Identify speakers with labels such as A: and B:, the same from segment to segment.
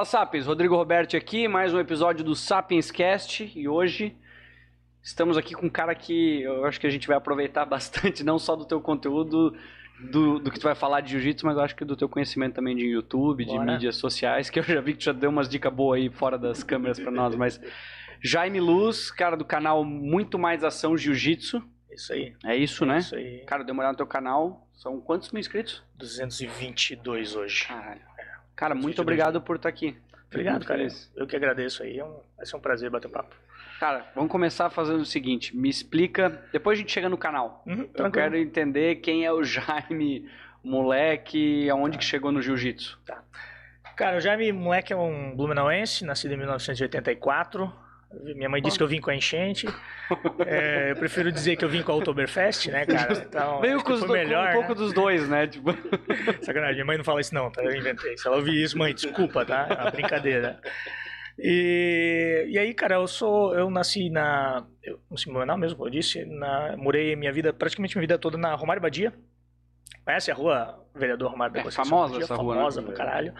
A: Fala Sapiens, Rodrigo Roberti aqui, mais um episódio do Sapiens Cast e hoje estamos aqui com um cara que eu acho que a gente vai aproveitar bastante, não só do teu conteúdo, do, do que tu vai falar de jiu-jitsu, mas eu acho que do teu conhecimento também de YouTube, de
B: Bora.
A: mídias sociais, que eu já vi que tu já deu umas dicas boas aí fora das câmeras pra nós, mas Jaime Luz, cara do canal Muito Mais Ação Jiu-Jitsu,
B: Isso aí.
A: é isso, né?
B: Isso aí.
A: Cara, deu uma olhada no teu canal, são quantos mil inscritos?
B: 222 hoje.
A: Caralho. Cara, muito
B: 22
A: obrigado por estar aqui. Fico
B: Obrigado, cara. Eu que agradeço aí. É um- vai ser um prazer bater papo.
A: Cara, vamos começar fazendo o seguinte, me explica, depois a gente chega no canal.
B: Uhum,
A: Eu
B: tranquilo.
A: quero entender quem é o Jaime, moleque, aonde que chegou no jiu-jitsu.
B: Cara, o Jaime Moleque é um blumenauense, nascido em 1984. Minha mãe disse que eu vim com a enchente. É, eu prefiro dizer que eu vim com a Oktoberfest, né, cara? Então,
A: Veio com, os
B: foi
A: do-
B: melhor,
A: com um pouco
B: né?
A: dos dois, né? Tipo,
B: Sacanagem, minha mãe não fala isso não, tá? Eu inventei. Se ela ouvir isso, mãe, desculpa, tá? É uma brincadeira. E, e aí, cara, eu sou. Eu nasci na. Eu nasci em Blumenau mesmo, como eu disse. Na, morei minha vida, praticamente minha vida toda na Romário Badia. Conhece a rua Vereador Romário da
A: É
B: Conceição
A: famosa essa rua, né?
B: Famosa pra caralho.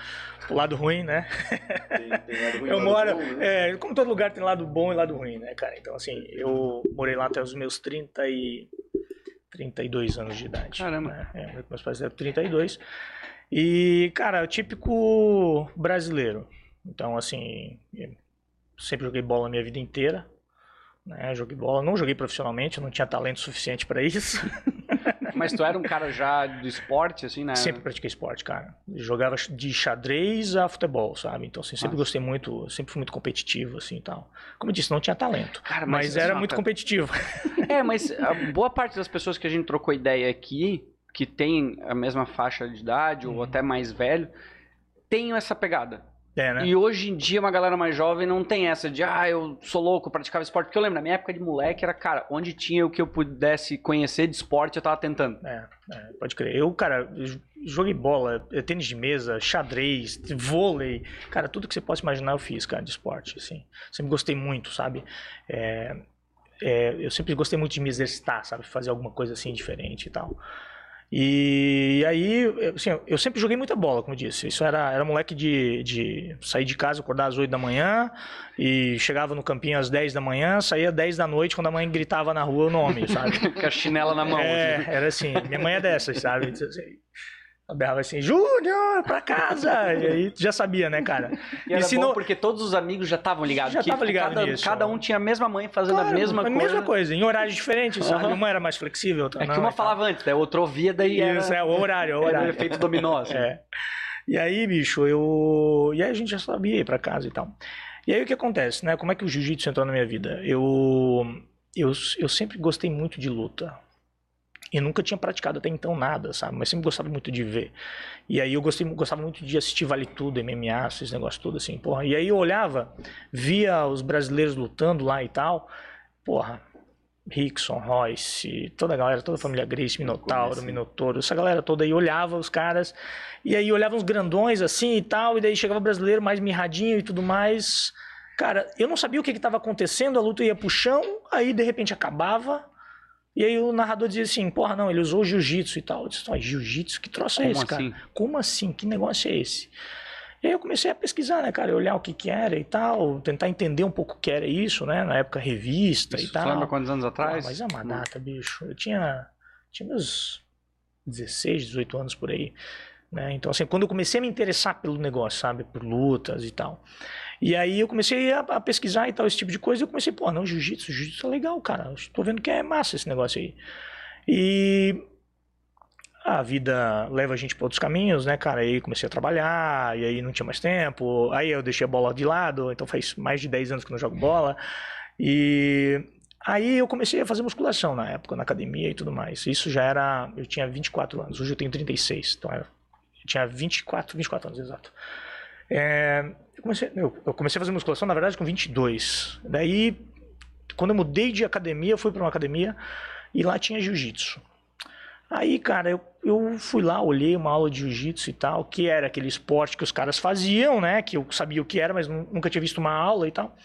B: O lado ruim, né? Eu moro. É, como todo lugar tem lado bom e lado ruim, né, cara? Então, assim, eu morei lá até os meus 30 e. 32 anos de idade.
A: Caramba.
B: né? É, meus pais eram 32. E, cara, o típico brasileiro. Então, assim, sempre joguei bola a minha vida inteira. Né? Joguei bola, não joguei profissionalmente, eu não tinha talento suficiente pra isso.
A: mas tu era um cara já do esporte, assim, né?
B: Sempre pratiquei esporte, cara. Jogava de xadrez a futebol, sabe? Então, assim, sempre
A: Nossa.
B: gostei muito, sempre fui muito competitivo, assim, e tal. Como eu disse, não tinha talento,
A: Cara, mas
B: mas, era muito
A: cara,
B: competitivo.
A: É, mas a boa parte das pessoas que a gente trocou ideia aqui, que tem a mesma faixa de idade ou
B: Uhum.
A: até mais velho, tem essa pegada.
B: É, né?
A: E hoje em dia, uma galera mais jovem não tem essa de, ah, eu sou louco, eu praticava esporte. Porque eu lembro, na minha época de moleque, era, cara, onde tinha o que eu pudesse conhecer de esporte, eu tava tentando.
B: É, é, pode crer. Eu, cara, jo- joguei bola, eh, tênis de mesa, xadrez, vôlei, cara, tudo que você possa imaginar eu fiz, cara, de esporte, assim. Sempre gostei muito, sabe? É, é, eu sempre gostei muito de me exercitar, sabe? Fazer alguma coisa assim diferente e tal. E aí, eu- assim, eu sempre joguei muita bola, como eu disse. Isso era, era moleque de, de sair de casa, acordar às 8 da manhã e chegava no campinho às 10 da manhã, saía às 10 da noite quando a mãe gritava na rua o nome, sabe?
A: Com a chinela na mão.
B: É,
A: assim.
B: era assim, minha mãe é dessas, sabe? Ela berrava assim, Júnior, pra casa! E aí tu já sabia, né, cara?
A: E era
B: se
A: bom
B: não-
A: porque todos os amigos já estavam ligados.
B: Já
A: que
B: tava ligado
A: cada,
B: nisso.
A: cada um tinha a mesma mãe fazendo
B: Claro,
A: a mesma
B: a
A: coisa.
B: mesma coisa, em horários diferentes, sabe?
A: Aham.
B: Uma era mais flexível, outra
A: É que
B: não,
A: uma
B: e tal.
A: falava antes, né? Outra ouvia, daí era,
B: Isso, é, o horário, é o
A: era
B: horário.
A: efeito dominó. Assim.
B: É. E aí, bicho, eu. E aí a gente já sabia ir pra casa e tal. E aí o que acontece, né? Como é que o jiu-jitsu entrou na minha vida? Eu, eu, eu sempre gostei muito de luta. E nunca tinha praticado até então nada, sabe? Mas sempre gostava muito de ver. E aí eu gostei, gostava muito de assistir Vale Tudo, MMA, esses negócios todos assim, porra. E aí eu olhava, via os brasileiros lutando lá e tal. Porra, Rickson, Royce, toda a galera, toda a família Grace, Minotauro. Minotouro, essa galera toda aí olhava os caras, e aí olhava uns grandões assim e tal, e daí chegava o brasileiro mais mirradinho e tudo mais. Cara, eu não sabia o que estava acontecendo, a luta ia pro chão, aí de repente acabava, e aí o narrador dizia assim, porra, não, ele usou jiu-jitsu e tal. Eu disse, "Ó, jiu-jitsu? Que troço é
A: Como
B: esse, cara?
A: assim?
B: Como assim? Que negócio é esse? E aí eu comecei a pesquisar, né, cara, olhar o que que era e tal, tentar entender um pouco o que era isso, né, na época revista
A: Isso,
B: e tal.
A: lembra quantos anos atrás?
B: Ah, mas é uma data, bicho. Eu tinha, tinha meus 16, 18 anos por aí. Né? Então, assim, quando eu comecei a me interessar pelo negócio, sabe? Por lutas e tal. E aí eu comecei a, a pesquisar e tal, esse tipo de coisa. E eu comecei, pô, não, jiu-jitsu, jiu-jitsu é legal, cara. Tô vendo que é massa esse negócio aí. E a vida leva a gente para outros caminhos, né, cara? Aí comecei a trabalhar, e aí não tinha mais tempo. Aí eu deixei a bola de lado, então faz mais de 10 anos que eu não jogo bola. E aí eu comecei a fazer musculação na época, na academia e tudo mais. Isso já era. Eu tinha 24 anos, hoje eu tenho 36, então era, eu tinha 24, 24 anos, exato. É, eu, comecei, eu, comecei a fazer musculação, na verdade, com 22. Daí, quando eu mudei de academia, eu fui para uma academia e lá tinha jiu-jitsu. Aí, cara, eu, eu fui lá, olhei uma aula de jiu-jitsu e tal, que era aquele esporte que os caras faziam, né? Que eu sabia o que era, mas nu- nunca tinha visto uma aula e tal.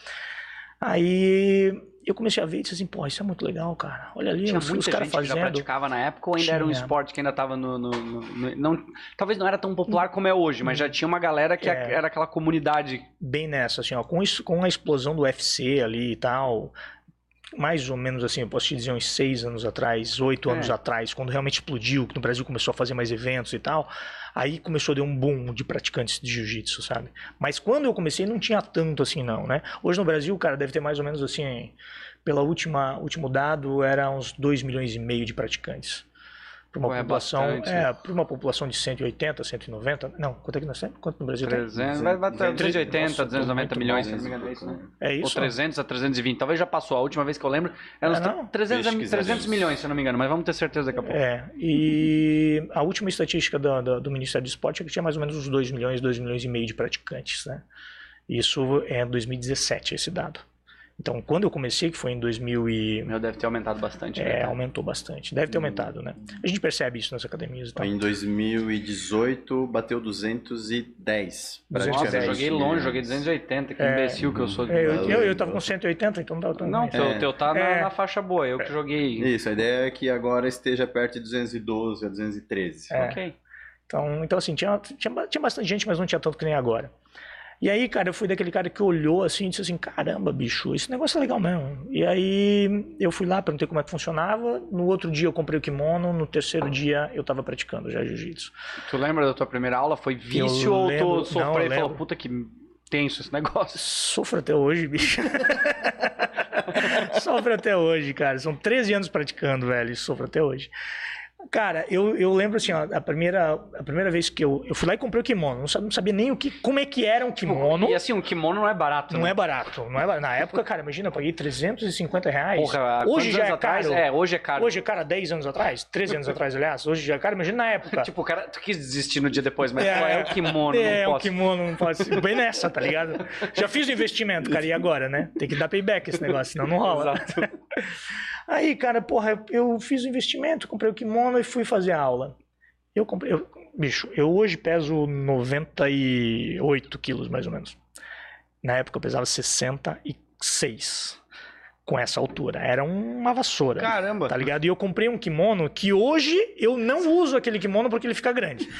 B: Aí eu comecei a ver e disse assim, pô, isso é muito legal, cara. Olha ali,
A: Tinha
B: os,
A: muita
B: os caras
A: gente que já
B: fazendo.
A: praticava na época ou ainda era um
B: Tinha.
A: esporte que ainda tava no... no- no- no- não, talvez não era tão popular como é hoje, mas já tinha uma galera que
B: É.
A: era aquela comunidade.
B: bem nessa, assim, ó, com, isso, com a explosão do UFC ali e tal, mais ou menos assim, eu posso te dizer uns seis anos atrás, oito
A: É.
B: anos atrás, quando realmente explodiu, que no Brasil começou a fazer mais eventos e tal, aí começou a dar um boom de praticantes de jiu-jitsu, sabe? Mas quando eu comecei não tinha tanto assim não, né? Hoje no Brasil, cara, deve ter mais ou menos assim, pela última último dado, era uns 2 milhões e meio de praticantes. Para uma
A: é
B: população,
A: bastante.
B: é, para uma população de 180, 190, não, quanto é que nós temos? Quanto no Brasil tem?
A: 300, vai, vai até 280,
B: Nossa, tô
A: 290
B: muito
A: milhões,
B: bom.
A: se não me engano, é isso, né?
B: É
A: Ou
B: isso?
A: 300 a 320, talvez já passou. A última vez que eu lembro
B: É, não?
A: 300, a-
C: Pesquisaremos.
A: 300 milhões, se eu não me engano, mas vamos ter certeza daqui a pouco.
B: É, e a última estatística do, do, do Ministério do Esporte é que tinha mais ou menos uns 2 milhões, 2 milhões e meio de praticantes, né? Isso é 2017, esse dado. Então, quando eu comecei, que foi em 2000 e...
A: Meu, deve ter aumentado bastante.
B: É,
A: né?
B: aumentou bastante. Deve ter aumentado, né? A gente percebe isso nas academias e tal.
C: Em 2018 bateu 210.
A: Nossa, eu joguei longe, joguei 280, que
B: É.
A: imbecil que eu sou.
B: É, eu, eu, eu tava com 180, então não dava tão
A: Não, teu,
C: É.
A: teu tá na,
B: É.
A: na faixa boa, eu que joguei.
C: Isso, a ideia é que agora esteja perto de 212 a 213.
B: É.
A: Ok.
B: Então, então assim, tinha, tinha, tinha bastante gente, mas não tinha tanto que nem agora. E aí, cara, eu fui daquele cara que olhou assim e disse assim: caramba, bicho, esse negócio é legal mesmo. E aí eu fui lá, perguntei como é que funcionava. No outro dia eu comprei o kimono, no terceiro dia eu tava praticando já jiu-jitsu.
A: Tu lembra da tua primeira aula? Foi vício
B: Eu
A: ou
B: lembro-
A: tu sofreu
B: eu
A: e falou, puta que tenso esse negócio?
B: Sofro até hoje, bicho. Sofro até hoje, cara. São 13 anos praticando, velho, e sofro até hoje. Cara, eu, eu lembro assim, ó, a primeira, a primeira vez que eu, eu fui lá e comprei o kimono, não sabia, não sabia nem o que, como é que era um kimono.
A: E assim, um kimono não é barato,
B: Não
A: né?
B: é barato, não é barato. Na época, cara, imagina, eu paguei 350 reais.
A: Porra,
B: hoje já é
A: atrás?
B: caro.
A: É, hoje é caro.
B: Hoje, cara, 10 anos atrás, 13 anos atrás, aliás, hoje já é caro, imagina na época.
A: Tipo, o cara, tu quis desistir no dia depois, mas
B: É.
A: pô, é o kimono,
B: é,
A: não
B: o
A: posso.
B: kimono não pode ser. Bem nessa, tá ligado? Já fiz o investimento, cara, e agora, né? Tem que dar payback esse negócio, senão não rola.
A: Exato.
B: Aí, cara, porra, eu- fiz o investimento, comprei o kimono e fui fazer a aula. Eu comprei. eu- bicho, eu hoje peso 98 quilos, mais ou menos. Na época eu pesava 66 com essa altura. Era uma vassoura.
A: Caramba.
B: Tá ligado? E eu comprei um kimono que hoje eu não uso aquele kimono porque ele fica grande.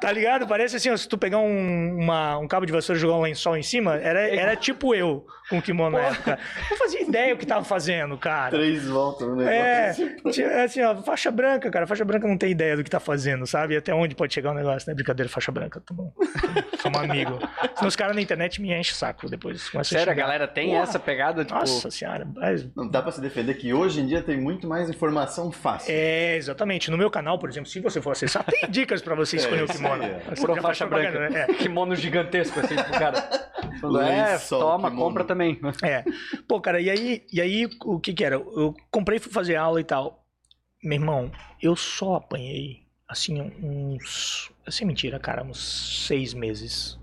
B: tá ligado? Parece assim, ó, se tu pegar um, uma- um cabo de vassoura e jogar um lençol em cima, era, era tipo eu com o kimono na época. Não fazia ideia o que tava fazendo, cara.
C: Três voltas no negócio.
B: É,
C: assim.
B: tinha- assim, ó, faixa branca, cara. Faixa branca não tem ideia do que tá fazendo, sabe? Até onde pode chegar o negócio, né? Brincadeira, faixa branca, tá bom. Somos amigo. Senão os caras na internet me enchem o saco depois.
A: Sério, a
B: xingar.
A: galera tem
B: Porra.
A: essa pegada, tipo...
B: Nossa senhora. mas-
C: Não dá pra se defender que hoje em dia tem muito mais informação fácil.
B: É, exatamente. No meu canal, por exemplo, se você for acessar, tem dicas pra você escolher o
C: isso
B: kimono.
C: é.
A: Pura faixa branca.
B: né?
A: Kimono gigantesco, assim, pro cara. Falando, é, toma,
C: kimono.
A: compra também.
B: É. é. Pô, cara, e aí, e aí o que que era? Eu comprei, fui fazer aula e tal. Meu irmão, eu só apanhei, assim, uns... Assim, mentira, cara, uns seis meses.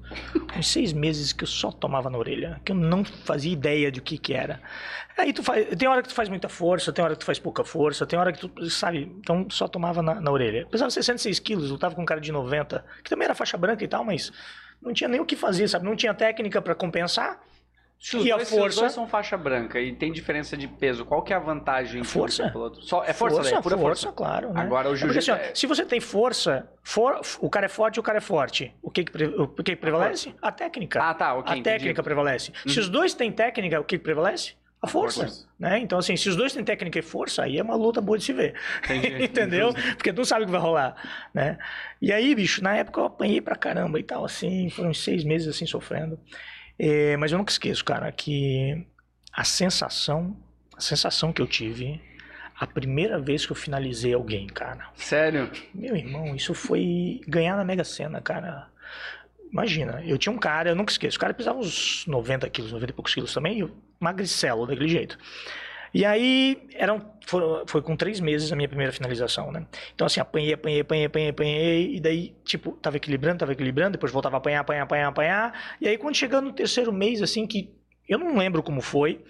B: Uns seis meses que eu só tomava na orelha, que eu não fazia ideia do que que era. Aí tu faz, tem hora que tu faz muita força, tem hora que tu faz pouca força, tem hora que tu, sabe, então só tomava na, na orelha. Pesava 66 quilos, lutava com um cara de 90, que também era faixa branca e tal, mas não tinha nem o que fazer, sabe, não tinha técnica pra compensar.
A: Se os,
B: E a
A: dois, se os
B: força?
A: dois são faixa branca e tem diferença de peso, qual que é a vantagem?
B: Força.
A: Só, é força, né? É pura força.
B: claro. Né?
A: Agora o
B: É
A: jiu-jitsu
B: assim, ó,
A: é-
B: se você tem força, for- o cara é forte e o cara é forte. O que, pre- o que prevalece? A técnica.
A: Ah, tá, ok,
B: a
A: entendi.
B: técnica prevalece. Se
A: Uhum.
B: os dois têm técnica, o que prevalece? A força.
C: força.
B: Né? Então, assim, se os dois têm técnica e força, aí é uma luta boa de se ver.
A: Entendi.
B: Entendeu? Porque tu não sabe o que vai rolar, né? E aí, bicho, na época eu apanhei pra caramba e tal, assim, foram seis meses assim sofrendo. É, mas eu nunca esqueço, cara, que a sensação, a sensação que eu tive a primeira vez que eu finalizei alguém, cara.
A: Sério?
B: Meu irmão, isso foi ganhar na Mega Sena, cara. Imagina, eu tinha um cara, eu nunca esqueço, o cara pesava uns 90 quilos, 90 e poucos quilos também, e eu- magricelo daquele jeito. E aí, eram, foi, foi com três meses a minha primeira finalização, né? Então, assim, apanhei, apanhei, apanhei, apanhei, apanhei, e daí, tipo, tava equilibrando, tava equilibrando, depois voltava a apanhar, apanhar, apanhar, apanhar. E aí, quando chegando no terceiro mês, assim, que eu não lembro como foi,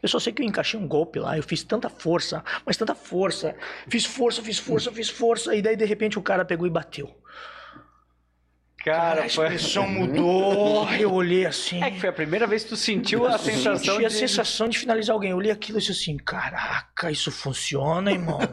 B: eu só sei que eu encaixei um golpe lá, eu fiz tanta força, mas tanta força. Fiz força, fiz força, fiz força, e daí, de repente, o cara pegou e bateu.
A: Cara,
B: a
A: foi...
B: expressão mudou, eu olhei assim.
A: É que foi a primeira vez que tu sentiu a
B: eu
A: sensação
B: senti a
A: de...
B: sensação de finalizar alguém. Eu olhei aquilo e disse assim: caraca, isso funciona, irmão.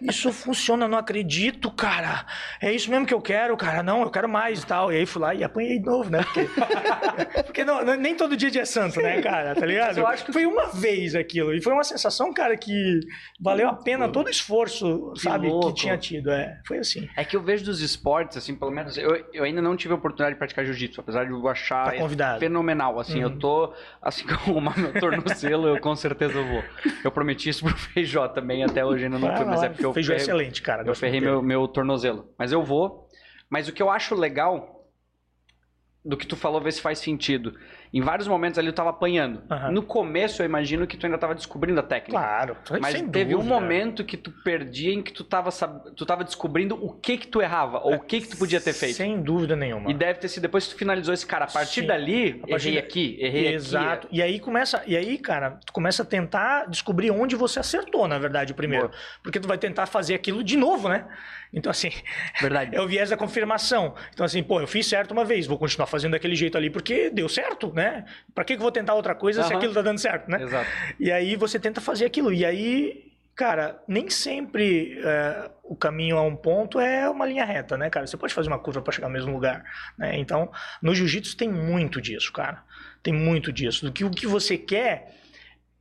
B: Isso funciona, não acredito, cara. É isso mesmo que eu quero, cara. Não, eu quero mais e tal. E aí fui lá e apanhei de novo, né? Porque, porque não, nem todo dia é dia santo, né, cara? Tá ligado?
A: Mas eu acho que-
B: Foi uma vez aquilo. E foi uma sensação, cara, que valeu a pena todo o esforço,
A: Que
B: sabe,
A: louco.
B: que tinha tido. É, foi assim.
A: É que eu vejo dos esportes, assim, pelo menos, eu, eu ainda não tive a oportunidade de praticar jiu-jitsu, apesar de eu achar
B: Tá
A: fenomenal, assim, eu
B: Uhum.
A: tô, assim, com arrumar meu tornozelo, eu com certeza vou. Eu prometi isso pro Feijó também, até hoje ainda não fui, mas
B: lá,
A: é porque eu
B: Fez
A: ferrei,
B: excelente, cara.
A: eu ferrei meu, meu tornozelo. Mas eu vou, mas o que eu acho legal do que tu falou, ver se faz sentido. Em vários momentos ali eu tava apanhando.
B: Aham.
A: No começo eu imagino que tu ainda tava descobrindo a técnica.
B: Claro,
A: Mas teve um
B: dúvida.
A: momento que tu perdia em que tu tava, tu tava descobrindo o que que tu errava, ou o que que tu podia ter feito.
B: Sem dúvida nenhuma.
A: E deve ter sido depois que tu finalizou esse cara. A partir
B: Sim.
A: dali,
B: A partir
A: errei
B: da-
A: aqui, errei
B: Exato.
A: aqui.
B: E aí começa, e aí, cara, tu começa a tentar descobrir onde você acertou, na verdade, o primeiro.
A: Boa.
B: Porque tu vai tentar fazer aquilo de novo, né? Então, assim,
A: Verdade.
B: é o viés da confirmação. Então, assim, pô, eu fiz certo uma vez, vou continuar fazendo daquele jeito ali porque deu certo, né? Pra que que eu vou tentar outra coisa se
A: Aham.
B: aquilo tá dando certo, né?
A: Exato.
B: E aí você tenta fazer aquilo. E aí, cara, nem sempre é, o caminho a um ponto é uma linha reta, né, cara? Você pode fazer uma curva para chegar no mesmo lugar, né? Então, no jiu-jitsu tem muito disso, cara. Tem muito disso. Do que o que você quer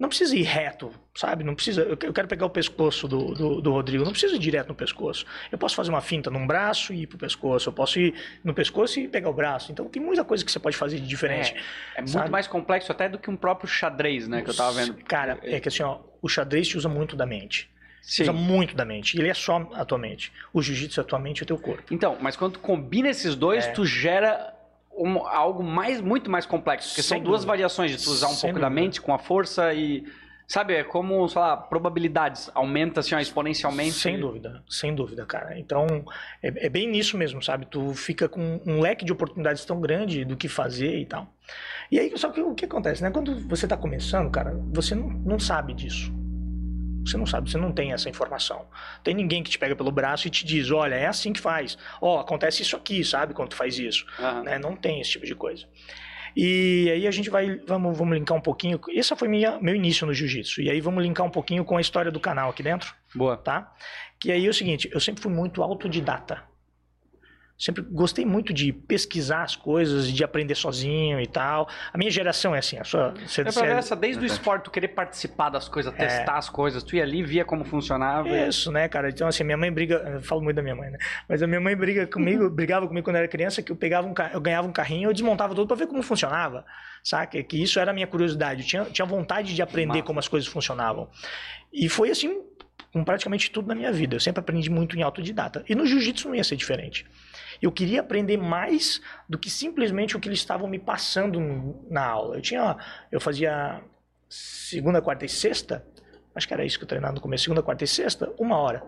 B: não precisa ir reto, sabe? Não precisa. Eu que- eu quero pegar o pescoço do, do, do Rodrigo, não precisa ir direto no pescoço. Eu posso fazer uma finta num braço e ir pro pescoço. Eu posso ir no pescoço e pegar o braço. Então tem muita coisa que você pode fazer de diferente.
A: É muito
B: Sabe?
A: mais complexo até do que um próprio xadrez, né? Que eu tava vendo.
B: Cara, é que assim, ó, o xadrez te usa muito da mente.
A: Sim.
B: Usa muito da mente. Ele é só a tua mente. O jiu-jitsu é a tua mente e o teu corpo.
A: Então, mas quando tu combina esses dois,
B: É.
A: tu gera um- algo mais, muito mais complexo. Porque são
B: Sem
A: duas
B: dúvida.
A: variações de tu usar um
B: Sem
A: pouco da
B: dúvida.
A: mente com a força e. Sabe, é como, sei lá, probabilidades. Aumenta assim, ó, exponencialmente.
B: Sem dúvida, sem dúvida, cara. Então, é, é bem nisso mesmo, sabe? Tu fica com um leque de oportunidades tão grande do que fazer e tal. E aí, só que o que acontece, né? Quando você tá começando, cara, você não, não sabe disso. Você não sabe, você não tem essa informação. Tem ninguém que te pega pelo braço e te diz, olha, é assim que faz. Ó, acontece isso aqui, sabe? Quando tu faz isso.
A: Aham.
B: né? Não tem esse tipo de coisa. E aí a gente vai, vamos, vamos linkar um pouquinho. Esse foi minha, meu início no jiu-jitsu. E aí vamos linkar um pouquinho com a história do canal aqui dentro,
A: Boa.
B: tá? Que aí é o seguinte, eu sempre fui muito autodidata. Sempre gostei muito de pesquisar as coisas, de aprender sozinho e tal. A minha geração é assim, a sua, você,
A: É
B: você-
A: ver essa, desde o esporte, tu querer participar das coisas, testar as coisas, tu ia ali, via como funcionava. e-
B: Isso, né, cara? Então, assim, minha mãe briga. Eu falo muito da minha mãe, né? Mas a minha mãe briga comigo, brigava comigo quando eu era criança, que eu pegava um eu ganhava um carrinho, eu desmontava tudo pra ver como funcionava, saca? Que isso era a minha curiosidade. Eu tinha, tinha vontade de aprender
A: Massa.
B: como as coisas funcionavam. E foi assim com praticamente tudo na minha vida. Eu sempre aprendi muito em autodidata. E no jiu-jitsu não ia ser diferente. Eu queria aprender mais do que simplesmente o que eles estavam me passando na aula. Eu tinha, eu fazia segunda, quarta e sexta, acho que era isso que eu treinava no começo, segunda, quarta e sexta, uma hora.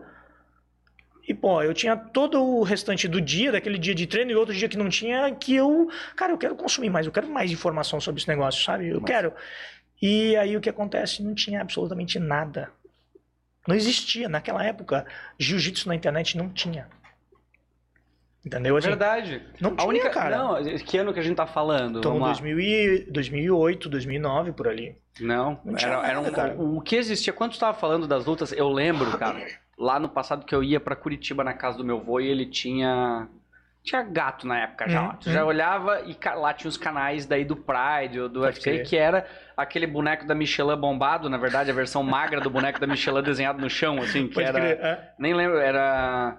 B: E, pô, eu tinha todo o restante do dia, daquele dia de treino e outro dia que não tinha, que eu, cara, eu quero consumir mais, eu quero mais informação sobre esse negócio, sabe? Eu
A: Massa.
B: quero. E aí o que acontece? Não tinha absolutamente nada. Não existia. Naquela época, jiu-jitsu na internet não tinha. Entendeu? Assim,
A: Verdade.
B: não
A: A
B: tinha,
A: única.
B: cara.
A: Não, que ano que a gente tá falando?
B: então,
A: Vamos lá.
B: 2000 e- 2008, 2009, por ali.
A: Não,
B: Não
A: era, era
B: nada,
A: um,
B: cara.
A: o que existia. Quando tu tava falando das lutas, eu lembro, cara, lá no passado que eu ia pra Curitiba na casa do meu avô e ele tinha. Tinha gato na época já. Lá. Tu já
B: uhum.
A: olhava e lá tinha os canais daí do Pride ou do
B: Pode
A: UFC,
B: crer.
A: que era aquele boneco da Michelin bombado, na verdade, a versão magra do boneco da Michelin desenhado no chão, assim, que
B: Pode
A: era.
B: crer. é.
A: Nem lembro, era.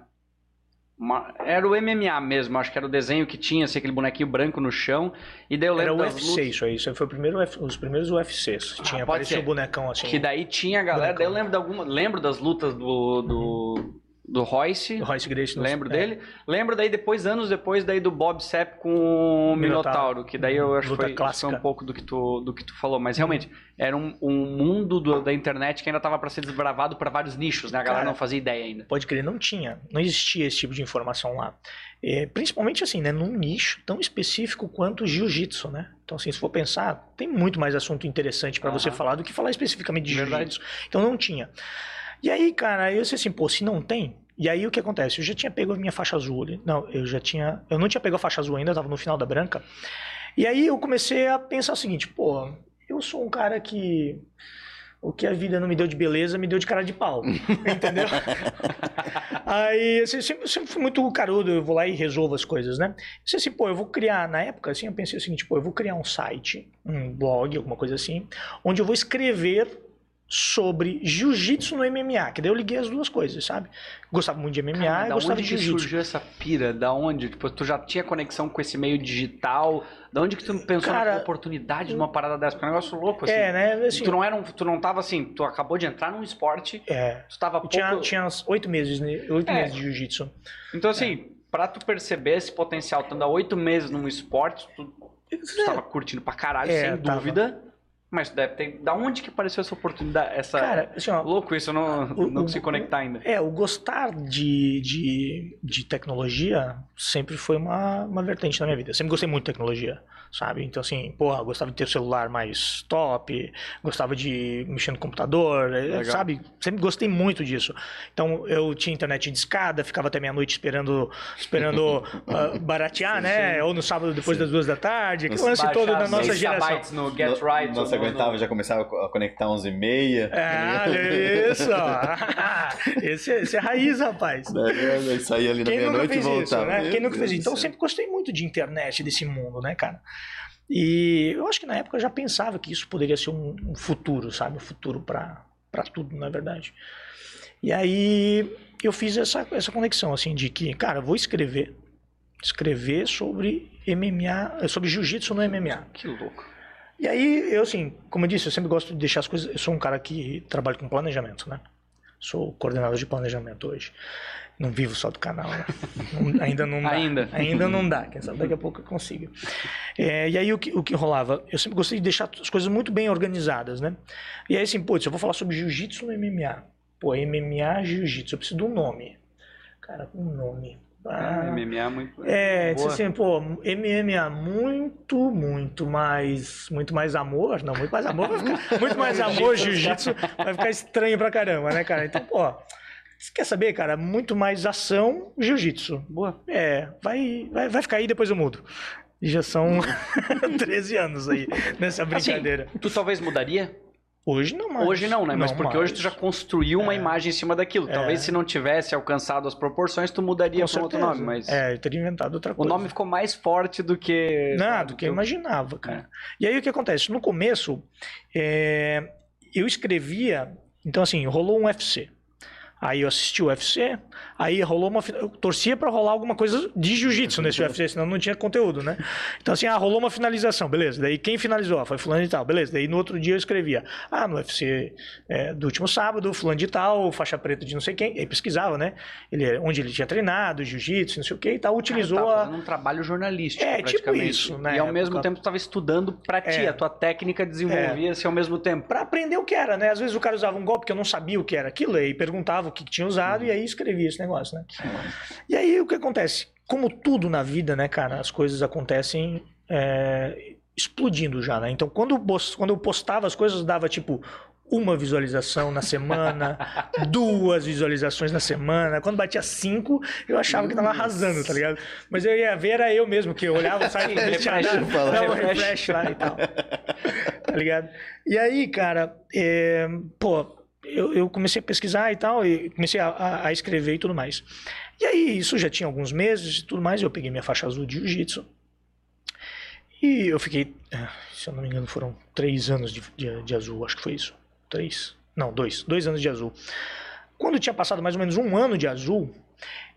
A: Uma- Era o MMA mesmo, acho que era o desenho que tinha, assim, aquele bonequinho branco no chão. E daí eu
B: Era
A: lembro
B: o
A: das
B: UFC,
A: lutas.
B: isso aí. Isso aí foi o primeiro, os primeiros UFCs. Tinha,
A: Ah, pode
B: parecia
A: ser.
B: um bonecão assim.
A: Que daí tinha a galera, daí eu lembro de alguma, lembro das lutas do do, do Royce,
B: do Royce Gracie.
A: lembro
B: é.
A: dele. Lembro daí depois anos depois daí do Bob Sepp com o Minotauro, que daí eu acho que foi, foi um pouco do que tu do que tu falou, mas realmente era um, um mundo do- da internet que ainda tava para ser desbravado para vários nichos, né? A galera
B: Cara,
A: não fazia ideia ainda.
B: Pode crer, não tinha. Não existia esse tipo de informação lá. É, principalmente assim, né? Num nicho tão específico quanto o jiu-jitsu, né? Então, assim, se for pensar, tem muito mais assunto interessante pra você
A: Aham.
B: falar do que falar especificamente de jiu-jitsu. Então não tinha. E aí, cara, eu disse assim, pô, se não tem, E aí o que acontece? Eu já tinha pego a minha faixa azul ali. Não, eu já tinha. Eu não tinha pego a faixa azul ainda, eu tava no final da branca. E aí eu comecei a pensar o seguinte, pô, eu sou um cara que. O que a vida não me deu de beleza, me deu de cara de pau. Entendeu? Aí, assim, sempre, sempre fui muito carudo, eu vou lá e resolvo as coisas, né? Disse assim, pô, eu vou criar, na época, assim, eu pensei o seguinte, pô, eu vou criar um site, um blog, alguma coisa assim, onde eu vou escrever sobre jiu-jitsu no MMA, que daí eu liguei as duas coisas, sabe? Gostava muito de MMA
A: Cara,
B: e gostava de jiu-jitsu.
A: surgiu essa pira? Da onde? Tipo, tu já tinha conexão com esse meio digital? Da onde que tu pensou
B: Cara,
A: na oportunidade de uma parada dessa? Porque é um negócio louco, assim.
B: É, né? Assim,
A: tu, não era um, tu não tava assim, tu acabou de entrar num esporte,
B: é,
A: tu tava pouco...
B: tinha, tinha uns oito meses, né? Oito
A: É.
B: meses de jiu-jitsu.
A: Então, assim, pra tu perceber esse potencial, tu anda oito meses num esporte, tu, tu tava curtindo pra caralho,
B: É,
A: sem
B: tava.
A: dúvida. Mas deve ter... Da onde que apareceu essa oportunidade? Essa...
B: Cara, assim, ó,
A: Louco isso, eu não,
B: o-
A: não consigo conectar ainda.
B: É, o gostar de, de, de tecnologia sempre foi uma, uma vertente na minha vida. Eu sempre gostei muito de tecnologia, sabe? Então, assim, porra, gostava de ter o celular mais top, gostava de mexer no computador, eh,
A: Legal.
B: sabe? Sempre gostei muito disso. Então, eu tinha internet de escada, ficava até meia-noite esperando, esperando ah, baratear, né? Ou no sábado depois das duas da tarde,
C: Nossa,
B: lance todo da nossa geração.
A: no Get
C: No-
A: Right.
C: Nossa,
A: ou no-
C: aguentava, já começava a conectar 11 e meia.
B: É, olha isso! esse, esse é raiz, rapaz.
C: Daí saía ali na
B: Quem nunca
C: meia-noite e
B: fez isso,
C: voltava.
B: né? Quem nunca fez isso? Então, eu sempre gostei muito de internet, desse mundo, né, cara? E eu acho que na época eu já pensava que isso poderia ser um, um futuro, sabe? Um futuro pra tudo, na verdade. E aí eu fiz essa, essa conexão, assim, de que, cara, vou escrever, escrever sobre MMA, sobre jiu-jitsu no MMA.
A: Que louco.
B: E aí, eu assim, como eu disse, eu sempre gosto de deixar as coisas. Eu sou um cara que trabalha com planejamento, né? Sou coordenador de planejamento hoje. Não vivo só do canal, né? Não- ainda não dá.
A: Ainda.
B: Ainda não dá. Quem sabe daqui a pouco eu consigo. É, e aí, o que, o que rolava? Eu sempre gostei de deixar as coisas muito bem organizadas, né? E aí, assim, putz, eu vou falar sobre jiu-jitsu no MMA. Pô, MMA jiu-jitsu. Eu preciso de um nome. Cara, um nome.
A: Ah, MMA é muito.
B: é, disse
A: Boa.
B: assim, pô, MMA muito, muito mais, muito mais amor, não, muito mais amor ficar, muito mais amor jiu-jitsu vai ficar estranho pra caramba, né, cara? Então, pô, você quer saber, cara, muito mais ação jiu-jitsu.
A: Boa.
B: É, vai, vai, vai ficar aí depois eu mudo. E já são 13 anos aí nessa brincadeira.
A: Assim, tu talvez mudaria?
B: hoje não mais.
A: Hoje não, né? Mas porque hoje tu já
B: mais.
A: construiu uma
B: É.
A: imagem em cima daquilo.
B: É.
A: Talvez se não tivesse alcançado as proporções, tu mudaria
B: Com
A: para outro nome. Mas
B: É, eu teria inventado outra
A: o
B: coisa.
A: nome ficou mais forte do que.
B: Não, do que eu imaginava, cara. E aí o que acontece? No começo, é, eu escrevia. Então, assim, rolou um UFC. Aí eu assisti o UFC, aí rolou uma. Eu torcia pra rolar alguma coisa de jiu-jitsu nesse UFC, senão não tinha conteúdo, né? Então, assim, ah, rolou uma finalização, beleza. Daí quem finalizou? Ah, Foi fulano de tal, beleza. Daí no outro dia eu escrevia, ah, no UFC é, do último sábado, fulano de tal, faixa preta de não sei quem. Aí pesquisava, né? Ele, onde ele tinha treinado, jiu-jitsu, não sei o que e tal, utilizou
A: Tava
B: a.
A: um trabalho jornalístico,
B: É, tipo
A: praticamente.
B: isso, na
A: E ao mesmo tempo estava estudando pra ti,
B: É.
A: a tua técnica desenvolvia-se ao mesmo tempo.
B: Pra aprender o que era, né? Às vezes o cara usava um golpe que eu não sabia o que era aquilo, e perguntava o que tinha usado, e aí escrevia esse negócio, né? E aí o que acontece? Como tudo na vida, né, cara, as coisas acontecem é, explodindo já, né? Então quando, quando eu postava as coisas, dava tipo uma visualização na semana, duas visualizações na semana. Quando batia cinco, eu achava que tava arrasando, tá ligado? Mas eu ia ver, era eu mesmo, que eu olhava o site,
A: Sim,
B: tinha dado, dava um
A: refresh.
B: refresh lá e tal tá ligado? E aí, cara, é, pô, eu, eu comecei a pesquisar e tal, e comecei a, a- escrever e tudo mais. E aí, isso já tinha alguns meses e tudo mais, eu peguei minha faixa azul de jiu-jitsu. E eu fiquei, ah, se eu não me engano, foram três anos de, de, de azul, acho que foi isso. Três? Não, dois. Dois anos de azul. Quando tinha passado mais ou menos um ano de azul,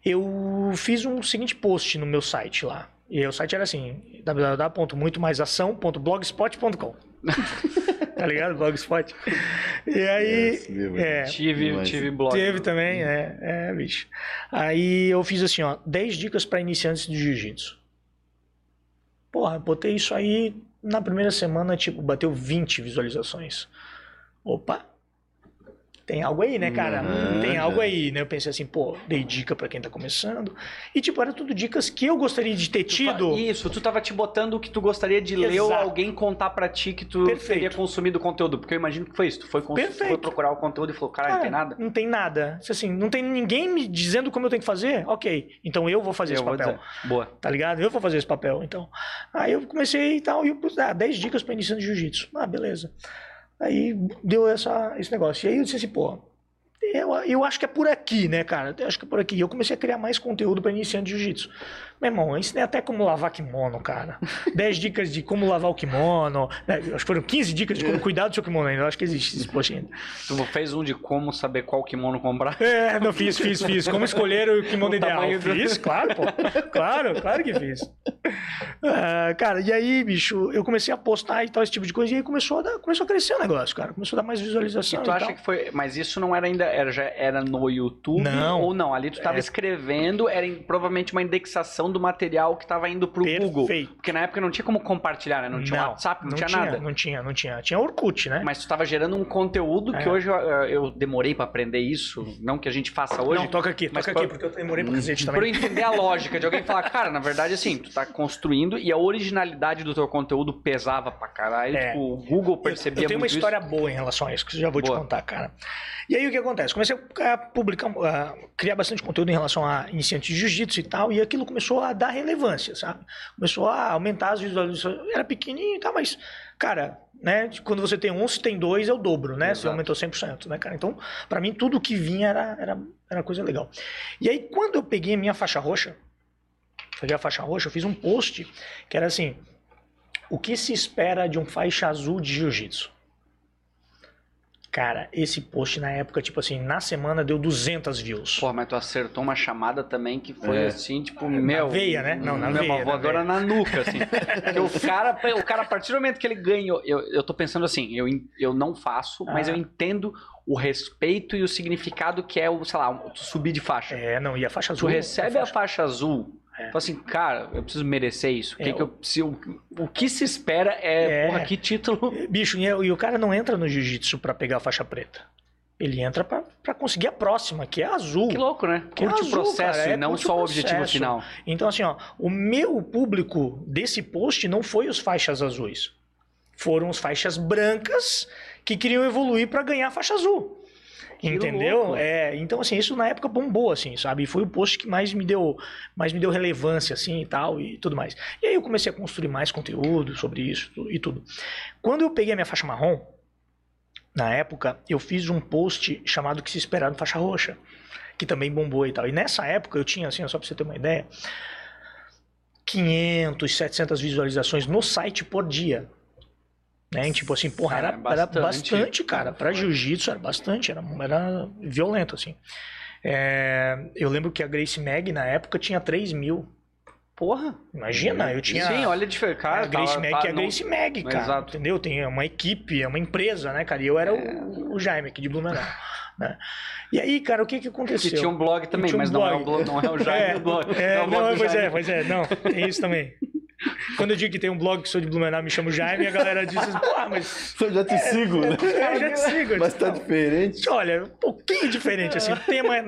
B: eu fiz um seguinte post no meu site lá. E o site era assim, www.muitomaisação.blogspot.com Tá ligado? Blogspot. E aí...
C: Yes, meu,
B: é,
A: Tive,
C: Mas-
A: tive blog.
B: Teve também, é, é, bicho. Aí eu fiz assim, ó, 10 dicas para iniciantes de jiu-jitsu. Porra, eu botei isso aí na primeira semana, tipo, bateu 20 visualizações. Opa! Tem algo aí, né, cara?
C: Uhum,
B: tem algo aí, né? Eu pensei assim, pô, dei dica pra quem tá começando. E, tipo, era tudo dicas que eu gostaria de ter tido.
A: Isso, tu tava te botando o que tu gostaria de ler ou
B: Exato.
A: alguém contar pra ti que tu
B: Perfeito.
A: teria consumido o conteúdo. Porque eu imagino que foi isso. Tu foi, foi procurar o conteúdo e falou, cara, não tem nada.
B: Não tem nada. Assim, não tem ninguém me dizendo como eu tenho que fazer? Ok, então eu vou fazer
A: Eu
B: esse
A: vou
B: papel.
A: dizer. Boa.
B: Tá ligado? Eu vou fazer esse papel, então. Aí eu comecei e tal, e eu ah, 10 dicas pra iniciante jiu-jitsu. Ah, beleza. Aí deu essa, esse negócio. E aí eu disse assim, pô, eu, eu acho que é por aqui, né, cara? Eu acho que é por aqui. E eu comecei a criar mais conteúdo pra iniciante de jiu-jitsu. Meu irmão, eu ensinei até como lavar kimono, cara. 10 dicas de como lavar o kimono. né? Acho que foram 15 dicas de como cuidar do seu kimono ainda. Eu acho que existe esse post ainda.
A: Tu fez um de como saber qual kimono comprar.
B: É, não fiz, fiz, fiz. Como escolher o kimono
A: O
B: ideal?
A: do-
B: Fiz, claro, pô. Claro, claro que fiz. Ah, cara, e aí, bicho, eu comecei a postar e tal, esse tipo de coisa, e aí começou a, dar, começou a crescer o negócio, cara. Começou a dar mais
A: E
B: visualização.
A: tu
B: e
A: acha
B: tal.
A: que foi. Mas isso não era ainda. Era, já era no YouTube?
B: Não.
A: Ou não? Ali tu tava
B: É.
A: escrevendo, era em- provavelmente uma indexação do material que tava indo pro Google.
B: Perfeito.
A: Porque na época não tinha como compartilhar, né? Não tinha WhatsApp, não, tinha, nada.
B: Não tinha, não tinha. Tinha Orkut, né?
A: Mas tu tava gerando um conteúdo que
B: É.
A: hoje eu, eu demorei pra aprender isso. Não que a gente faça hoje.
B: não, toca aqui,
A: mas
B: toca
A: pra-
B: aqui, porque eu demorei pra cacete
A: Pra eu
B: também.
A: entender a lógica de alguém falar, cara, na verdade, assim, tu tá construindo e a originalidade do teu conteúdo pesava pra caralho.
B: É.
A: Tipo, o Google
B: Eu,
A: percebia
B: eu tenho uma
A: muito
B: história boa em relação a isso, que eu já vou
A: Boa.
B: te contar, cara. E aí o que acontece? Comecei a publicar, a criar bastante conteúdo em relação a iniciantes de jiu-jitsu e tal, e aquilo começou a dar relevância, sabe? Começou a aumentar as visualizações. Era pequenininho e tal, mas, cara, né? Quando você tem um, se tem dois, é o dobro, né? Você
A: Exato.
B: aumentou 100%, né, cara? Então, pra mim, tudo que vinha era, era, era coisa legal. E aí, quando eu peguei a minha faixa roxa, peguei a faixa roxa, eu fiz um post que era assim: o que se espera de um faixa azul de jiu-jitsu? Cara, esse post na época, tipo assim, na semana deu 200 views.
A: Pô, mas tu acertou uma chamada também que foi
C: É.
A: assim, tipo, meu.
B: veia, né? Não, na
A: meu,
B: veia,
A: Uma
B: na
A: voadora na, nuca, assim. O cara, o cara, a partir do momento que ele ganhou, eu, eu tô pensando assim, eu, eu não faço, mas
B: Ah.
A: eu entendo o respeito e o significado que é o, sei lá, tu subir de faixa.
B: É, não, e a faixa
A: Tu
B: azul.
A: recebe
B: a
A: a
B: faixa...
A: faixa azul,
B: É.
A: fala assim, cara, eu preciso merecer isso. O que,
B: É,
A: que eu preciso, o que se espera é,
B: É.
A: porra, que título.
B: Bicho, e, e o cara não entra no jiu-jitsu pra pegar a faixa preta. Ele entra pra, pra conseguir a próxima, que é azul.
A: Que louco, né?
B: Que
A: Curte o
B: azul,
A: processo
B: cara, é,
A: e não
B: o
A: só o objetivo final.
B: Então, assim, ó, o meu público desse post não foi os faixas azuis. Foram os faixas brancas que queriam evoluir pra ganhar a faixa azul. Entendeu?
A: louco.
B: É, então assim, isso na época bombou assim, sabe? E foi o post que mais me deu, mais me deu relevância assim e tal e tudo mais. E aí eu comecei a construir mais conteúdo sobre isso e tudo. Quando eu peguei a minha faixa marrom, na época, eu fiz um post chamado Que se esperar no faixa roxa, que também bombou e tal. E nessa época eu tinha assim, só pra você ter uma ideia, 500, 700 visualizações no site por dia. Né? E, Tipo assim, porra,
A: Cara,
B: era,
A: é
B: era
A: bastante.
B: bastante, cara. Pra jiu-jitsu era bastante, era, era violento, assim. É, eu lembro que a Grace Mag, na época, tinha 3 mil.
A: Porra.
B: Imagina, eu tinha...
A: Sim, olha a diferença. Cara,
B: a Grace
A: tava-
B: Mag,
A: tá-
B: que é a
A: não-
B: Grace Mag, cara.
A: Exato.
B: Entendeu? Tem uma equipe, é uma empresa, né, cara? E eu era o, o Jaime aqui de Blumenau. né? E aí, cara, o que que
A: Que
B: aconteceu?
A: tinha um blog também,
B: Tinha um
A: mas não é o
B: blog.
A: blog, não é o Jaime
B: É,
A: do blog.
B: É,
A: o blog
B: não,
A: do
B: pois é, pois é, não, tem isso também. Quando eu digo que tem um blog que sou de Blumenau, me chamo Jaime, a galera diz assim, pô, mas
C: Eu já te sigo, né?
B: eu já te sigo.
C: Mas tá
B: "Não,
C: diferente.
B: Olha, um pouquinho diferente, assim, o tema é-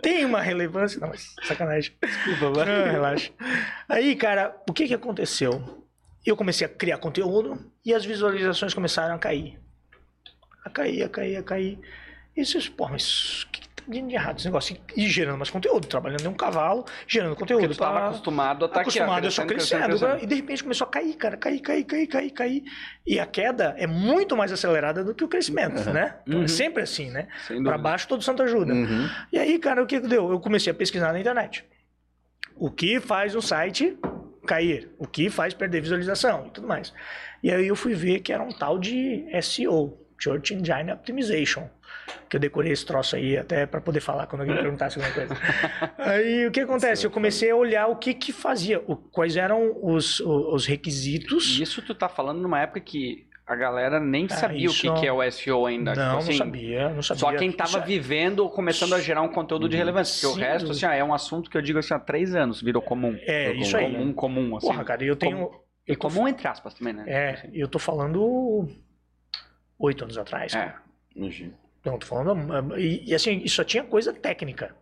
B: tem uma relevância, não, mas sacanagem.
A: Desculpa, vai.
B: Não, relaxa. Aí, cara, o que que aconteceu? Eu comecei a criar conteúdo e as visualizações começaram a cair. A cair, a cair, a cair. E vocês, pô, mas o que, que tá de errado esse negócio? E gerando mais conteúdo, trabalhando em um cavalo, gerando conteúdo.
A: Porque tu tava
B: pra-
A: acostumado a estar ó,
B: acostumado a só crescendo,
A: crescendo.
B: E de repente começou a cair, cara. Cair, cair, cair, cair, cair. E a queda é muito mais acelerada do que o crescimento, né?
A: Uhum.
B: É sempre assim, né?
A: Dúvida.
B: baixo todo santo ajuda.
C: Uhum.
B: E aí, cara, o que que deu? Eu comecei a pesquisar na internet. O que faz um site cair? O que faz perder visualização e tudo mais. E aí eu fui ver que era um tal de SEO, Search Engine Optimization. Que eu decorei esse troço aí até para poder falar quando alguém perguntasse alguma coisa. aí o que acontece? Eu comecei a olhar o que que fazia, o- quais eram os, os requisitos.
A: E Isso tu tá falando numa época que a galera nem
B: Ah,
A: sabia o que, que é o SEO ainda.
B: Não,
A: tipo assim,
B: não sabia, não sabia.
A: Só quem
B: Isso
A: tava
B: é-
A: vivendo ou começando a gerar um conteúdo de relevância. Porque
B: Sim.
A: o resto, assim, é um assunto que eu digo assim, há três anos virou comum.
B: É,
A: Virou
B: isso aí.
A: Comum, comum, assim.
B: Porra, cara, eu tenho.
A: e comum entre aspas também, né?
B: É, eu tô falando oito anos atrás.
A: É.
C: Imagina.
B: Não, tô falando. E, e assim, só tinha coisa técnica.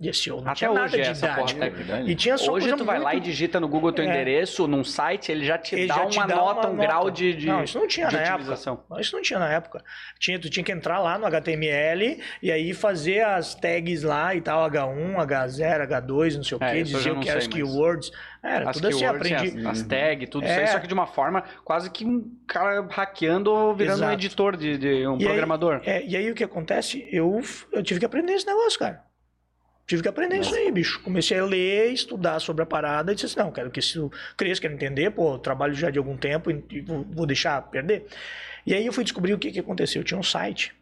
B: E esse não
A: Até
B: tinha
A: hoje
B: nada
A: é
B: de
A: essa porra técnica.
C: verdade.
B: E tinha só
A: Hoje
B: coisa
A: tu vai lá e
B: muito-
A: digita no Google teu
B: É.
A: endereço, num site, ele já te
B: Ele
A: dá
B: já
A: uma
B: te dá
A: nota,
B: uma
A: um grau
B: nota.
A: de, de,
B: Não, isso não tinha
A: de
B: na época.
A: utilização.
B: Mas Isso não tinha na época. Tinha, tu tinha que entrar lá no HTML e aí fazer as tags lá e tal, H1, H0, H2, não sei o
A: É,
B: quê,
A: isso eu já
B: dizer o
A: não
B: que era
A: sei, mas-
B: keywords. Era
A: As
B: tudo assim,
A: keywords,
B: aprendi.
A: as, as tags, tudo isso aí,
B: É.
A: só que de uma forma quase que um cara hackeando ou virando um
B: Exato.
A: editor, de, de um
B: E aí-
A: programador.
B: É, e aí o que acontece? Eu, eu tive que aprender esse negócio, cara. Tive que aprender isso aí, bicho. Comecei a ler, estudar sobre a parada e disse assim, não, quero que isso cresça, quero entender, pô, trabalho já de algum tempo e vou, vou deixar perder. E aí eu fui descobrir o que, que aconteceu. Eu tinha um site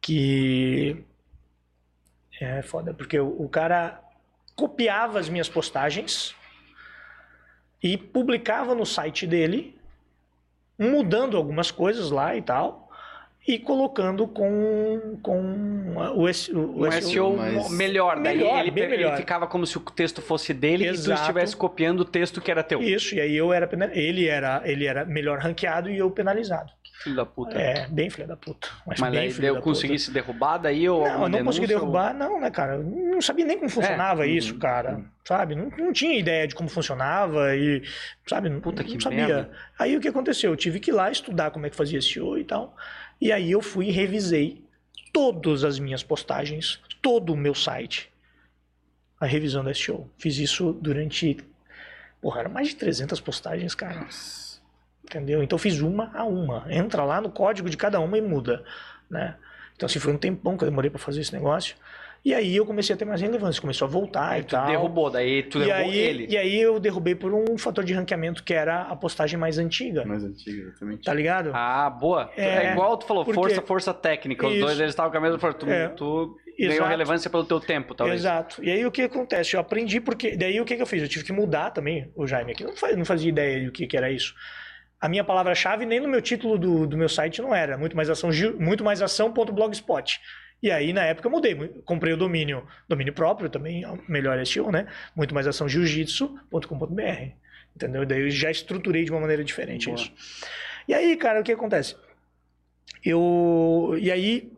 B: que... É foda, porque o, o cara copiava as minhas postagens e publicava no site dele, mudando algumas coisas lá e tal, e colocando com, com o, S- o,
A: SEO
C: mas-
A: melhor, daí
B: Melhor,
A: ele,
B: melhor.
A: ficava como se o texto fosse dele e tu
B: Exato.
A: estivesse copiando o texto que era teu.
B: Isso, e aí eu era ele era ele era melhor ranqueado e eu penalizado.
A: Filho da puta.
B: É, bem filha da puta. Mas,
A: Mas
B: bem
A: daí eu consegui se derrubar daí ou
B: puta. Não, eu não consegui
A: denúncia, ou-
B: derrubar, não, né, cara? Eu Não sabia nem como funcionava
A: uhum,
B: isso, cara. Sabe? Não, não tinha ideia de como funcionava e, sabe? Não,
A: Puta
B: não
A: que
B: sabia.
A: merda.
B: Aí o que aconteceu? Eu tive que ir lá estudar como é que fazia SEO e tal. E aí eu fui e revisei todas as minhas postagens, todo o meu site, a revisão da SEO. Fiz isso durante. Porra, eram mais de 300 postagens, cara. Entendeu? Então fiz uma a uma. Entra lá no código de cada uma e muda, né? Então assim, foi um tempão que eu demorei para fazer esse negócio. E aí eu comecei a ter mais relevância, começou a voltar
A: Aí
B: e
A: tu
B: tal.
A: derrubou, daí tu
B: e
A: derrubou
B: aí,
A: ele.
B: e aí eu derrubei por um fator de ranqueamento que era a postagem mais antiga.
C: Mais antigo, exatamente.
B: Tá ligado?
A: Ah, boa. É,
B: É,
A: igual tu falou,
B: porque-
A: força, força técnica. Os
B: Isso.
A: dois eles estavam com a mesma força. Tu,
B: É.
A: tu ganhou relevância pelo teu tempo, talvez.
B: Exato. E aí o que acontece? Eu aprendi porque. Daí o que, que eu fiz? Eu tive que mudar também o Jaime aqui. Eu não fazia, não fazia ideia do que, que era isso. A minha palavra-chave nem no meu título do, do meu site não era. Muito mais ação, muito mais ação.blogspot. E aí, na época, eu mudei. Comprei o domínio, domínio próprio também, é melhor SEO, né? Muito mais ação jiu-jitsu.com.br. Entendeu? Daí eu já estruturei de uma maneira diferente
A: Boa.
B: isso. E aí, cara, o que acontece? Eu. E aí,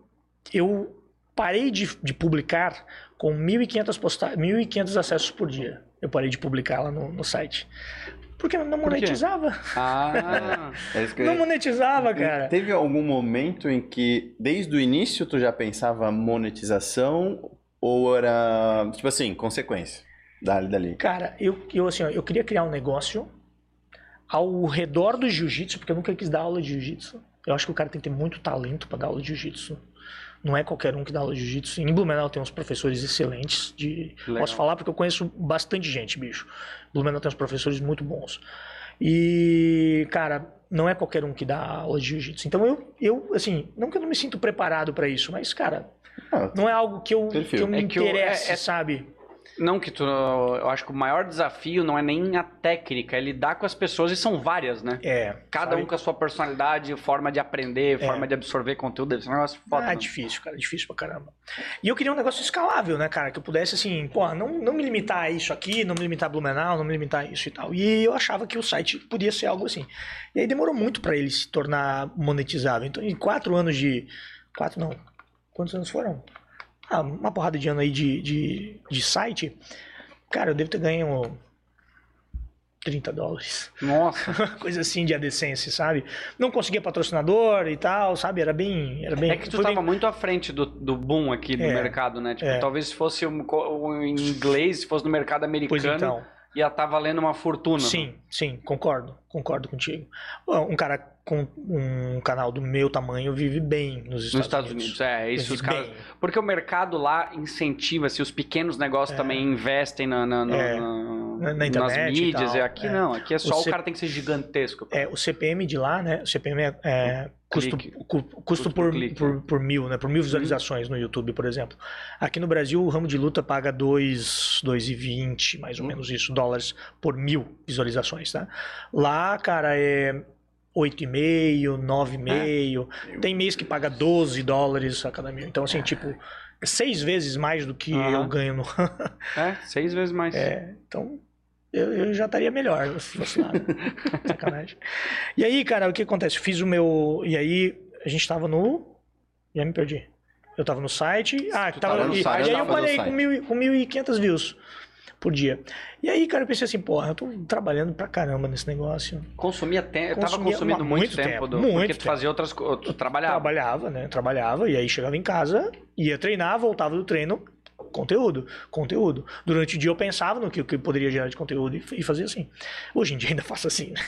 B: eu parei de, de publicar com 1.500 posta 1.500 acessos por dia. Eu parei de publicar lá no, no site. Porque não monetizava.
A: Ah,
C: É isso que eu
B: Não monetizava, cara.
C: Teve algum momento em que, desde o início, tu já pensava monetização ou era, tipo assim, consequência? Dali, dali.
B: Cara, eu, eu assim, ó, eu queria criar um negócio ao redor do jiu-jitsu, porque eu nunca quis dar aula de jiu-jitsu. Eu acho que o cara tem que ter muito talento para dar aula de jiu-jitsu. Não é qualquer um que dá aula de jiu-jitsu. Em Blumenau tem uns professores excelentes. De...
A: Legal.
B: Posso falar porque eu conheço bastante gente, bicho. Blumenau tem uns professores muito bons. E, cara, não é qualquer um que dá aula de jiu-jitsu. Então eu, eu, assim, não que eu não me sinto preparado para isso, mas, cara,
C: Ah,
B: não é algo que eu,
C: Perfil.
B: que eu me
A: É que eu- é-
B: interesse,
A: é-
B: sabe?
A: Não que tu. Eu acho que o maior desafio não é nem a técnica, é lidar com as pessoas e são várias, né?
B: É.
A: Cada
B: sabe?
A: um com a sua personalidade, forma de aprender, forma de absorver conteúdo, um negócio foda.
B: Ah, é difícil, cara, difícil pra caramba. E eu queria um negócio escalável, né, cara? Que eu pudesse, assim, pô, não, não me limitar a isso aqui, não me limitar a Blumenau, não me limitar a isso e tal. E eu achava que o site podia ser algo assim. E aí demorou muito pra ele se tornar monetizável. Então, em quatro anos de. Quatro não. Quantos anos foram? Ah, uma porrada de ano aí de, de, de site. Cara, eu devo ter ganho 30 dólares.
A: Nossa.
B: Coisa assim de adecência, sabe? Não conseguia patrocinador e tal, sabe? Era bem. Era bem
A: É que tu
B: foi bem-
A: muito à frente do, do boom aqui do
B: É.
A: mercado, né? Tipo,
B: É.
A: talvez se fosse em inglês, se fosse no mercado americano,
B: Pois então.
A: Ia estar valendo uma fortuna.
B: Sim, sim, concordo, concordo contigo. Um cara com um canal do meu tamanho vive bem nos Estados,
A: Nos Estados Unidos, é, isso os caras.
B: bem.
A: Porque o mercado lá incentiva, se os pequenos negócios também investem na, na- na-
B: É.
A: na-
B: Na- na
A: nas
B: internet e
A: mídias. e aqui
B: é.
A: não, aqui é só o,
B: C-
A: cara tem que ser gigantesco.
B: É, o CPM de lá, né? O CPM é, é custo, cu- custo,
A: Custo por clique,
B: por,
A: né?
B: por mil, né? Por mil visualizações no YouTube, por exemplo. Aqui no Brasil, o ramo de luta paga 2, 2,20, mais ou
A: Hum.
B: menos isso, dólares por mil visualizações, tá? Lá, cara, é 8,5, 9,5. Tem mês que paga 12 dólares a cada mil. Então, assim, tipo, é seis vezes mais do que
A: Aham.
B: eu ganho no.
A: É, seis vezes mais.
B: É, então eu, eu já estaria melhor se fosse lá. né? Sacanagem. E aí, cara, o que acontece? Eu fiz o meu. E aí, a gente tava no. Já me perdi. Eu tava no site. Ah,
C: Tu
B: tava,
C: tava no
B: e,
C: site,
B: e aí eu
C: tava
B: parei com, mil, com 1.500 views por dia. E aí, cara, eu pensei assim, porra, eu tô trabalhando pra caramba nesse negócio.
A: Consumia tempo, tava
B: Consumia
A: consumindo muito,
B: muito
A: tempo,
B: tempo,
A: do,
B: muito
A: porque tu
B: tempo.
A: fazia outras coisas, tu trabalhava.
B: Trabalhava, né? Trabalhava, e aí chegava em casa, ia treinar, voltava do treino, conteúdo, conteúdo. Durante o dia eu pensava no que, que poderia gerar de conteúdo e, e fazia assim. Hoje em dia ainda faço assim, né?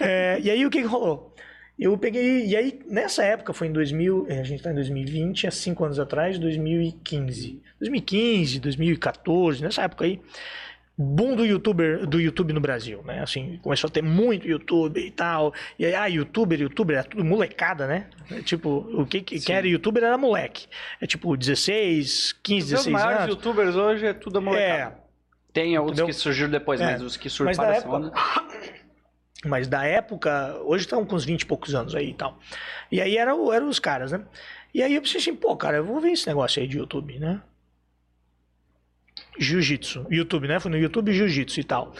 B: É, e aí o que, que rolou? Eu peguei, e aí nessa época foi em 2000, eh, a gente tá em 2020, há cinco anos atrás, 2015. 2015, 2014, nessa época aí, boom do youtuber do YouTube no Brasil, né? Assim, começou a ter muito YouTube e tal. E aí, ah, youtuber, youtuber, era tudo molecada, né? É, tipo, o que, que era youtuber era moleque. É tipo 16, 15,
A: Os
B: 16
A: maiores
B: anos.
A: youtubers hoje é tudo molecada.
B: É,
A: Tem outros
B: Entendeu?
A: que surgiram depois,
B: É.
A: mas os que
B: na
A: essa onda...
B: mas da época, hoje estão com uns 20 e poucos anos aí e tal. E aí era, eram os caras, né? E aí eu pensei assim, pô, cara, eu vou ver esse negócio aí de YouTube, né? Jiu-Jitsu. YouTube, né? Fui no YouTube Jiu-Jitsu e tal.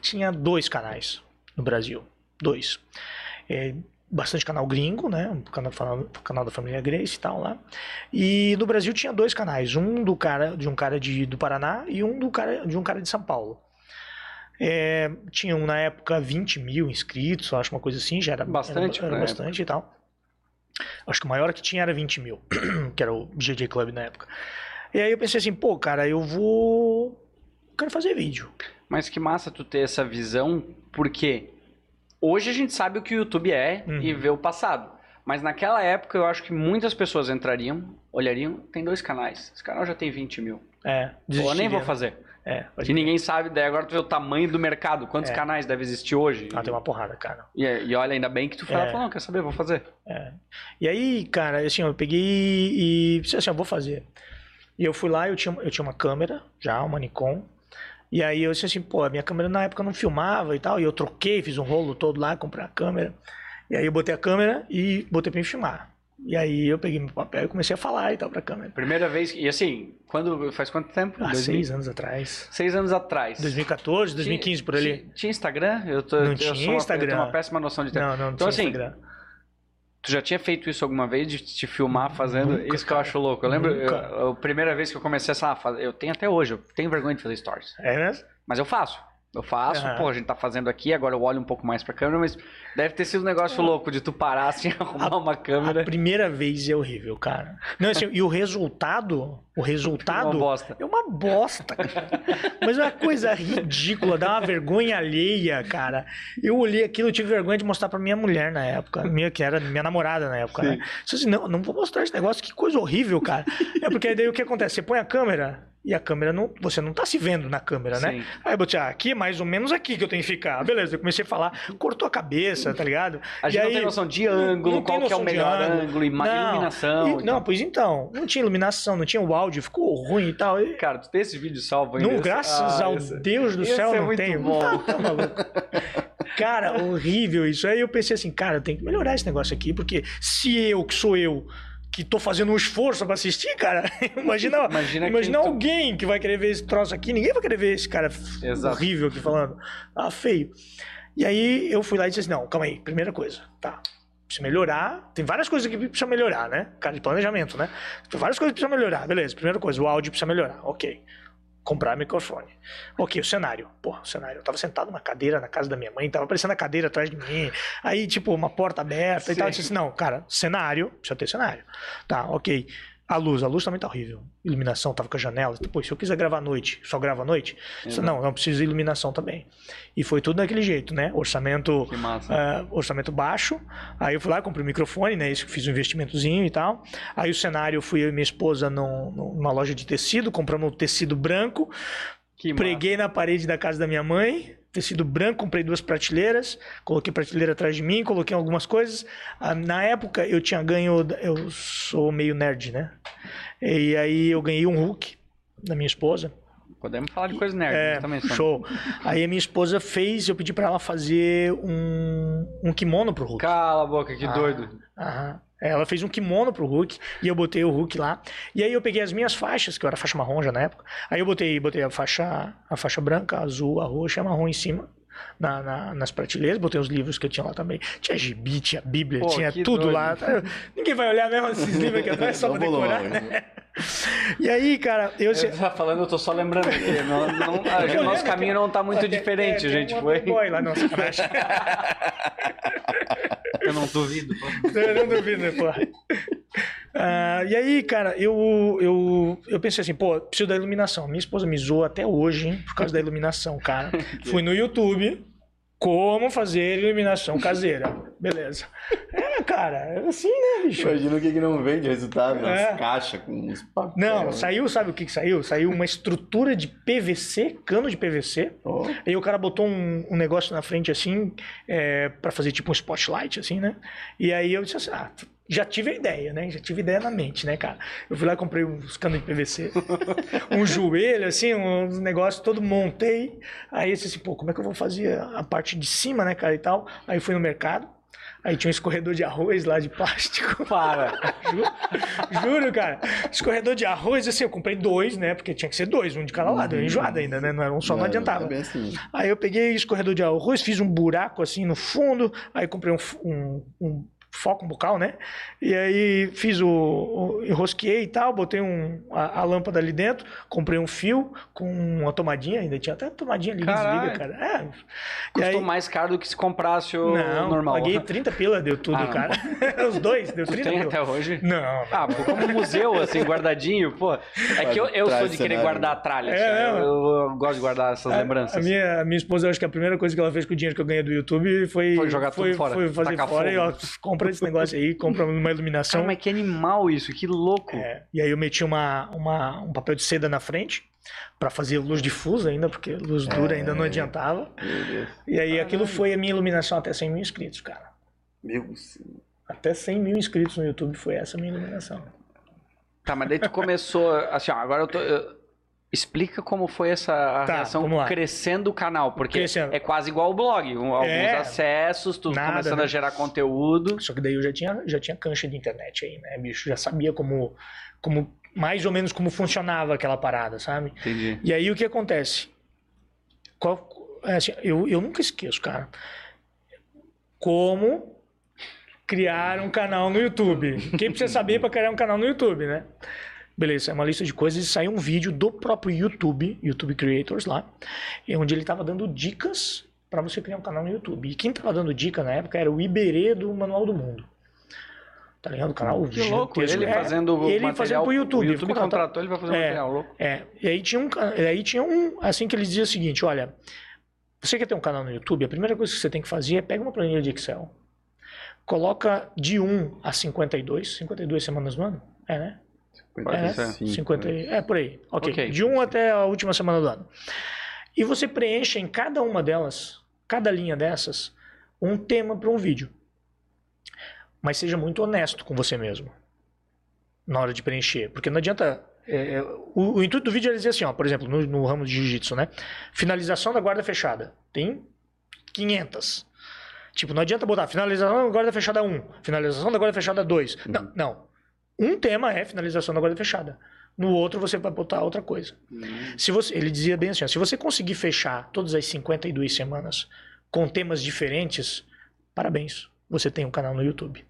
B: Tinha dois canais no Brasil. Dois. É, bastante canal gringo, né? O canal, canal da família Grace e tal lá. E no Brasil tinha dois canais. Um do cara, de um cara de, do Paraná e um do cara, de um cara de São Paulo. É, tinham na época 20 mil inscritos, acho uma coisa assim, já era
A: Bastante
B: era, era bastante e tal. Acho que o maior que tinha era 20 mil, que era o GJ Club na época. E aí eu pensei assim, pô, cara, eu vou. Quero fazer vídeo.
A: Mas que massa tu ter essa visão, porque hoje a gente sabe o que o YouTube é
B: Uhum.
A: e vê o passado. Mas naquela época eu acho que muitas pessoas entrariam, olhariam, tem dois canais. Esse canal já tem 20 mil.
B: É,
A: eu nem vou fazer.
B: É,
A: E ninguém sabe, daí agora tu vê o tamanho do mercado, quantos
B: É.
A: canais deve existir hoje.
B: Ah, tem uma porrada, cara.
A: e, e olha, ainda bem que tu foi lá e
B: É.
A: falou, não, quer saber, vou fazer.
B: E aí, cara, assim, eu peguei e assim, eu vou fazer. E eu fui lá, eu tinha, eu tinha uma câmera, já, uma Nikon. E aí eu disse assim, pô, a minha câmera na época não filmava e tal. E eu troquei, fiz um rolo todo lá, comprei a câmera. E aí eu botei a câmera e botei pra me filmar. E aí eu peguei meu papel e comecei a falar e tal pra câmera.
A: Primeira vez, e assim, quando, faz quanto tempo? 2000?
B: seis anos atrás.
A: Seis anos atrás.
B: 2014, 2015, por ali.
A: Tinha, tinha Instagram? Eu tô,
B: Não
A: eu
B: tinha
A: uma, Eu
B: Instagram.
A: tenho uma péssima noção de tempo.
B: Não, não, não
A: Então,
B: tinha
A: assim,
B: Instagram.
A: Tu já tinha feito isso alguma vez, de te filmar fazendo?
B: Nunca,
A: isso que eu acho louco. Eu lembro, eu- a primeira vez que eu comecei essa fazer, eu tenho até hoje, eu tenho vergonha de fazer stories.
B: É mesmo?
A: Mas eu faço. Eu faço,
B: Aham.
A: pô, a gente tá fazendo aqui, agora eu olho um pouco mais pra câmera, mas deve ter sido um negócio louco de tu parar assim, arrumar uma
B: A
A: câmera.
B: primeira vez é horrível, cara. Não, assim, e o resultado, o
A: Uma
B: resultado
A: bosta.
B: é uma bosta, cara. Mas é uma coisa ridícula, dá uma vergonha alheia, cara. Eu olhei aquilo, eu tive vergonha de mostrar pra minha mulher na época, minha, que era minha namorada na época, né? Disse assim, não, não vou mostrar esse negócio, que coisa horrível, cara. É porque daí o que acontece? Você põe a câmera e a câmera não, você não tá se vendo na câmera, né?
A: Sim.
B: Aí eu botei, ah, aqui é mais ou menos aqui que eu tenho que ficar. Beleza, eu comecei a falar, cortou a cabeça, tá ligado?
A: A gente
B: E
A: não
B: aí-
A: tem noção de ângulo,
B: não tem
A: qual que é o melhor
B: ângulo.
A: ângulo,
B: Não,
A: iluminação.
B: E-
A: e
B: não,
A: tal.
B: pois então, não tinha iluminação, não tinha o áudio, ficou ruim e tal. E-
A: Cara, tu tem esse vídeo salvo ainda?
B: Não, graças
A: Ah,
B: ao
A: esse-
B: Deus do
A: esse
B: céu,
A: é
B: não tenho.
A: bom.
B: Tá maluco. Cara, horrível isso. Aí eu pensei assim, cara, eu tenho que melhorar esse negócio aqui, porque se eu, que sou eu, que tô fazendo um esforço pra assistir, cara, imagina,
A: Imagina
B: imagina
A: quem tu-
B: alguém que vai querer ver esse troço aqui. Ninguém vai querer ver esse cara
A: Exato.
B: horrível aqui falando. Ah, feio. E aí eu fui lá e disse assim, não, calma aí, primeira coisa, tá. Precisa melhorar. Tem várias coisas que precisa melhorar, né? Cara, de planejamento, né? Tem várias coisas que precisa melhorar. Beleza, primeira coisa, o áudio precisa melhorar. Ok. Comprar microfone. Ok, o cenário. Porra, o cenário. Eu tava sentado numa cadeira na casa da minha mãe, tava aparecendo a cadeira atrás de mim. Aí, tipo, uma porta aberta e
A: Sim.
B: tal. Eu disse assim, não, cara, cenário, precisa ter cenário. Tá, ok. A luz, a luz também tá horrível. Iluminação, tava com a janela. Pô, se eu quiser gravar à noite, só gravo à noite?
A: Exato.
B: Não, não precisa de iluminação também. E foi tudo daquele jeito, né? Orçamento
A: massa.
B: ah, orçamento baixo. Aí eu fui lá, comprei o microfone, né? Isso que fiz um investimentozinho e tal. Aí o cenário, eu fui eu e minha esposa num- numa loja de tecido, compramos um tecido branco,
A: Que massa.
B: preguei na parede da casa da minha mãe, tecido branco, comprei duas prateleiras, coloquei prateleira atrás de mim, coloquei algumas coisas. Ah, Na época eu tinha ganho, eu sou meio nerd, né? E aí eu ganhei um Hulk da minha esposa.
A: Podemos falar de coisa nerd
B: É,
A: também. somos.
B: show. Aí a minha esposa fez, eu pedi pra ela fazer um, um kimono pro Hulk.
A: Cala a boca, que
B: Ah.
A: doido.
B: Aham. É, Ela fez um kimono pro Hulk e eu botei o Hulk lá. E aí eu peguei as minhas faixas, que eu era faixa marrom já na época. Aí eu botei, botei a faixa, a faixa branca, a azul, a roxa e a marrom em cima. na, na- nas prateleiras, botei os livros que eu tinha lá também. Tinha gibi, tinha bíblia,
A: Pô,
B: tinha tudo
A: doido.
B: lá. Ninguém vai olhar mesmo esses livros aqui atrás só
C: um
B: pra decorar, né? E aí, cara, eu...
A: Você tá falando, eu tô só lembrando aqui. Não, não, a-
B: Eu
A: nosso caminho não tá muito
B: É,
A: diferente,
B: é,
A: gente.
B: uma
A: Foi.
B: Playboy lá, sacanagem.
A: Eu não duvido.
B: Eu não duvido, porra. Ah, e aí, cara, eu, eu, eu pensei assim, pô, preciso da iluminação. Minha esposa me zoa até hoje, hein, por causa da iluminação, cara. Fui no YouTube, como fazer iluminação caseira. Beleza. É, cara, é assim, né, bicho?
C: Imagina o que, que não vem de resultado. Umas
B: É.
C: caixas com uns papéis.
B: Não, saiu, sabe o que, que saiu? Saiu uma estrutura de PVC, cano de PVC.
C: Ó,
B: Aí o cara botou um, um negócio na frente assim, é, para fazer tipo um spotlight, assim, né? E aí eu disse assim, ah, já tive a ideia, né? Já tive ideia na mente, né, cara? Eu fui lá e comprei uns canos de PVC, um joelho, assim, uns negócios, todo montei. Aí eu disse assim, pô, como é que eu vou fazer a parte de cima, né, cara, e tal? Aí fui no mercado, aí tinha um escorredor de arroz lá de plástico.
A: Para.
B: Ju- Juro, cara. Escorredor de arroz, assim, eu comprei dois, né? Porque tinha que ser dois, um de cada lado. Eu enjoado ainda, né? Não era um só, não, adiantava.
C: É assim.
B: Aí eu peguei escorredor de arroz, fiz um buraco assim no fundo, aí comprei um, um, um foco bucal, né? E aí fiz o, o enrosqueei e tal, botei um, a, a lâmpada ali dentro, comprei um fio com uma tomadinha, ainda tinha até tomadinha ali,
A: Caralho.
B: desliga, cara. É.
A: Custou
B: aí,
A: mais caro do que se comprasse o
B: não,
A: normal.
B: paguei 30 pila, deu tudo,
A: Ah,
B: cara. Os dois, deu
A: Tu
B: 30
A: tem
B: pila.
A: até hoje?
B: Não,
A: Ah, pô, como museu, assim, guardadinho, pô. É que eu, eu sou de querer guardar tralhas.
B: É,
A: eu,
B: não.
A: eu- eu gosto de guardar essas
B: A-
A: lembranças.
B: A minha, a minha esposa, eu acho que a primeira coisa que ela fez com o dinheiro que eu ganhei do YouTube foi,
A: Foi jogar tudo
B: foi,
A: fora,
B: foi fazer fora e ó,
A: fogo.
B: Compra esse negócio aí, compra uma iluminação.
A: Cara, mas que animal isso, que louco.
B: É, e aí eu meti uma, uma, um papel de seda na frente pra fazer luz difusa ainda, porque luz dura ainda não adiantava.
C: Meu Deus.
B: E aí aquilo foi a minha iluminação até 100 mil inscritos, cara.
C: Meu Deus.
B: Até 100 mil inscritos no YouTube foi essa a minha iluminação.
A: Tá, mas daí tu começou, assim, ó, agora eu tô... eu- Explica como foi essa a
B: Tá,
A: reação crescendo o canal, porque
B: Crescendo.
A: é quase igual o blog, um- alguns
B: É.
A: acessos, tu
B: Nada,
A: começando
B: né?
A: a gerar conteúdo.
B: Só que daí eu já tinha, já tinha cancha de internet aí, né, bicho? Já sabia como, como mais ou menos como funcionava aquela parada, sabe?
A: Entendi.
B: E aí o que acontece? Qual- é assim, eu, eu nunca esqueço, cara. Como criar um canal no YouTube. Quem precisa saber para criar um canal no YouTube, né? Beleza, é uma lista de coisas e saiu um vídeo do próprio YouTube, YouTube Creators lá, onde ele estava dando dicas para você criar um canal no YouTube. E quem estava dando dica na época era o Iberê do Manual do Mundo. Tá ligado? O canal
A: Que louco, ele
B: É,
A: fazendo o
B: ele
A: material,
B: fazendo pro YouTube.
A: O YouTube
B: Contratou-
A: ele pra fazer
B: É.
A: material louco.
B: é, e aí tinha um, aí tinha um, assim que ele dizia o seguinte, olha, você quer ter um canal no YouTube, a primeira coisa que você tem que fazer é pega uma planilha de Excel, coloca de 1 a 52, 52 semanas no ano? É, né?
A: Pode
B: É,
A: ser.
B: 50, e- é por aí. ok.
A: Ok.
B: De 1 até a última semana do ano. E você preenche em cada uma delas, cada linha dessas, um tema para um vídeo. Mas seja muito honesto com você mesmo na hora de preencher. Porque não adianta. é, é, o, o intuito do vídeo é dizer assim, ó, por exemplo, no, no ramo de jiu-jitsu, né? Finalização da guarda fechada. Tem 500. Tipo, não adianta botar finalização da guarda fechada 1, finalização da guarda fechada 2. Não, não. Um tema é finalização da guarda fechada. No outro você vai botar outra coisa. Se você, ele dizia bem assim, ó, se você conseguir fechar todas as 52 semanas com temas diferentes, parabéns, você tem um canal no YouTube.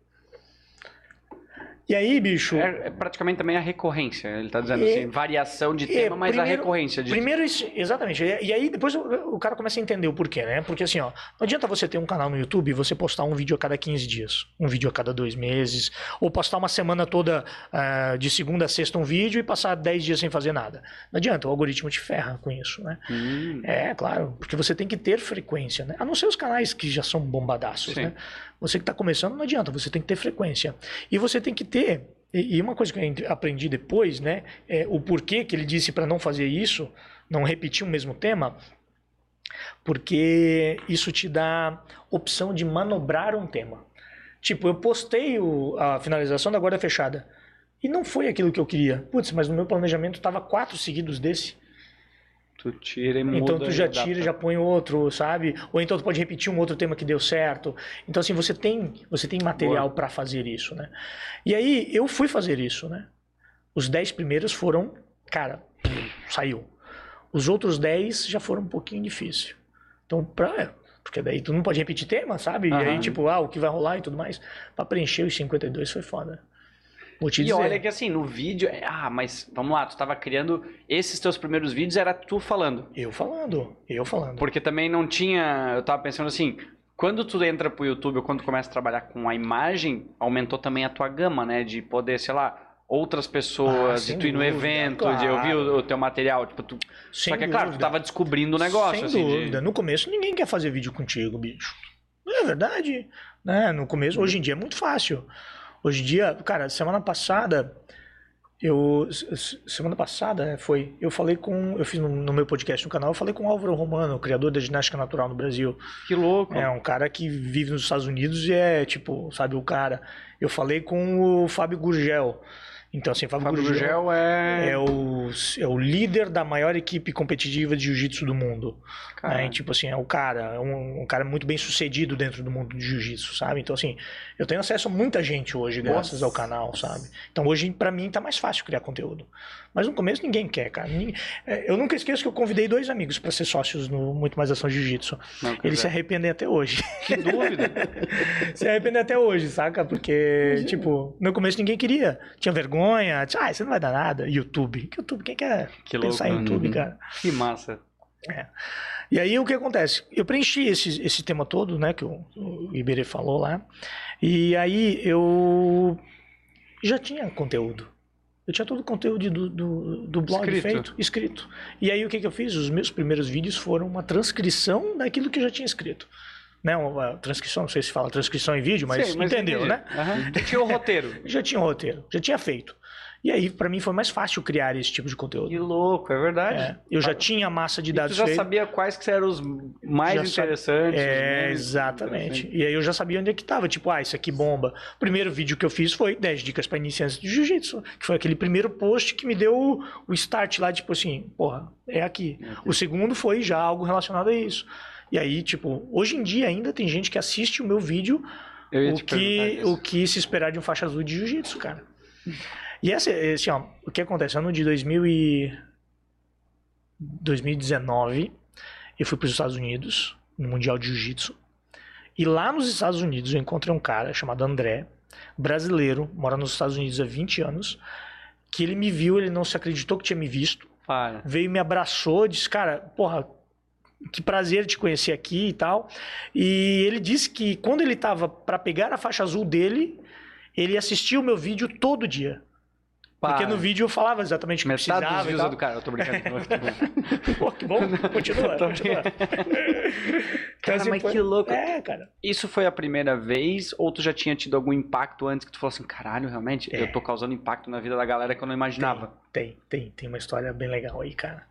B: E aí, bicho,
A: É, é praticamente também a recorrência. Ele tá dizendo
B: E-
A: assim, variação de tema, mas a
B: primeiro-
A: recorrência disso.
B: Primeiro, isso- exatamente. E, e aí depois o, o cara começa a entender o porquê, né? Porque assim, ó, não adianta você ter um canal no YouTube e você postar um vídeo a cada 15 dias, um vídeo a cada dois meses, ou postar uma semana toda ah, de segunda a sexta um vídeo e passar 10 dias sem fazer nada. Não adianta, o algoritmo te ferra com isso, né?
A: Hum,
B: É, claro, porque você tem que ter frequência, né? A não ser os canais que já são bombadaços,
A: Sim.
B: né? Você que está começando, não adianta, você tem que ter frequência. E você tem que ter, e e uma coisa que eu aprendi depois, né? É o porquê que ele disse para não fazer isso, não repetir o mesmo tema, porque isso te dá opção de manobrar um tema. Tipo, eu postei o- a finalização da guarda fechada. E não foi aquilo que eu queria. Putz, mas no meu planejamento estava quatro seguidos desse.
A: Tu tira e muda.
B: Então tu já
A: e
B: tira, já põe outro, sabe? Ou então tu pode repetir um outro tema que deu certo. Então assim, você tem, você tem material para fazer isso, né? E aí eu fui fazer isso, né? Os 10 primeiros foram, cara, saiu. Os outros 10 já foram um pouquinho difícil. Então, pra, porque daí tu não pode repetir tema, sabe? E aí, tipo, ah, o que vai rolar e tudo mais. Pra preencher os 52 foi foda. Vou te
A: E
B: dizer.
A: olha que assim, no vídeo. é- Ah, mas vamos lá, tu tava criando. Esses teus primeiros vídeos era tu falando.
B: Eu falando, eu falando.
A: Porque também não tinha. Eu tava pensando assim. Quando tu entra pro YouTube ou quando tu começa a trabalhar com a imagem, aumentou também a tua gama, né? De poder, sei lá, outras
B: Ah,
A: pessoas,
B: sem
A: de tu ir no
B: dúvida,
A: evento, de eu vi
B: claro.
A: o, o teu material. Tipo, tu...
B: Sem
A: Só que é claro, tu tava descobrindo o negócio,
B: Sem
A: assim. de-
B: dúvida. No começo ninguém quer fazer vídeo contigo, bicho. Não é verdade? Né? No começo, hoje em dia é muito fácil. Hoje em dia, cara, semana passada, eu. Semana passada é, foi. Eu falei com. Eu fiz no, no meu podcast no canal, eu falei com o Álvaro Romano, o criador da ginástica natural no Brasil.
A: Que louco.
B: É um cara que vive nos Estados Unidos e é, tipo, sabe, o cara. Eu falei com o Fábio Gurgel. Então, assim, Fábio,
A: Fábio
B: Gurgel
A: Gurgel é.
B: é o, é o líder da maior equipe competitiva de jiu-jitsu do mundo. Né? E, tipo assim, é o cara, é um, um cara muito bem sucedido dentro do mundo de jiu-jitsu, sabe? Então, assim, eu tenho acesso a muita gente hoje, graças
C: Nossa.
B: ao canal, sabe? Então, hoje, pra mim, tá mais fácil criar conteúdo. Mas no começo ninguém quer, cara. É, Eu nunca esqueço que eu convidei dois amigos pra ser sócios no Muito Mais Ação Jiu-Jitsu. Eles se
A: cara,
B: arrependem até hoje.
A: Que dúvida.
B: se arrependem até hoje, saca? Porque, tipo, no começo ninguém queria. Tinha vergonha. Tinha, ah, isso não vai dar nada. YouTube. Que YouTube? Quem quer
A: Que louco.
B: pensar em YouTube,
C: Uhum.
B: cara?
A: Que massa.
B: E aí o que acontece? Eu preenchi esse, esse tema todo, né, que o, o Iberê falou lá. E aí eu já tinha conteúdo. Eu tinha todo o conteúdo do, do, do blog
A: Escrito.
B: feito, escrito. E aí o que, que eu fiz? Os meus primeiros vídeos foram uma transcrição daquilo que eu já tinha escrito. Né, uma transcrição, não sei se fala transcrição em vídeo, mas,
A: Sei,
B: entendeu,
A: entendi.
B: né?
A: Tu Tinha o roteiro.
B: Já tinha um roteiro, já tinha feito. E aí, pra mim, foi mais fácil criar esse tipo de conteúdo.
A: Que louco, é verdade.
B: É, eu já tinha a massa de
A: E tu
B: dados
A: já
B: feita.
A: sabia quais que eram os mais
B: Já
A: interessantes.
B: É,
A: menos
B: exatamente. E aí eu já sabia onde é que tava. Tipo, ah, isso aqui bomba. O primeiro vídeo que eu fiz foi 10 dicas para iniciantes de jiu-jitsu. Que foi aquele primeiro post que me deu o, o start lá, tipo assim, porra, é aqui. O segundo foi já algo relacionado a isso. E aí, tipo, hoje em dia ainda tem gente que assiste o meu vídeo o que, o que se esperar de um faixa azul de jiu-jitsu, cara. E essa, esse, ó, o que acontece? Ano de 2000 e... 2019, eu fui para os Estados Unidos, no Mundial de Jiu-Jitsu. E lá nos Estados Unidos eu encontrei um cara chamado André, brasileiro, mora nos Estados Unidos há 20 anos, que ele me viu, ele não se acreditou que tinha me visto,
A: Para.
B: veio me abraçou, disse, cara, porra, que prazer te conhecer aqui e tal. E ele disse que quando ele tava para pegar a faixa azul dele, ele assistia o meu vídeo todo dia. Porque no vídeo eu falava exatamente o que
A: Metade dos
B: precisava e
A: é
B: tal.
A: do cara. Eu tô brincando.
B: Pô, que bom. Continua, continua.
A: Cara,
B: assim,
A: mas
B: foi-
A: que louco.
B: É, cara.
A: Isso foi a primeira vez ou tu já tinha tido algum impacto antes que tu falou assim, caralho, realmente,
B: É.
A: eu tô causando impacto na vida da galera que eu não imaginava.
B: Tem, tem, tem uma história bem legal aí, cara.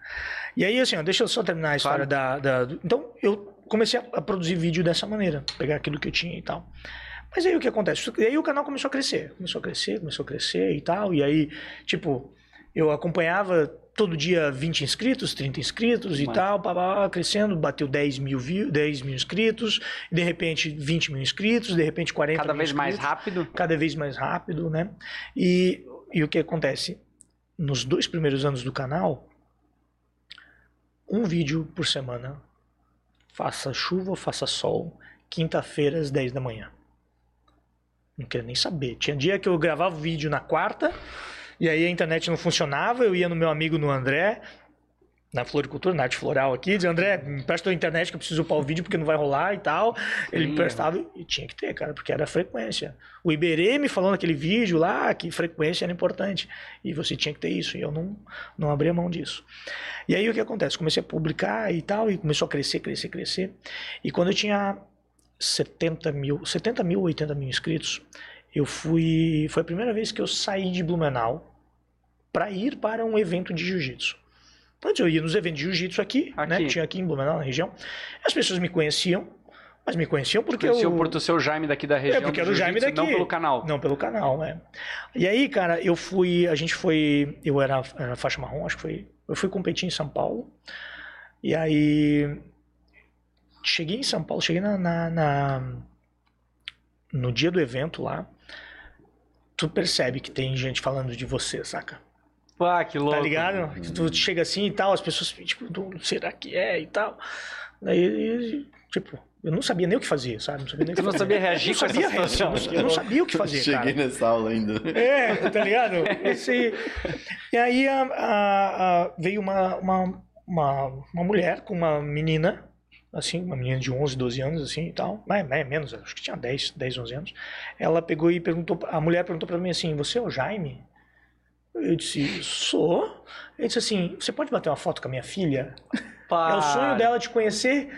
B: E aí, assim, ó, deixa eu só terminar a história da, da- do- Então, eu comecei a produzir vídeo dessa maneira, pegar aquilo que eu tinha e tal. Mas aí o que acontece? E aí o canal começou a crescer, começou a crescer, começou a crescer e tal. E aí, tipo, eu acompanhava todo dia 20 inscritos, 30 inscritos e
A: Mas-
B: tal, pá, pá, crescendo, bateu 10 mil, view, 10 mil inscritos, de repente 20 mil inscritos, de repente 40
A: Cada
B: mil
A: vez mais
B: inscritos
A: rápido.
B: cada vez mais rápido, né? E, e o que acontece? Nos dois primeiros anos do canal, um vídeo por semana, faça chuva faça sol, quinta-feira às 10 da manhã. Não queria nem saber. Tinha dia que eu gravava o vídeo na quarta, e aí a internet não funcionava, eu ia no meu amigo no André, na floricultura, na arte floral aqui, dizia, André, me presta a internet que eu preciso upar o vídeo porque não vai rolar e tal. Ele me
A: Sim,
B: prestava e tinha que ter, cara, porque era frequência. O Iberê me falou naquele vídeo lá que frequência era importante. E você tinha que ter isso. E eu não, não abria mão disso. E aí o que acontece? Comecei a publicar e tal, e começou a crescer, crescer, crescer. E quando eu tinha 70 mil, 70 mil, 80 mil inscritos, eu fui. Foi a primeira vez que eu saí de Blumenau para ir para um evento de jiu-jitsu. Antes eu ia nos eventos de jiu-jitsu aqui, né?
A: Aqui.
B: que Tinha aqui em Blumenau, na região. As pessoas me conheciam, mas me conheciam porque
A: Conheci
B: eu...
A: o Porto Seu Jaime daqui da região.
B: É, porque era o Jaime daqui.
A: Não pelo canal.
B: Não, pelo canal, né? E aí, cara, eu fui. A gente foi. Eu era, era faixa marrom, acho que foi. Eu fui competir em São Paulo. E aí. Cheguei em São Paulo, cheguei na, na- na- no dia do evento lá. Tu percebe que tem gente falando de você, saca?
A: Ah, que louco.
B: Tá ligado? Tu chega assim e tal, as pessoas, tipo, "Du- será que é e tal? Daí, tipo, eu não sabia nem o que fazer, sabe? Não sabia nem o que
A: Você não sabia reagir
B: Eu
A: com
B: não sabia
A: essa
B: reagir,
A: situação.
B: eu não sabia o que fazer,
C: Cheguei
B: cara.
C: nessa aula ainda.
B: É, tá ligado? Esse... E aí a- a- a- veio uma, uma, uma, uma mulher com uma menina, assim, uma menina de 11, 12 anos, assim e tal, mais, mais menos, acho que tinha 10, 10, 11 anos. Ela pegou e perguntou, a mulher perguntou pra mim assim: Você é o Jaime? Eu disse: Sou. Ele disse assim: Você pode bater uma foto com a minha filha? É o sonho dela te conhecer.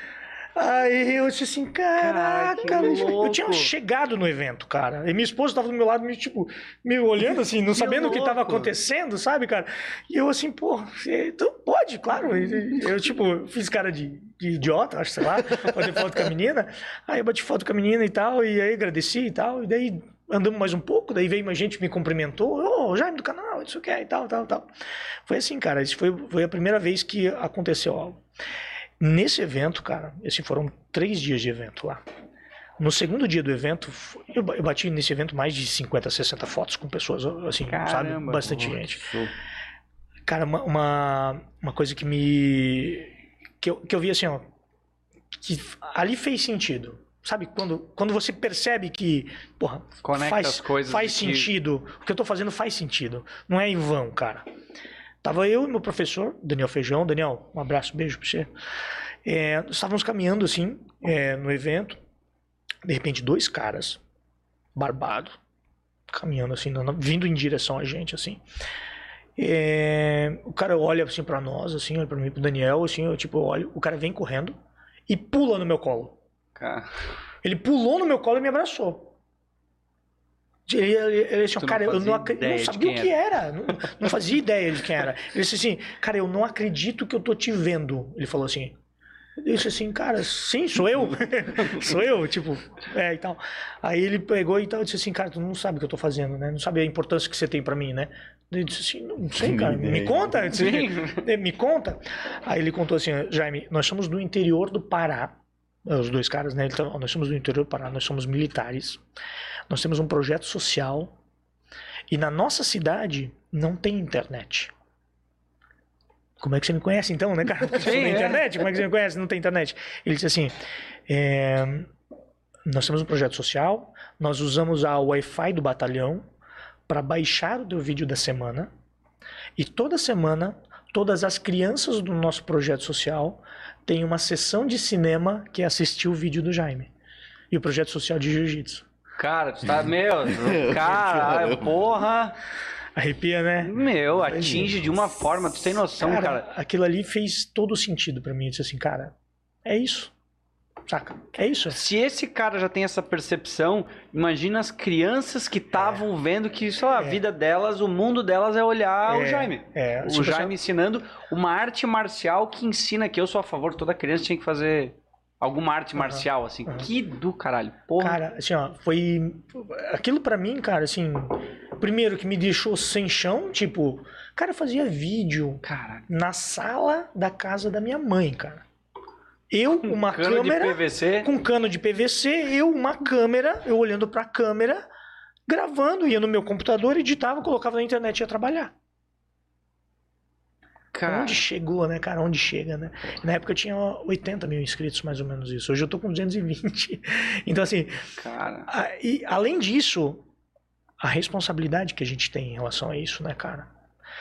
B: Aí eu disse assim,
A: Cara,
B: caraca, eu tinha chegado no evento, cara. E minha esposa tava do meu lado, me, tipo, me olhando assim, não sabendo o que tava acontecendo, sabe, cara? E eu assim, pô, então pode, claro. Eu, tipo, fiz cara de idiota, acho, sei lá, fazer foto com a menina. Aí eu bati foto com a menina e tal, e aí agradeci e tal, e daí andamos mais um pouco, daí veio mais gente me cumprimentou, ô, Jaime do canal, isso que é, e tal, tal, tal. Foi assim, cara, isso foi, foi a primeira vez que aconteceu algo. Nesse evento, cara, esses foram três dias de evento lá. No segundo dia do evento, eu eu bati nesse evento mais de 50, 60 fotos com pessoas, assim, sabe?
A: Caramba,
B: Bastante
C: Pô,
B: gente.
C: show.
B: Cara, uma, uma, uma coisa que me. Que eu, que eu vi assim, ó. Que ali fez sentido. Sabe? Quando, quando você percebe que. Porra,
A: Conecta
B: faz,
A: as coisas
B: faz
A: de que-
B: sentido. O que eu tô fazendo faz sentido. Não é em vão, cara. Tava eu e meu professor, Daniel Feijão. Daniel, um abraço, beijo pra você. É, estávamos caminhando assim, é, no evento. De repente, dois caras, barbados, caminhando assim, vindo em direção a gente, assim. É, o cara olha assim pra nós, assim, olha pra mim, pro Daniel, assim, eu tipo, olho, o cara vem correndo e pula no meu colo.
A: Cara,
B: Ele pulou no meu colo e me abraçou. Ele, ele, ele assim, cara, eu não, não sabia o que era. Não, não fazia ideia de quem era. Ele disse assim, cara, eu não acredito que eu tô te vendo. Ele falou assim. Eu disse assim, cara, sim, sou eu. sou eu, tipo, é e tal. Aí ele pegou e tal, disse assim, cara, tu não sabe o que eu tô fazendo, né? Não sabe a importância que você tem pra mim, né? Ele disse assim, não sei, cara, me conta. Disse. "É, me conta. Aí ele contou assim, Jaime, nós somos do interior do Pará. Os dois caras, né? Tá- nós somos do interior do Pará, nós somos militares. Nós temos um projeto social. E na nossa cidade não tem internet. Como é que você me conhece então, né, cara?
A: Sim,
B: da
A: é.
B: internet. Como é que você me conhece? Não tem internet. Ele disse assim: é, nós temos um projeto social, nós usamos a Wi-Fi do batalhão para baixar o teu vídeo da semana. E toda semana, todas as crianças do nosso projeto social têm uma sessão de cinema que é assistir o vídeo do Jaime. E o projeto social de jiu-jitsu.
A: cara, tu tá, meu, cara, porra,
B: Arrepia, né?
A: meu, atinge de uma forma, tu tem noção, cara.
B: aquilo ali fez todo sentido pra mim. Eu disse assim, cara, é isso. Saca? É isso.
A: Se esse cara já tem essa percepção, imagina as crianças que estavam vendo que só a
B: É.
A: vida delas, o mundo delas é olhar o
B: É,
A: Jaime.
B: É,
A: O
B: tipo,
A: Jaime ensinando uma arte marcial que ensina que eu sou a favor, toda criança tinha que fazer alguma arte marcial, assim.
B: aham.
A: Que do caralho. Porra.
B: Cara, assim, ó, foi. Aquilo pra mim, cara, assim. Primeiro que me deixou sem chão, tipo, cara, eu fazia vídeo
A: Caralho.
B: na sala da casa da minha mãe, cara. Eu, uma
A: Cano
B: câmera.
A: de PVC.
B: com cano de PVC, eu, uma câmera, eu olhando pra câmera, gravando, ia no meu computador, editava, colocava na internet e ia trabalhar.
A: Cara,
B: Onde chegou, né, cara? Onde chega, né? Na época eu tinha 80 mil inscritos, mais ou menos isso. Hoje eu tô com 220. Então, assim,
A: cara.
B: a- e além disso, a responsabilidade que a gente tem em relação a isso, né, cara?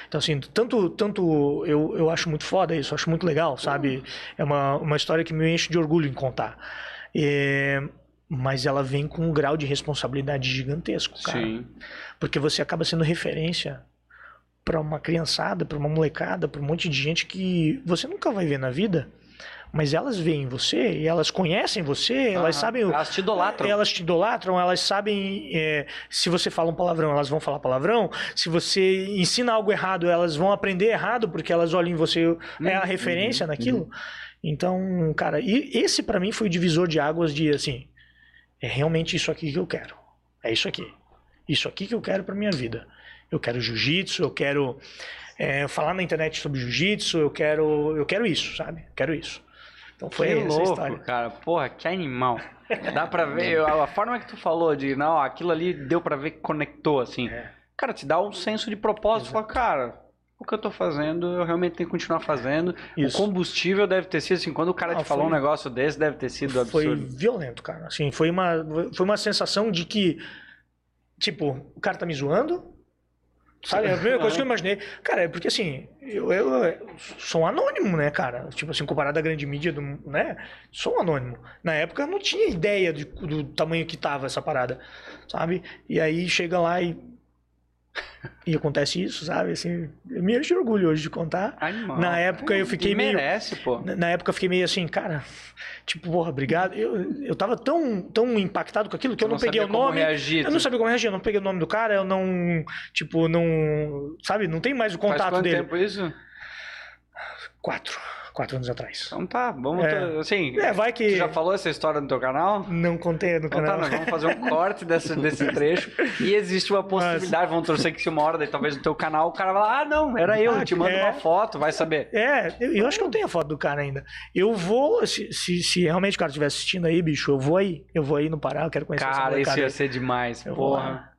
B: Então, assim, tanto, tanto eu, eu acho muito foda isso, acho muito legal, sabe? É uma, uma história que me enche de orgulho em contar. É, mas ela vem com um grau de responsabilidade gigantesco, cara.
A: Sim.
B: Porque você acaba sendo referência para uma criançada, para uma molecada, para um monte de gente que você nunca vai ver na vida, mas elas veem você e elas conhecem você, elas
A: Aham.
B: sabem
A: Elas te idolatram.
B: elas te idolatram, elas sabem é, se você fala um palavrão, elas vão falar palavrão. Se você ensina algo errado, elas vão aprender errado porque elas olham em você é a
A: Uhum,
B: referência naquilo. Então, cara, e esse pra mim foi o divisor de águas de assim, é realmente isso aqui que eu quero. É isso aqui. Isso aqui que eu quero pra minha vida. Eu quero jiu-jitsu, eu quero é, falar na internet sobre jiu-jitsu, eu quero, eu quero isso, sabe? Eu quero isso. Então foi
A: que
B: essa
A: louco,
B: história.
A: cara. Porra, que animal. Dá pra ver, a forma que tu falou de, não, aquilo ali deu pra ver que conectou, assim.
B: É.
A: Cara, te dá um senso de propósito. Fala, cara, o que eu tô fazendo, eu realmente tenho que continuar fazendo.
B: Isso.
A: O combustível deve ter sido assim, quando o cara
B: Ah,
A: te falou
B: foi-
A: um negócio desse, deve ter sido
B: Foi
A: absurdo.
B: violento, cara. Assim, foi uma, foi uma sensação de que, tipo, o cara tá me zoando. Sabe? É a primeira coisa que eu imaginei. Cara, é porque assim, eu, eu, eu sou um anônimo, né, cara? Tipo assim, comparado à grande mídia, do, né? Sou um anônimo. Na época eu não tinha ideia de- do tamanho que tava essa parada, sabe? E aí chega lá e. E acontece isso, sabe? Assim, eu me encho de orgulho hoje de contar.
A: Animal.
B: Na época eu fiquei
A: E
B: meio-
A: merece, pô.
B: Na época eu fiquei meio assim, cara, tipo, porra, obrigado. Eu, eu tava tão, tão impactado com aquilo que eu não, peguei
A: sabia
B: o nome.
A: reagir,
B: Eu não
A: tu-
B: sabia como reagir, eu não peguei o nome do cara, eu não, tipo, não, sabe, não tem mais o
A: Faz
B: contato
A: quanto
B: dele.
A: tempo isso?
B: Quatro, quatro anos atrás.
A: Então tá, vamos.
B: É.
A: ter- assim,
B: É, vai que
A: tu já falou essa história no teu canal?
B: não contei no
A: Então tá,
B: canal.
A: nós vamos fazer um corte desse, desse trecho. E existe uma possibilidade, vamos torcer que se uma hora, daí, talvez no teu canal, o cara vai lá, ah, não, era eu,
B: Ah,
A: eu te mando
B: é.
A: uma foto, vai saber.
B: É, eu, eu acho que eu tenho a foto do cara ainda. Eu vou, se, se, se realmente o cara estiver assistindo aí, bicho, eu vou aí. Eu vou aí no Pará, eu quero conhecer essa
A: Cara, isso ia
B: aí.
A: ser demais,
B: Eu
A: porra.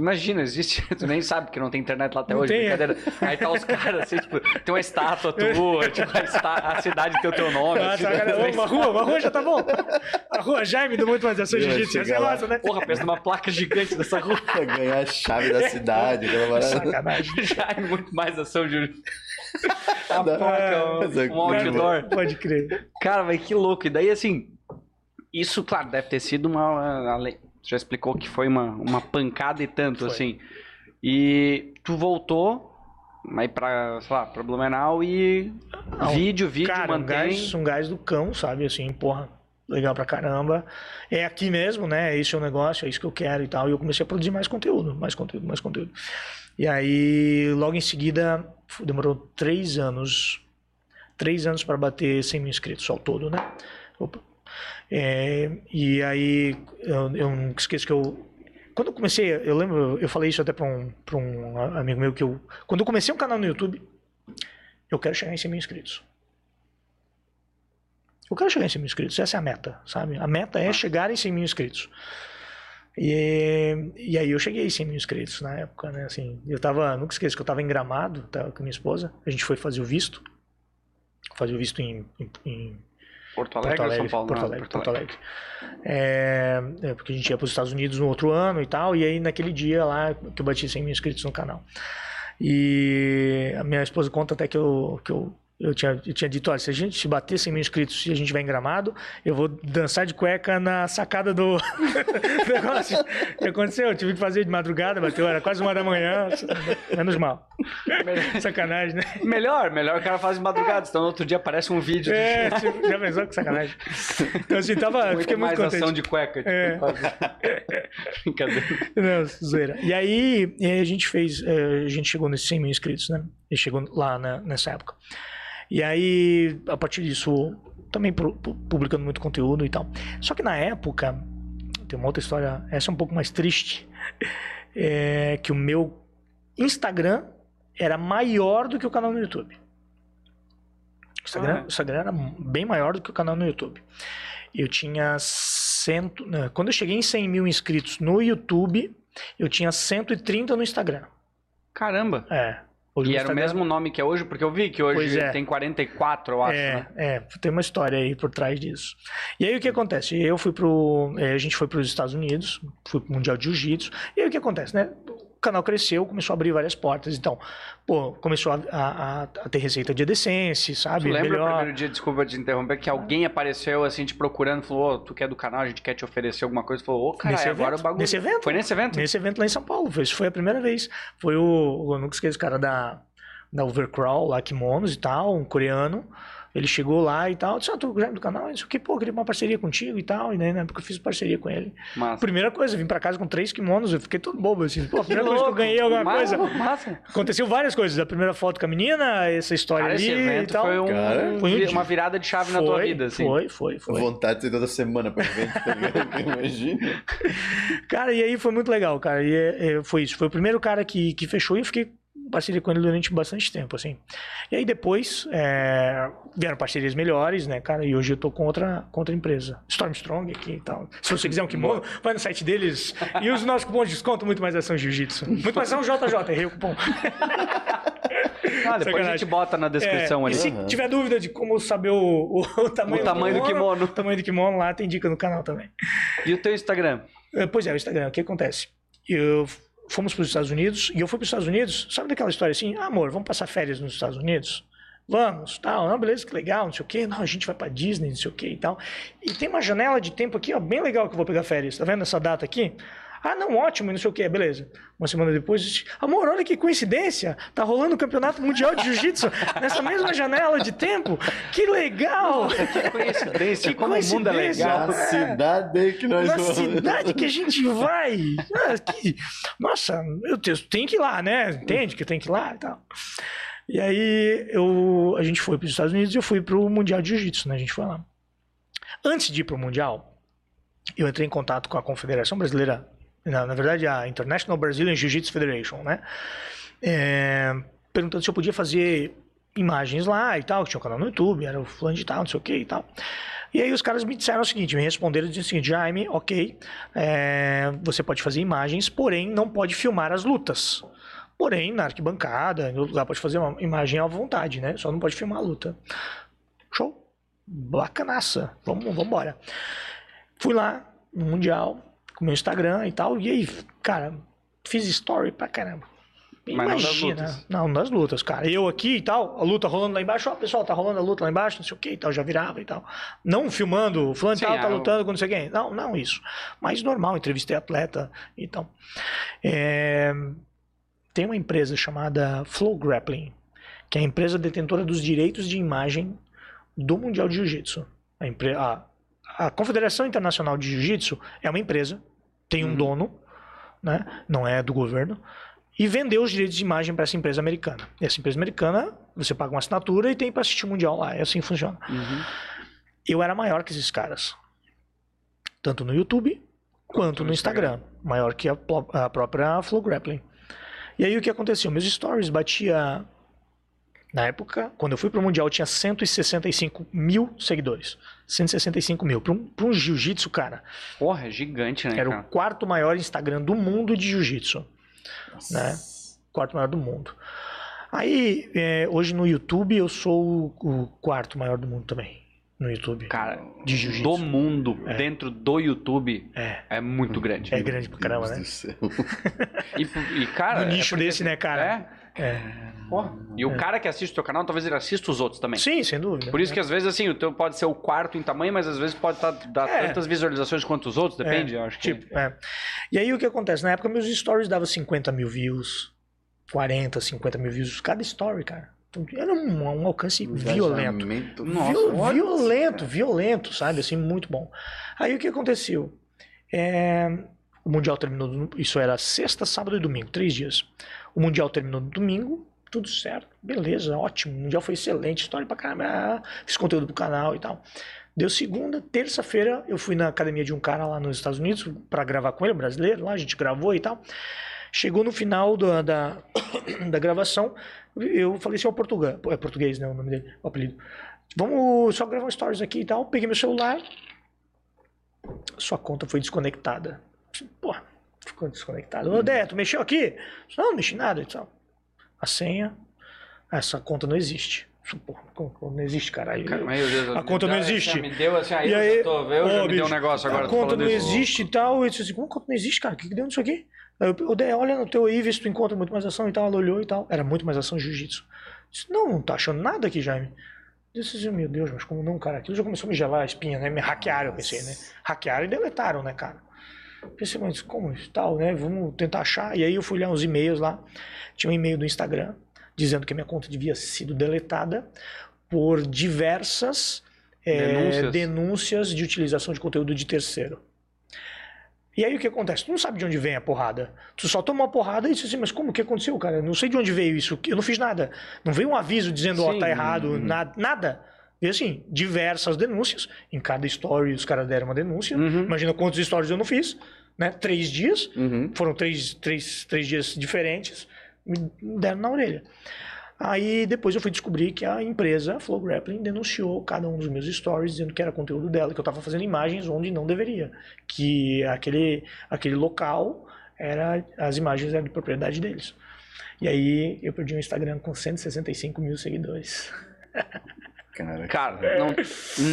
A: Imagina, existe. Tu nem sabe que não tem internet lá até
B: Não
A: hoje,
B: tem, é.
A: brincadeira. Aí tá os caras, assim, tipo, tem uma estátua tua, tipo, a, esta- a cidade tem o teu nome.
B: Ah,
A: assim,
B: tá, cara, uma rua, uma rua já tá bom. A rua Jaime do Muito Mais Ação
C: Ia
B: Jiu-Jitsu, essa é massa, né?
A: Porra, pensa numa placa gigante dessa rua.
C: Pra ganhar a chave da cidade, aquela parada.
B: Sacanagem.
A: É muito mais ação de. A
C: Da-
A: placa,
C: Essa
A: um, um outdoor.
B: Pode crer.
A: Cara, mas que louco. E daí, assim, isso, claro, deve ter sido uma. Você já explicou que foi uma, uma pancada e tanto,
B: Foi.
A: assim. E tu voltou aí pra, sei lá, pra Blumenau e.
B: Não,
A: vídeo, vídeo,
B: Cara, um
A: mantém.
B: gás, um gás do cão, sabe? Assim, porra, legal pra caramba. É aqui mesmo, né? Esse é o negócio, é isso que eu quero e tal. E eu comecei a produzir mais conteúdo, mais conteúdo, mais conteúdo. E aí, logo em seguida, demorou três anos. Três anos para bater 100 mil inscritos ao todo, né? Opa. É, e aí, eu, eu não esqueço que eu. Quando eu comecei, eu lembro, eu falei isso até para um, pra um amigo meu que eu. Quando eu comecei um canal no YouTube, eu quero chegar em 100 mil inscritos. Eu quero chegar em 100 mil inscritos, essa é a meta, sabe? A meta é chegar em 100 mil inscritos. E, e aí eu cheguei em 100 mil inscritos na época, né? Assim, eu tava, nunca esqueço que eu tava em Gramado, tava com minha esposa, a gente foi fazer o visto, fazer o visto em, em, em
A: Porto Alegre,
B: Porto Alegre,
A: São Paulo?
B: Porto
A: Não,
B: Alegre, Porto Alegre. É, é, porque a gente ia para os Estados Unidos no outro ano e tal, e aí naquele dia lá que eu bati 100 mil inscritos no canal. E a minha esposa conta até que eu, que eu, eu, tinha, eu tinha dito, olha, se a gente se bater 100 mil inscritos e a gente vai em Gramado, eu vou dançar de cueca na sacada do negócio. O que aconteceu? Eu tive que fazer de madrugada, bateu, era quase uma da manhã, menos mal. Sacanagem, né?
A: Melhor, melhor o cara faz de madrugada, senão no outro dia aparece um vídeo.
B: É, tipo, já pensou que sacanagem? Então assim, tava,
A: muito
B: fiquei muito
A: mais
B: contente.
A: ação de cueca. Tipo,
B: É.
A: Brincadeira.
B: Não, zoeira. E aí eh, a gente fez, eh, a gente chegou nesses 100 mil inscritos, né? E chegou lá na- nessa época. E aí, a partir disso, também pu- pu- publicando muito conteúdo e tal. Só que na época, tem uma outra história, essa é um pouco mais triste, é que o meu Instagram era maior do que o canal no YouTube. O Instagram,
A: Ah.
B: o Instagram era bem maior do que o canal no YouTube. Eu tinha cento. né, Quando eu cheguei em 100 mil inscritos no YouTube, eu tinha 130 no Instagram.
A: Caramba.
B: É. Hoje
A: E era o
B: Instagram-
A: mesmo nome que é hoje, porque eu vi que hoje
B: é.
A: tem 44, eu acho,
B: é,
A: né?
B: é, tem uma história aí por trás disso. E aí o que acontece? Eu fui pro. eh, a gente foi para os Estados Unidos, fui pro Mundial de Jiu-Jitsu. E aí o que acontece, né? O canal cresceu, começou a abrir várias portas. Então, pô, começou a, a- a- ter receita de decência,
A: Tu
B: sabe?
A: lembra o
B: Melhor.
A: primeiro dia, desculpa te interromper, que alguém apareceu assim te procurando, falou, ô, tu que é do canal, a gente quer te oferecer alguma coisa, falou, ô, cara,
B: Nesse
A: agora
B: evento,
A: o bagulho.
B: nesse evento.
A: Foi nesse evento?
B: Nesse evento lá em São Paulo. Foi- Isso foi a primeira vez. Foi o. Eu nunca esqueço o cara da, da Overcrawl, lá, Kimonos e tal, um coreano. Ele chegou lá e tal, disse, ah, tu é do canal, isso aqui, pô, queria uma parceria contigo e tal. E né, na época eu fiz parceria com ele.
A: Massa.
B: Primeira coisa, eu vim pra casa com três kimonos, eu fiquei todo bobo, assim, pô, a primeira coisa que eu ganhei alguma
A: massa,
B: coisa.
A: Massa.
B: Aconteceu várias coisas. A primeira foto com a menina, essa história
A: Cara,
B: ali
A: esse
B: e tal.
A: foi, um,
C: Cara,
B: foi um
A: uma virada de chave na tua
B: Foi,
A: vida, assim.
B: Foi, foi, foi.
C: Vontade de ir toda semana pra evento, tá ligado? Imagina.
B: Cara, e aí foi muito legal, cara. E é, é, foi isso. Foi o primeiro cara que, que fechou e eu fiquei parceria com ele durante bastante tempo, assim. E aí depois é, vieram parcerias melhores, né, cara? E hoje eu tô com outra, com outra empresa. Stormstrong aqui e tal. Se você quiser um kimono, vai no site deles e use o nosso cupom de desconto muito mais ação jiu-jitsu. Muito mais ação JJ, errei o cupom.
A: Ah, depois a
B: Sacanagem.
A: gente bota na descrição
B: É,
A: ali.
B: E se
C: Aham.
B: tiver dúvida de como saber o, o, o tamanho,
A: O tamanho do kimono.
B: O tamanho do kimono lá tem dica no canal também.
A: E o teu Instagram?
B: É, Pois é, o Instagram, o que acontece? Eu fomos para os Estados Unidos e eu fui para os Estados Unidos, sabe daquela história assim, ah, amor, vamos passar férias nos Estados Unidos? Vamos, tal, não, beleza, que legal, não sei o quê, não, a gente vai para Disney, não sei o quê e tal. E tem uma janela de tempo aqui, ó, bem legal que eu vou pegar férias, tá vendo essa data aqui? Ah, não, ótimo, e não sei o quê, beleza. Uma semana depois, amor, olha que coincidência, tá rolando o campeonato mundial de jiu-jitsu nessa mesma janela de tempo, que legal!
A: Que coincidência,
B: Que
A: como o mundo é
B: coincidência.
A: legal.
C: A cidade que nós
B: Na
C: vamos.
B: cidade que a gente vai. Ah, que- Nossa, meu Deus, tem que ir lá, né? Entende que tem que ir lá e tal. E aí eu, a gente foi para os Estados Unidos e eu fui para o Mundial de Jiu-Jitsu, né? A gente foi lá. Antes de ir para o Mundial, eu entrei em contato com a Confederação Brasileira, na, na verdade a International Brazilian Jiu-Jitsu Federation, né? É, perguntando se eu podia fazer imagens lá e tal, tinha um canal no YouTube, era o fulano de tal, não sei o que e tal. E aí os caras me disseram o seguinte, me responderam dizendo o seguinte, Jaime, ok, é, você pode fazer imagens, porém não pode filmar as lutas. Porém, na arquibancada, outro lugar pode fazer uma imagem à vontade, né? Só não pode filmar a luta. Show. Bacanaça. Vamos, vamos embora. Fui lá no Mundial, meu Instagram e tal, e aí, cara, fiz story pra caramba.
A: Mas não das
B: Imagina.
A: lutas.
B: Não, das lutas, cara. Eu aqui e tal, a luta rolando lá embaixo, ó, pessoal, tá rolando a luta lá embaixo, não sei o que e tal, já virava e tal. Não filmando, o fulano
A: Sim,
B: tal tá
A: é, o-
B: lutando com não sei quem. Não, não isso. Mas normal, entrevistei atleta e tal. É, Tem uma empresa chamada Flow Grappling, que é a empresa detentora dos direitos de imagem do Mundial de Jiu-Jitsu. A, empre- a- a Confederação Internacional de Jiu-Jitsu é uma empresa, tem um
A: Uhum.
B: dono, né? não é do governo, e vendeu os direitos de imagem para essa empresa americana. E essa empresa americana, você paga uma assinatura e tem para assistir o Mundial lá. É assim que funciona.
A: Uhum.
B: Eu era maior que esses caras. Tanto no YouTube quanto, no Instagram. Maior que a, a própria Flow Grappling. E aí o que aconteceu? Meus stories batia. Na época, quando eu fui pro Mundial, eu tinha 165 mil seguidores. 165 mil. Para um, pra um jiu-jitsu, cara,
A: Porra, é gigante, né,
B: era
A: cara?
B: o quarto maior Instagram do mundo de jiu-jitsu. Né? Quarto maior do mundo. Aí, é, hoje no YouTube, eu sou o, o quarto maior do mundo também. No YouTube.
A: Cara,
B: de jiu-jitsu.
A: do mundo,
B: É.
A: dentro do YouTube,
B: É.
A: é muito grande.
B: É grande pra caramba,
C: Deus
B: né?
C: do céu.
A: E, e, cara...
B: No
A: é
B: nicho
A: porque-
B: desse, né, cara?
A: É.
B: É.
A: Porra. E o cara que assiste o teu canal, talvez ele assista os outros também.
B: Sim, sem dúvida.
A: Por isso que às vezes, assim, o teu pode ser o quarto em tamanho, mas às vezes pode tá, dar
B: É.
A: tantas visualizações quanto os outros, depende,
B: É,
A: eu acho que...
B: Tipo, é. E aí o que acontece? Na época meus stories davam 50 mil views, 40, 50 mil views cada story, cara. Então, era um, um alcance violento.
A: Nossa,
B: Viol- violento, violento, sabe? Assim, muito bom. Aí o que aconteceu? É, o Mundial terminou, no- isso era sexta, sábado e domingo, três dias. O Mundial terminou no domingo, tudo certo, beleza, ótimo. O Mundial foi excelente, história pra caramba, fiz conteúdo pro canal e tal. Deu segunda, terça-feira, eu fui na academia de um cara lá nos Estados Unidos pra gravar com ele, um brasileiro, lá a gente gravou e tal. Chegou no final da, da, gravação, eu falei assim, ó, Portugal, é português, né, o nome dele, o apelido. Vamos só gravar stories aqui e tal. Peguei meu celular, sua conta foi desconectada. Porra, ficou desconectada. Ô, Dé, tu mexeu aqui? Não, não mexi nada e tal. A senha, essa conta não existe. Porra, não existe, caralho.
A: Cara, meu Deus,
B: A conta não existe.
A: Me deu assim, aí
B: E
A: eu
B: aí,
A: tô, eu
B: ô,
A: já me deu um negócio agora.
B: a
A: tô
B: conta não
A: isso.
B: existe e tal. Eu disse assim, como a conta não existe, cara? O que, que deu nisso aqui? Aí eu, o Dé, olha no teu aí, vê se tu encontra muito mais ação e tal. Ela olhou e tal. Era muito mais ação jiu-jitsu. Disse, não, não tá achando nada aqui, Jaime. Eu disse assim, meu Deus, mas como não, cara? Aquilo já começou a me gelar a espinha, né? Me hackearam, eu pensei, né? Hackearam e deletaram, né, cara? Pensei, mas como isso tal, né? Vamos tentar achar. E aí eu fui olhar uns e-mails lá. Tinha um e-mail do Instagram dizendo que a minha conta devia sido deletada por diversas é,
A: Denúncias.
B: denúncias de utilização de conteúdo de terceiro. E aí o que acontece? Tu não sabe de onde vem a porrada. Tu só toma uma porrada e diz assim, mas como que aconteceu, cara? Eu não sei de onde veio isso. Eu não fiz nada. Não veio um aviso dizendo, ó,
A: Sim.
B: tá errado, nada. nada. E assim, diversas denúncias. Em cada story os caras deram uma denúncia.
A: Uhum.
B: Imagina quantos stories eu não fiz, né? Três dias.
C: Uhum.
B: Foram três, três, três dias diferentes. Me deram na orelha. Aí depois eu fui descobrir que a empresa Flow Grappling denunciou cada um dos meus stories dizendo que era conteúdo dela, que eu estava fazendo imagens onde não deveria, que aquele, aquele local era as imagens eram de propriedade deles. E aí eu perdi um Instagram com 165 mil seguidores.
C: Cara,
A: Cara, não,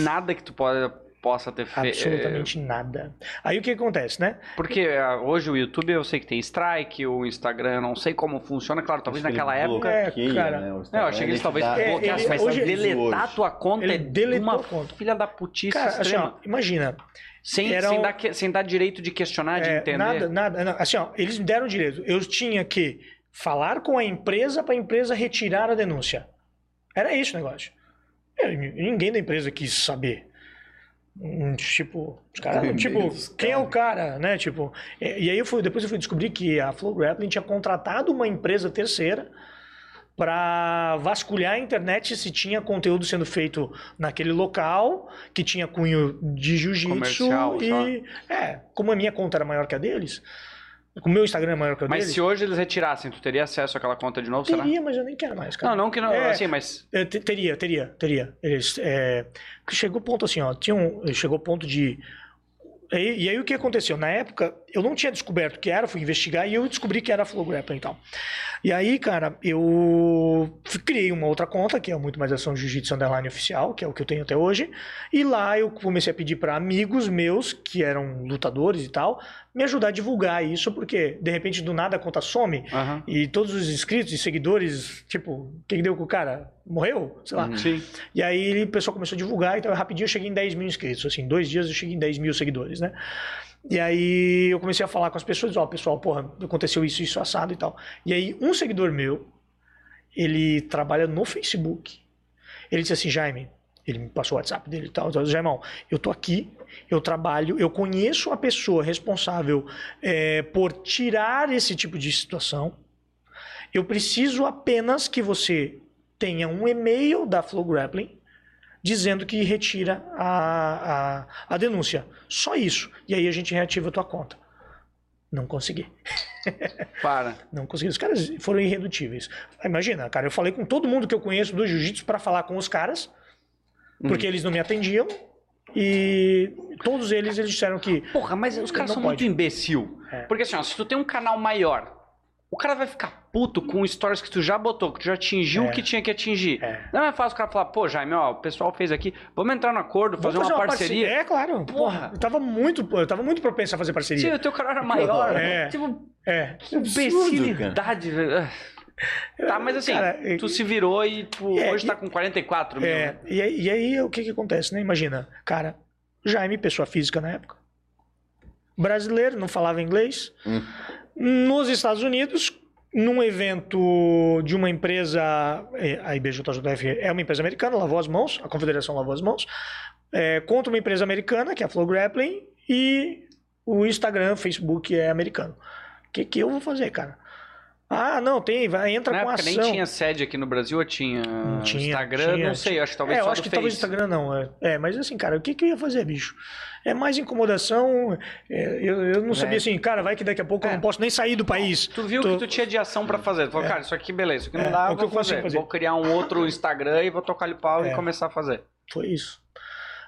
A: nada que tu pode, possa ter feito.
B: Absolutamente nada. Aí o que acontece, né?
A: Porque ah, hoje o YouTube eu sei que tem strike, o Instagram eu não sei como funciona. Claro, talvez
C: Acho que
A: naquela época.
B: É, cara.
C: né,
A: Não, eu achei que eles
C: ele
A: talvez
B: É,
A: bloqueassem, mas
B: hoje-
A: deletar a
C: hoje.
A: tua conta
B: Ele
A: é
B: deletou
A: uma
B: conta.
A: filha da putice
B: Cara, assim,
A: extrema.
B: ó, imagina.
A: sem,
B: um-
A: dar, sem dar direito de questionar, de
B: é,
A: entender.
B: nada, nada. não, assim, ó, eles me deram direito. Eu tinha que falar com a empresa para a empresa retirar a denúncia. Era isso o negócio. Eu- ninguém da empresa quis saber. Hum, Tipo, os caras,
C: Meu
B: tipo,
C: Deus,
B: quem é o
C: cara.
B: cara, né? Tipo, e, aí eu fui, depois eu fui descobrir que a Flow Grappling tinha contratado uma empresa terceira para vasculhar a internet se tinha conteúdo sendo feito naquele local que tinha cunho de jiu-jitsu e é, como a minha conta era maior que a deles, o meu Instagram é maior que o
A: Mas
B: deles,
A: se hoje eles retirassem, tu teria acesso àquela conta de novo, será?
B: teria, mas eu nem quero mais, cara.
A: Não, não que não,
B: É.
A: assim, mas
B: É, te- teria, teria, teria. Eles, é, chegou o ponto assim, ó, tinha um, chegou o ponto de e, e aí o que aconteceu? Na época, eu não tinha descoberto que era, fui investigar e eu descobri que era Flow Grappling e tal. E aí, cara, eu criei uma outra conta, que é Muito Mais Ação Jiu-Jitsu Underline Oficial, que é o que eu tenho até hoje. E lá eu comecei a pedir para amigos meus, que eram lutadores e tal, me ajudar a divulgar isso, porque de repente do nada a conta some
A: Aham.
B: e todos os inscritos e seguidores, tipo, o que, que deu com o cara? Morreu? Sei lá.
C: Uhum.
A: Sim.
B: E aí o pessoal começou a divulgar, então rapidinho eu cheguei em 10 mil inscritos. Assim, em dois dias eu cheguei em 10 mil seguidores, né? E aí eu comecei a falar com as pessoas, ó, pessoal, porra, aconteceu isso, isso, assado e tal. E aí um seguidor meu, ele trabalha no Facebook. Ele disse assim, Jaime, ele me passou o WhatsApp dele e tal, então, Jaimão, eu tô aqui, eu trabalho, eu conheço a pessoa responsável é, por tirar esse tipo de situação. Eu preciso apenas que você tenha um e-mail da Flow Grappling dizendo que retira a, a, a denúncia. Só isso. E aí a gente reativa a tua conta. Não consegui.
A: Para.
B: Não consegui. Os caras foram irredutíveis. Imagina, cara, eu falei com todo mundo que eu conheço do jiu-jitsu para falar com os caras, porque eles não me atendiam. E todos eles, eles disseram que
A: Porra, mas os caras são
B: pode.
A: muito imbecil.
B: É.
A: Porque assim, ó, se tu tem um canal maior, o cara vai ficar puto com stories que tu já botou, que tu já atingiu
B: É.
A: o que tinha que atingir.
B: É.
A: Não é fácil o cara falar, pô, Jaime, ó, o pessoal fez aqui, vamos entrar no acordo, fazer,
B: Vamos
A: uma, parceria.
B: É, claro.
A: Porra.
B: Eu tava muito, eu tava muito propenso a fazer parceria.
A: o teu canal era maior,
B: É.
A: tipo,
B: É.
A: que imbecilidade, velho. Tá, mas assim,
B: Cara,
A: tu se virou e tu
B: É,
A: hoje
B: e-
A: tá com 44 mil.
B: É,
A: né?
B: e, aí, e aí o que que acontece, né? Imagina, cara, Jaime, pessoa física na época, brasileiro, não falava inglês,
C: Hum.
B: Nos Estados Unidos, num evento de uma empresa, eh, a IBJJF é uma empresa americana, lavou as mãos, a confederação lavou as mãos, é, contra uma empresa americana, que é a Flow Grappling, e o Instagram, Facebook é americano. O que, que eu vou fazer, cara? Ah, não, tem, vai, entra
A: Na
B: com
A: época
B: ação.
A: nem tinha sede aqui no Brasil, ou tinha,
B: Não tinha,
A: Instagram,
B: tinha,
A: não sei, acho que talvez
B: é, eu
A: só
B: acho
A: do
B: que talvez o
A: Face.
B: Instagram não. É. É, mas assim, cara, o que, que eu ia fazer, bicho? É mais incomodação. é, eu, eu não sabia assim, cara, vai que daqui a pouco eu
A: É.
B: não posso nem sair do país.
A: Tu viu
B: Tô-
A: que tu tinha de ação pra fazer. Tu falou, cara, isso aqui beleza, isso aqui não
B: É,
A: dá,
B: é o
A: eu
B: que eu
A: fazer.
B: fazer.
A: Vou criar um outro Instagram e vou tocar o pau e
B: É.
A: começar a fazer.
B: Foi isso.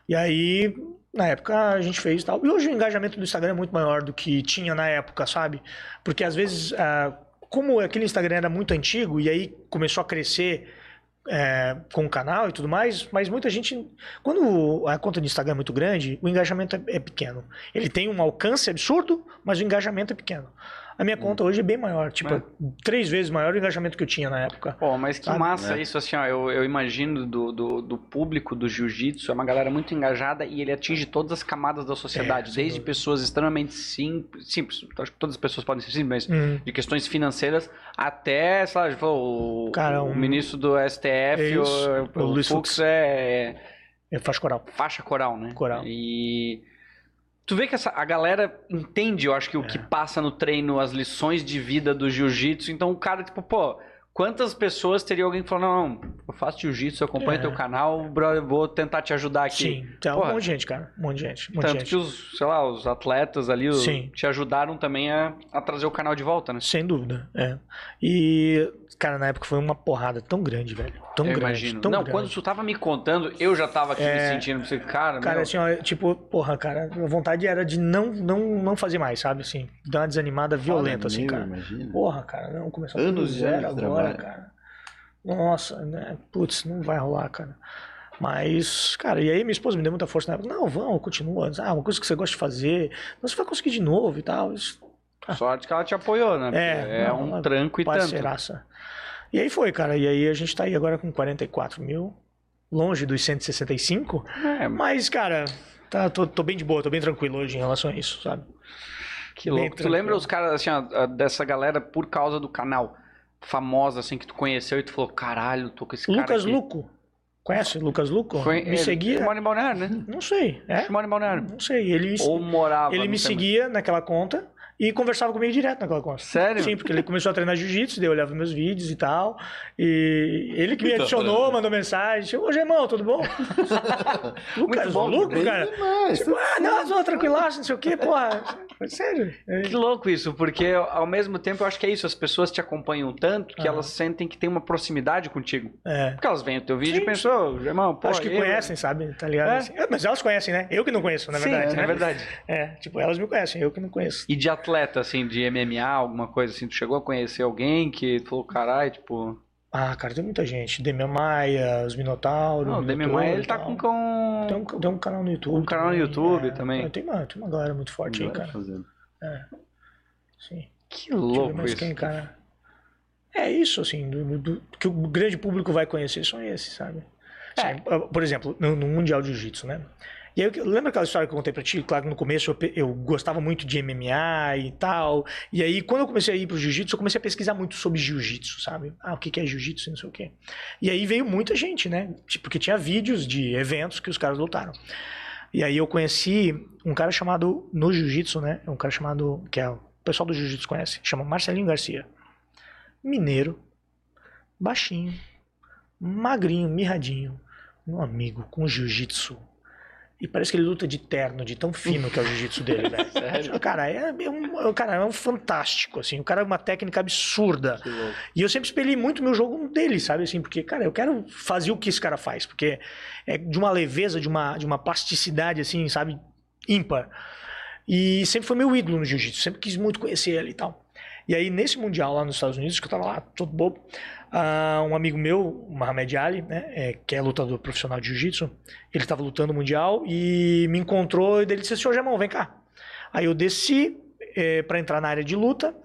B: E aí, na época, a gente fez e tal. E hoje o engajamento do Instagram é muito maior do que tinha na época, sabe? Porque às vezes, ah, como aquele Instagram era muito antigo e aí começou a crescer é, com o canal e tudo mais, mas muita gente. Quando a conta do Instagram é muito grande, o engajamento é, é pequeno. Ele tem um alcance absurdo, mas o engajamento é pequeno. A minha conta hoje é bem maior, tipo,
A: É.
B: três vezes maior o engajamento que eu tinha na época.
A: Pô, mas que
B: Sabe?
A: massa
C: É.
A: isso, assim, ó, eu, eu imagino do, do, do público do jiu-jitsu, é uma galera muito engajada e ele atinge todas as camadas da sociedade,
B: É,
A: desde pessoas extremamente simples, simples, acho que todas as pessoas podem ser simples, mas
B: Hum.
A: de questões financeiras, até, sei lá, pô, o,
B: Cara,
A: o
B: um-
A: ministro do STF,
B: É
A: o,
B: o
A: o
B: Luiz
A: Fux
B: Fux.
A: é,
B: É faixa coral.
A: faixa coral, né?
B: Coral.
A: E tu vê que essa, a galera entende, eu acho que o que
B: É.
A: passa no treino, as lições de vida do jiu-jitsu. Então o cara, tipo, pô, Quantas pessoas teria alguém que falou, não, não, eu faço jiu-jitsu, eu acompanho
B: É.
A: teu canal, bro, eu vou tentar te ajudar aqui.
B: Sim, tem um
A: Porra.
B: monte de gente, cara. Um monte de gente. Um
A: Tanto
B: gente.
A: que os, sei lá, os atletas ali os- te ajudaram também a, a trazer o canal de volta, né?
B: Sem dúvida, é. E, cara, na época foi uma porrada tão grande, velho. Tão
A: eu
B: grande.
A: imagino.
B: Tão
A: não,
B: grande.
A: quando tu tava me contando, eu já tava aqui me
B: É.
A: sentindo, pensei, cara,
B: Cara,
A: meu,
B: assim, ó, tipo, porra, cara, a vontade era de não, não, não fazer mais, sabe? Assim, dar uma desanimada violenta, assim,
C: Meu,
B: cara.
C: Imagina.
B: Porra, cara, não, começar tudo
C: Anos
B: do
C: e
B: zero agora,
C: trabalho.
B: cara. Nossa, né? Putz, não vai rolar, cara. Mas, cara, e aí minha esposa me deu muita força na época. Não, vamos, continua. Ah, uma coisa que você gosta de fazer. Não, você vai conseguir de novo e tal. Isso,
A: sorte que ela te apoiou, né?
B: É,
A: é
B: não,
A: um tranco e tanto.
B: parceiraça. E aí foi, cara. E aí a gente tá aí agora com 44 mil. Longe dos 165.
A: É,
B: Mas, cara, tá, tô, tô bem de boa, tô bem tranquilo hoje em relação a isso, sabe?
A: que
B: bem
A: louco. Tu
B: tranquilo.
A: lembra os caras, assim, ó, dessa galera por causa do canal famosa, assim, que tu conheceu e tu falou, caralho, tô com esse cara
B: Lucas. Luco. Conhece o Lucas Luco? Me seguia.
A: ele mora em Balneário, né?
B: Não sei, é?
A: Mora em Balneário.
B: Não sei. Ele,
A: Ou morava.
B: ele me seguia naquela conta e conversava comigo direto naquela conta.
A: Sério?
B: Sim, porque ele começou a treinar jiu-jitsu, daí eu olhava meus vídeos e tal. E ele que me
C: Então,
B: adicionou,
C: né?
B: mandou mensagem. Ô, irmão, tudo bom? Lucas
A: bom,
C: Bem
B: cara.
C: demais.
B: Tipo, ah, não, não, tranquilaço, não sei o quê, porra. Sério. É,
A: Que louco isso, porque ao mesmo tempo eu acho que é isso, as pessoas te acompanham tanto que
B: Ah.
A: elas sentem que tem uma proximidade contigo.
B: é.
A: Porque elas veem o teu vídeo
B: Sim.
A: e pensam, ô, irmão, pô,
B: Acho que
A: eu-
B: conhecem, sabe? Tá ligado?
A: É.
B: Assim, é, mas elas conhecem, né? Eu que não conheço, na
A: Sim,
B: verdade.
A: é
B: né?
A: verdade.
B: É, tipo, elas me conhecem, eu que não conheço.
A: E de atleta, assim, de MMA, alguma coisa assim, tu chegou a conhecer alguém que tu falou, caralho, tipo.
B: Ah, cara, tem muita gente. Demian Maia, os Minotauros.
A: Não, o Demi
B: Minotauro
A: Maia, ele tá com. com...
B: Tem um, tem um canal no YouTube.
A: Um canal no
B: também,
A: YouTube
B: é.
A: também.
B: Tem uma, tem uma galera muito forte aí, cara.
C: fazendo.
B: Sim.
A: Que louco
B: mais
A: isso.
B: quem, cara. É isso, assim, do, do- do- que o grande público vai conhecer são esses, sabe?
A: É.
B: Assim, Por exemplo, no, no Mundial de Jiu-Jitsu, né? E aí, lembra aquela história que eu contei pra ti? Claro que no começo eu, eu gostava muito de MMA e tal. E aí, quando eu comecei a ir pro Jiu-Jitsu, eu comecei a pesquisar muito sobre Jiu-Jitsu, sabe? Ah, o que que é Jiu-Jitsu e não sei o quê. E aí veio muita gente, né? Porque tinha vídeos de eventos que os caras lutaram. E aí eu conheci um cara chamado, no Jiu-Jitsu, né? Um cara chamado, que é, o pessoal do Jiu-Jitsu conhece, chama Marcelinho Garcia. Mineiro, baixinho, magrinho, mirradinho, um amigo com Jiu-Jitsu. E parece que ele luta de terno, de tão fino que é o jiu-jitsu dele, velho.
A: Sério?
B: Cara, é, é um, o cara é um fantástico, assim. O cara é uma técnica absurda. E eu sempre espelhei muito meu jogo dele, sabe? Assim, porque, cara, eu quero fazer o que esse cara faz, porque é de uma leveza, de uma, de uma plasticidade, assim, sabe? Ímpar. E sempre foi meu ídolo no jiu-jitsu, sempre quis muito conhecer ele e tal. E aí, nesse Mundial lá nos Estados Unidos, que eu tava lá, todo bobo, ah, um amigo meu, o Mohamed Ali, né, é, que é lutador profissional de jiu-jitsu, ele tava lutando no Mundial e me encontrou e ele disse, senhor Jamão, vem cá. Aí eu desci é, para entrar na área de luta,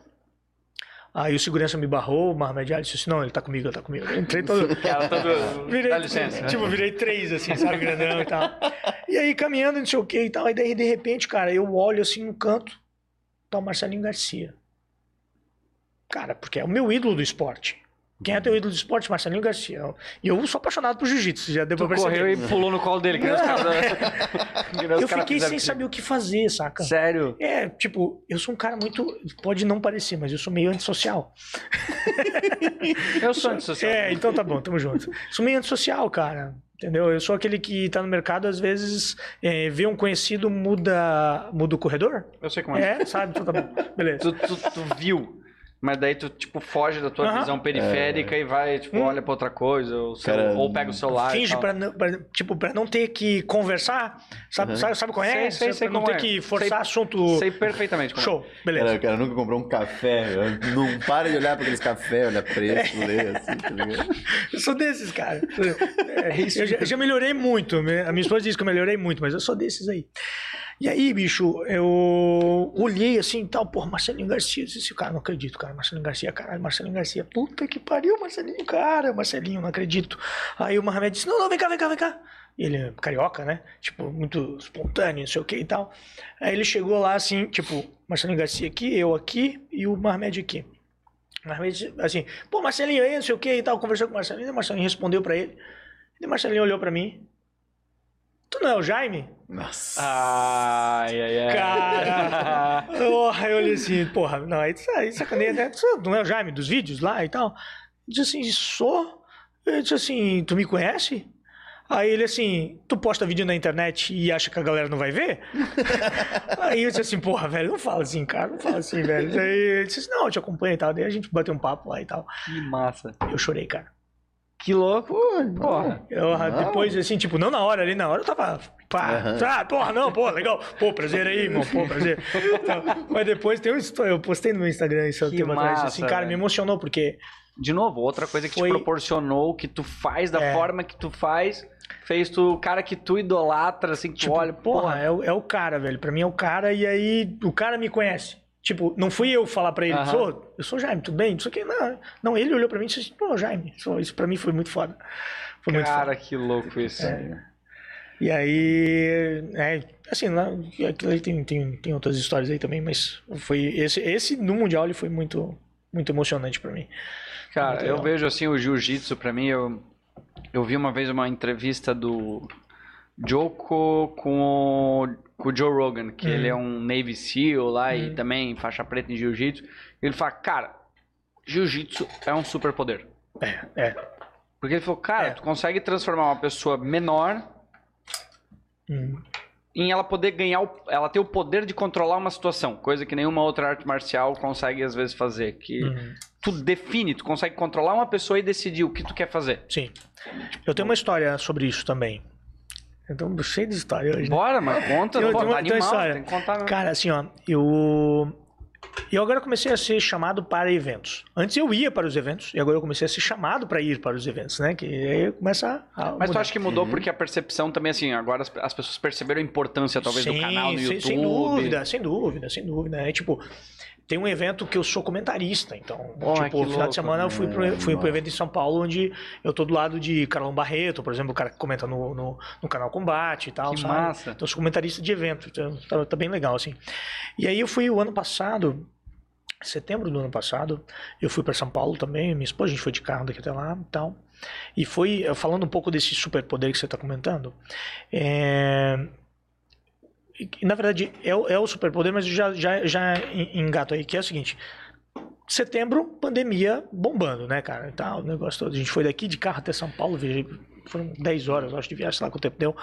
B: Aí o segurança me barrou, o Mohamed Ali disse assim, não, ele tá comigo, ele tá comigo. Eu entrei todo...
A: Cara, todo...
B: Virei,
A: Dá licença. né?
B: Tipo, virei três, assim, sabe, grandão e tal. E aí, caminhando, não sei o que e tal. Aí, daí, de repente, cara, eu olho assim no canto, tá o Marcelinho Garcia. Cara, porque é o meu ídolo do esporte. Quem é teu ídolo do esporte? Marcelinho Garcia. E eu sou apaixonado por jiu-jitsu, já deu
A: Tu
B: pra perceber.
A: correu e pulou no colo dele, que
B: Não.
A: os
B: Eu fiquei sem saber o que fazer, saca?
A: Sério?
B: É, tipo, eu sou um cara muito. Pode não parecer, mas eu sou meio antissocial.
A: Eu sou antissocial.
B: É, então tá bom, tamo junto. Sou meio antissocial, cara. Entendeu? Eu sou aquele que tá no mercado, às vezes, é, vê um conhecido, muda, muda o corredor.
A: Eu sei como é.
B: É, sabe? Então tá bom. Beleza.
A: Tu, tu, tu viu, mas daí tu, tipo, foge da tua
B: Aham.
A: visão periférica e vai, tipo,
B: Hum.
A: olha pra outra coisa, ou,
C: Cara,
A: ou pega o celular.
B: Finge pra, não- pra- tipo, pra não ter que conversar. Sabe,
C: Uhum.
B: sabe, sabe qual é?
A: Sei, sei, sei
B: pra não
A: como
B: ter
A: é.
B: que forçar
A: Sei-
B: assunto.
A: Sei perfeitamente como é.
B: Show, beleza.
C: Cara, o cara nunca comprou um café. Não para de olhar para aqueles cafés, olha preço, lê assim, tá ligado?
B: Eu sou desses, cara. É, eu já, já melhorei muito. A minha esposa diz que eu melhorei muito, mas eu sou desses aí. E aí, bicho, eu olhei assim e tal, porra, Marcelinho Garcia. Eu disse, cara, não acredito, cara. Marcelinho Garcia, caralho, Marcelinho Garcia. Puta que pariu, Marcelinho, cara, Marcelinho, não acredito. Aí o Mohamed disse, não, não, vem cá, vem cá, vem cá. Ele é carioca, né? Tipo, muito espontâneo, não sei o que e tal. Aí ele chegou lá assim, tipo, Marcelinho Garcia aqui, eu aqui e o Mohamed aqui. Mohamed, assim, pô, Marcelinho aí, não sei o que e tal, conversou com o Marcelinho, e o Marcelinho respondeu pra ele. E o Marcelinho olhou pra mim. Tu não é o Jaime?
C: Nossa.
A: Ai, ai, ai.
B: Cara, porra, eu olhei assim, porra, não, aí, aí sacaneia, né? Tu não é o Jaime dos vídeos lá e tal? Eu disse assim, sou? Eu disse assim, tu me conhece? Aí ele assim, tu posta vídeo na internet e acha que a galera não vai ver? aí eu disse assim, porra, velho, não fala assim, cara, não fala assim, velho. Aí ele disse, não, eu te acompanho e tal. Daí a gente bateu um papo lá e tal.
A: Que massa.
B: Eu chorei, cara.
A: Que louco. Porra.
B: Eu, depois, assim, tipo, não na hora ali, na hora eu tava. Pá,
C: Aham.
B: ah, porra, não, porra, legal. Pô, prazer aí, irmão, pô, prazer. Então, mas depois tem um história, eu postei no meu Instagram isso há um
A: Que
B: tempo atrás, assim,
A: massa,
B: cara,
A: velho.
B: me emocionou, porque
A: De novo, outra coisa que
B: Foi-
A: te proporcionou, que tu faz da
B: É.
A: forma que tu faz, fez tu, o cara que tu idolatra, assim, que tu
B: Tipo,
A: olha,
B: porra,
A: porra.
B: é, o- é o cara, velho. Pra mim é o cara, e aí o cara me conhece. Tipo, não fui eu falar pra ele, sou, eu sou o Jaime, tudo bem? Isso aqui, não, não, ele olhou pra mim e disse, pô, Jaime, isso, pra mim foi muito foda. Foi muito foda.
A: Cara, que louco isso.
B: É. E aí, é, assim, lá, aquilo aí tem, tem, tem outras histórias aí também, mas foi esse, esse no Mundial ele foi muito, muito emocionante pra mim.
A: Cara, eu vejo assim o jiu-jitsu pra mim, eu, eu vi uma vez uma entrevista do Joko com o, com o Joe Rogan, que ele é um Navy SEAL lá e
B: Hum.
A: também faixa preta em jiu-jitsu. Ele fala, cara, jiu-jitsu é um superpoder.
B: É, é.
A: Porque ele falou, cara,
B: É.
A: tu consegue transformar uma pessoa menor
B: Hum,
A: em ela poder ganhar, o, ela ter o poder de controlar uma situação, coisa que nenhuma outra arte marcial consegue às vezes fazer, que
B: hum.
A: tu define, tu consegue controlar uma pessoa e decidir o que tu quer fazer.
B: Sim. Eu tenho uma história sobre isso também. Então, cheio de história hoje. né?
A: Bora, mas conta,
B: Eu
A: pô, tá animal,
B: história.
A: tem que contar mesmo.
B: Cara, assim, ó, eu. Eu agora comecei a ser chamado para eventos. Antes eu ia para os eventos, e agora eu comecei a ser chamado para ir para os eventos, né? Que aí começa a.
A: Mas tu
B: mudar.
A: acha que mudou
C: Uhum.
A: porque a percepção também, assim, agora as, as pessoas perceberam a importância, talvez, do
B: Sim,
A: canal no
B: sem,
A: YouTube.
B: Sem dúvida, sem dúvida, sem dúvida. É tipo, tem um evento que eu sou comentarista, então, tipo,
A: que
B: final
A: louco.
B: de semana eu fui pro, fui pro evento em São Paulo, onde eu tô do lado de Carlão Barreto, por exemplo, o cara que comenta no, no, no canal Combate e tal,
A: Que
B: sabe?
A: massa.
B: Então eu sou comentarista de evento, então tá, tá bem legal, assim. E aí eu fui o ano passado, setembro do ano passado, eu fui para São Paulo também, minha esposa, a gente foi de carro daqui até lá e tal. E foi, falando um pouco desse superpoder que você está comentando, é, na verdade é, o- é o superpoder, mas já, já, já en- engato aí, que é o seguinte. Setembro, pandemia bombando, né, cara? Tal, o negócio todo. A gente foi daqui de carro até São Paulo, foram 10 horas, acho, de viagem, sei lá quanto tempo deu.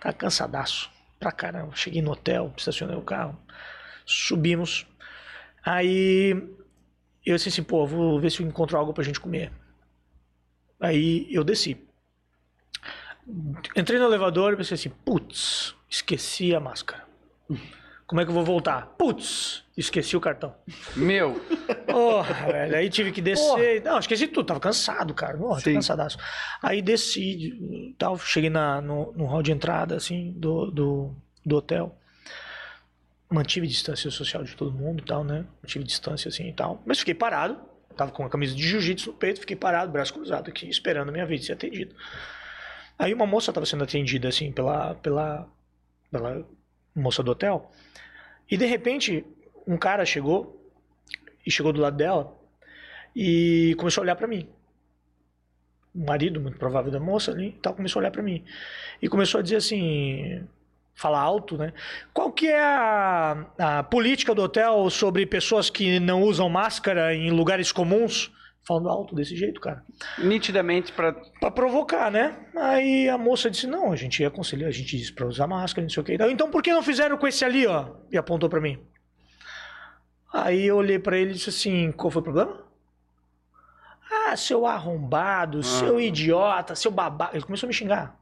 B: Tava cansadaço, pra caramba. Cheguei no hotel, estacionei o carro, subimos. Aí eu disse assim, pô, vou ver se eu encontro algo pra gente comer. Aí eu desci. Entrei no elevador e pensei assim, putz, esqueci a máscara. Como é que eu vou voltar? Putz, esqueci o cartão.
A: Meu,
B: Porra, velho. Aí tive que descer. Não, esqueci tudo. Tava cansado, cara. Porra, tô cansadaço. Aí desci, tal, cheguei na, no, no hall de entrada, assim, do, do, do hotel. Mantive distância social de todo mundo e tal, né? Mantive distância, assim, e tal. Mas fiquei parado. Tava com a camisa de jiu-jitsu no peito, fiquei parado, braço cruzado aqui, esperando a minha vez de ser atendido. Aí uma moça tava sendo atendida, assim, pela, pela, pela moça do hotel. E de repente, um cara chegou e chegou do lado dela e começou a olhar pra mim. O marido, muito provável da moça ali, tal, começou a olhar pra mim. E começou a dizer assim, falar alto, né? Qual que é a, a política do hotel sobre pessoas que não usam máscara em lugares comuns? Falando alto desse jeito, cara.
A: nitidamente pra...
B: Pra provocar, né? Aí a moça disse: Não, a gente aconselha, a gente disse pra usar máscara, não sei o que. Então por que não fizeram com esse ali, ó? E apontou pra mim. Aí eu olhei pra ele e disse assim: Qual foi o problema? Ah, seu arrombado, seu idiota, seu babaca. Ele começou a me xingar.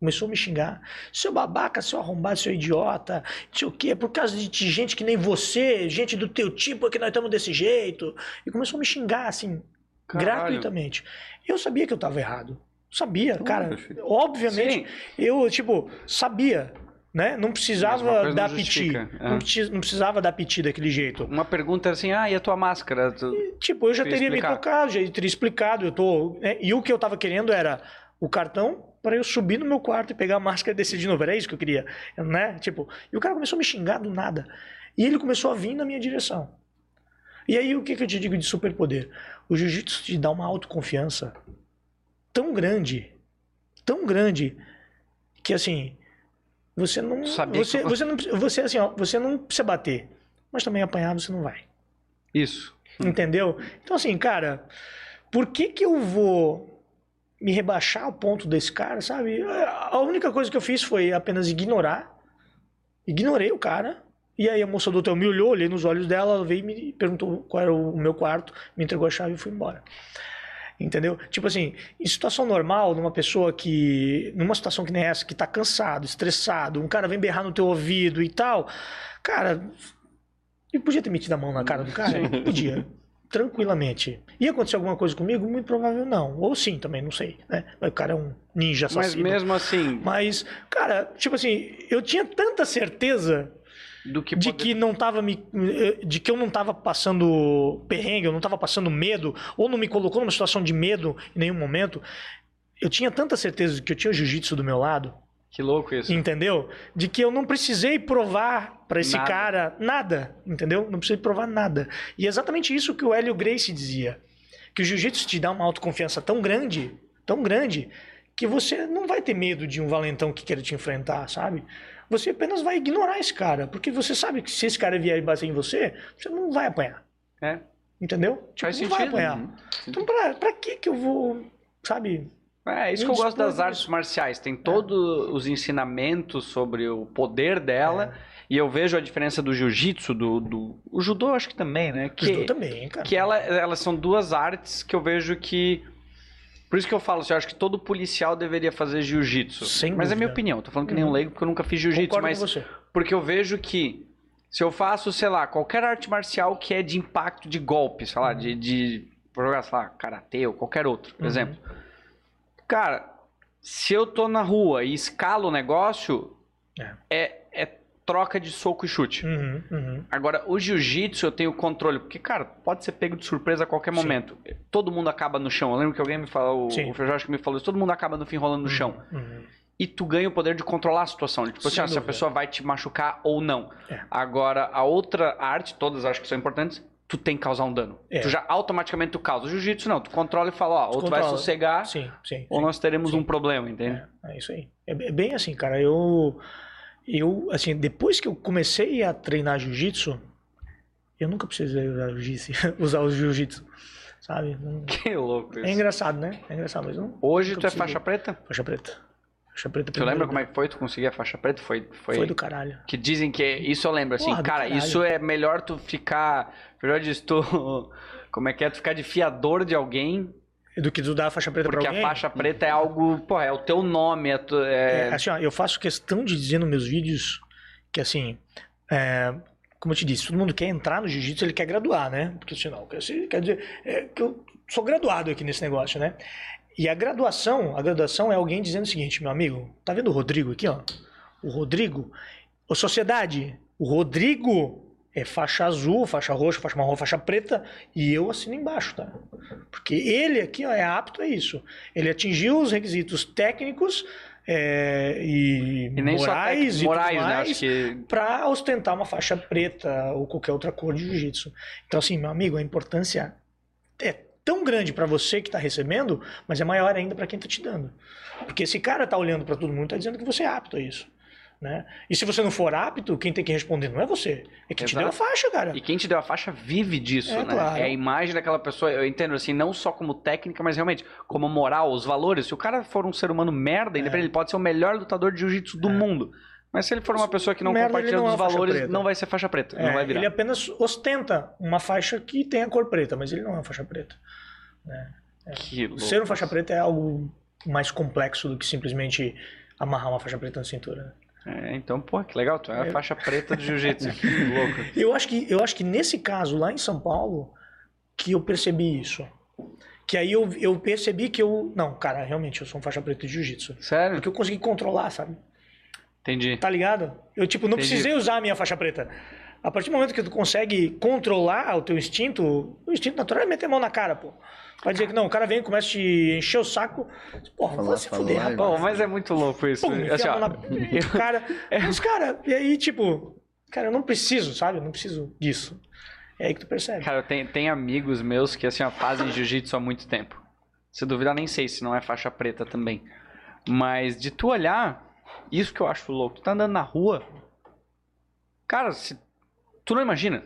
B: Começou a me xingar. Seu babaca, seu arrombado, seu idiota, não sei o quê. Por causa de de gente que nem você, gente do teu tipo, é que nós estamos desse jeito. E começou a me xingar, assim,
A: Caralho.
B: gratuitamente. Eu sabia que eu tava errado. Sabia, cara. Obviamente,
A: Sim.
B: eu, tipo, sabia, né? Não precisava dar
A: não
B: piti.
A: é.
B: Não, precis- não precisava dar piti daquele jeito.
A: Uma pergunta assim, ah, e a tua máscara? Tu-
B: Tipo, eu já teria
A: explicar.
B: me tocado, já teria explicado. Eu tô, né? E o que eu tava querendo era o cartão para eu subir no meu quarto e pegar a máscara e descer de novo. Era isso que eu queria, né? Tipo, e o cara começou a me xingar do nada. E ele começou a vir na minha direção. E aí, o que, que eu te digo de superpoder? O jiu-jitsu te dá uma autoconfiança tão grande, tão grande, que assim, você não.
A: Sabia
B: Você,
A: que-
B: você, não, você, assim, ó, você não precisa bater, mas também apanhar você não vai.
A: Isso.
B: Entendeu? Então, assim, cara, por que que eu vou me rebaixar ao ponto desse cara, sabe? A única coisa que eu fiz foi apenas ignorar. Ignorei o cara. E aí a moça do hotel me olhou, olhei nos olhos dela, ela veio e me perguntou qual era o meu quarto, me entregou a chave e fui embora. Entendeu? Tipo assim, em situação normal, numa pessoa que. numa situação que nem essa, que tá cansado, estressado, um cara vem berrar no teu ouvido e tal, cara. Eu podia ter metido a mão na cara do cara? Podia. Tranquilamente. Ia acontecer alguma coisa comigo? Muito provável não. Ou sim também, não sei. Né? O cara é um ninja
A: Mas
B: assassino.
A: mesmo assim,
B: Mas, cara, tipo assim, eu tinha tanta certeza
A: do que
B: de
A: poder-
B: que não tava me de que eu não tava passando perrengue, eu não tava passando medo, ou não me colocou numa situação de medo em nenhum momento. Eu tinha tanta certeza de que eu tinha o jiu-jitsu do meu lado,
A: Que louco isso.
B: entendeu? De que eu não precisei provar pra esse
A: Nada.
B: cara nada, entendeu? Não precisei provar nada. E é exatamente isso que o Hélio Gracie dizia, que o jiu-jitsu te dá uma autoconfiança tão grande, tão grande, que você não vai ter medo de um valentão que queira te enfrentar, sabe? Você apenas vai ignorar esse cara, porque você sabe que se esse cara vier e bater em você, você não vai apanhar,
A: É.
B: entendeu? Tipo,
A: Faz
B: não vai
A: sentido.
B: apanhar.
C: Uhum.
B: Então pra, pra que que eu vou, sabe?
A: É, isso
B: Me
A: que eu gosto das artes marciais. Tem todos os ensinamentos sobre o poder dela.
B: É.
A: E eu vejo a diferença do jiu-jitsu, do, do. O judô, acho que também, né?
B: Que,
A: Que,
B: também, cara.
A: que ela, elas são duas artes que eu vejo que. Por isso que eu falo assim, eu acho que todo policial deveria fazer jiu-jitsu. Mas é minha
B: dúvida.
A: opinião, tô falando que nem um
B: Uhum.
A: leigo porque eu nunca fiz jiu-jitsu, mas
B: com você.
A: porque eu vejo que se eu faço, sei lá, qualquer arte marcial que é de impacto de golpe, sei lá, de, de vou jogar, sei lá, karatê ou qualquer outro, por
B: Uhum.
A: exemplo. Cara, se eu tô na rua e escalo o negócio, é, é troca de soco e chute.
B: Uhum, uhum.
A: Agora, o jiu-jitsu eu tenho controle, porque, cara, pode ser pego de surpresa a qualquer
B: Sim.
A: momento. Todo mundo acaba no chão. Eu lembro que alguém me falou,
B: Sim.
A: o Feijó acho que me falou isso, todo mundo acaba no fim rolando no chão.
B: Uhum.
A: E tu ganha o poder de controlar a situação. Tipo assim, se a pessoa vai te machucar ou não.
B: É.
A: Agora, a outra arte, todas acho que são importantes, tu tem que causar um dano.
B: É.
A: Tu já automaticamente tu causa. O jiu-jitsu não, tu controla e fala, ó, ou tu vai sossegar,
B: Sim, sim.
A: ou
B: sim.
A: nós teremos um problema, entende?
B: É, é isso aí. É é bem assim, cara. Eu, eu, assim, depois que eu comecei a treinar jiu-jitsu, eu nunca precisei usar jiu-jitsu, usar o jiu-jitsu, sabe?
A: Que louco isso.
B: É engraçado, né? É engraçado, mas não.
A: Hoje tu é faixa preta?
B: Faixa preta. Faixa preta.
A: Tu lembra como é que foi tu conseguir a faixa preta? Foi, foi,
B: Foi do caralho.
A: Que dizem que isso eu lembro, assim,
B: Porra,
A: cara, isso é melhor tu ficar. Já disse, tu. Como é que é? Tu ficar de fiador de alguém,
B: Do que tu a faixa preta
A: porque
B: pra
A: a
B: alguém.
A: faixa preta é algo. Pô, é o teu nome, é, tu, é-
B: É, assim, ó, eu faço questão de dizer nos meus vídeos que, assim, é, como eu te disse, todo mundo quer entrar no jiu-jitsu, ele quer graduar, né? Porque, senão, quer dizer, quer dizer é, que eu sou graduado aqui nesse negócio, né? E a graduação, a graduação é alguém dizendo o seguinte, meu amigo, tá vendo o Rodrigo aqui, ó? O Rodrigo, ô sociedade, o Rodrigo é faixa azul, faixa roxa, faixa marrom, faixa preta, e eu assino embaixo, tá? Porque ele aqui ó, é apto a isso. Ele atingiu os requisitos técnicos é, e,
A: E
B: morais e
A: morais, né?
B: mais
A: Acho que.
B: para ostentar uma faixa preta ou qualquer outra cor de jiu-jitsu. Então, assim, meu amigo, a importância é tão grande para você que está recebendo, mas é maior ainda para quem está te dando. Porque esse cara tá olhando para todo mundo, tá dizendo que você é apto a isso. Né? E se você não for apto, quem tem que responder não é você, é quem te deu a
A: Exato.
B: faixa, cara.
A: E quem te deu a faixa vive disso,
B: É,
A: né?
B: claro.
A: É a imagem daquela pessoa, eu entendo assim, não só como técnica, mas realmente como moral, os valores. Se o cara for um ser humano merda, independente, ele pode ser o melhor lutador de jiu-jitsu do
B: É.
A: mundo. Mas se ele for uma pessoa que não
B: Merda,
A: compartilha
B: não é faixa
A: valores, não vai ser faixa preta, não
B: É,
A: vai virar.
B: ele apenas ostenta uma faixa que tem a cor preta, mas ele não é uma faixa preta.
A: Que louco.
B: Ser um faixa preta é algo mais complexo do que simplesmente amarrar uma faixa preta na cintura.
A: É, então, pô, que legal, tu é a
B: É.
A: faixa preta do jiu-jitsu. que louco.
B: Eu acho que eu acho que nesse caso lá em São Paulo que eu percebi isso. Que aí eu, eu percebi que eu não, cara, realmente eu sou um faixa preta de jiu-jitsu.
A: Sério?
B: Porque eu consegui controlar, sabe?
A: Entendi.
B: Tá ligado? Eu tipo não
A: Entendi.
B: precisei usar a minha faixa preta. A partir do momento que tu consegue controlar o teu instinto, o instinto natural é meter a mão na cara, pô. Vai dizer que não, o cara vem e começa a te encher o saco. Porra,
C: Falar,
B: vai se fuder, rapaz.
A: Pô, mas é muito louco isso.
B: Pum,
A: Assim, ó,
B: na cara. Mas, cara, e aí, tipo, cara, eu não preciso, sabe? Eu não preciso disso. É aí que tu percebe.
A: Cara, tem, tem amigos meus que assim, ó, fazem jiu-jitsu há muito tempo. Se duvidar, nem sei se não é faixa preta também. Mas de tu olhar, isso que eu acho louco. Tu tá andando na rua. Cara, se, tu não imagina.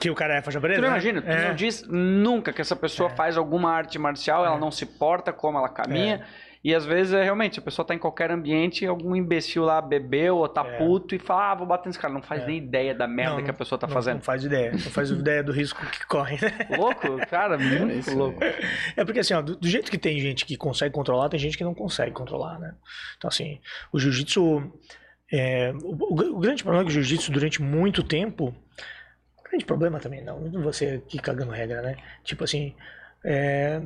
B: Que o cara é faixa preta?
A: Tu não
B: né?
A: imagina, tu
B: É.
A: não diz nunca que essa pessoa faz alguma arte marcial, ela não se porta como ela caminha. E às vezes é realmente, a pessoa tá em qualquer ambiente, algum imbecil lá bebeu ou tá
B: É.
A: puto e fala, ah, vou bater nesse cara. Não faz
B: É.
A: nem ideia da merda
B: Não,
A: que a pessoa tá
B: não,
A: fazendo.
B: Não faz ideia. Não faz ideia do risco que corre, né?
A: Louco, cara, muito
C: isso,
A: louco.
B: É porque assim, ó, do, do jeito que tem gente que consegue controlar, tem gente que não consegue controlar, né? Então assim, o jiu-jitsu. é, o, o- o grande problema é que o jiu-jitsu durante muito tempo. Grande problema também, não. Você aqui cagando regra, né? Tipo assim. é,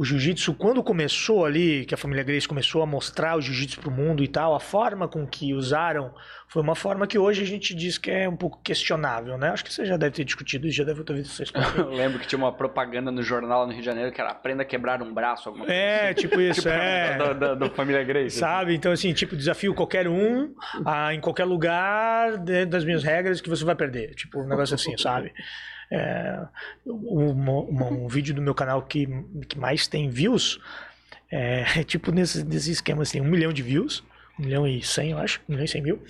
B: o jiu-jitsu, quando começou ali, que a família Grace começou a mostrar o jiu-jitsu pro mundo e tal, a forma com que usaram foi uma forma que hoje a gente diz que é um pouco questionável, né? Acho que você já deve ter discutido isso, já deve ter ouvido vocês
A: Eu lembro que tinha uma propaganda no jornal no Rio de Janeiro que era aprenda a quebrar um braço, alguma coisa
B: É, tipo isso,
A: assim.
B: é.
A: da, da, da família Grace.
B: Sabe? Então, assim, tipo, desafio qualquer um, ah, em qualquer lugar, dentro das minhas regras, que você vai perder. Tipo, um negócio assim, sabe? É, um, vídeo do meu canal que, que mais tem views é, tipo nesse, nesse esquema assim, um milhão de views, um milhão e cem, eu acho, um milhão e cem mil,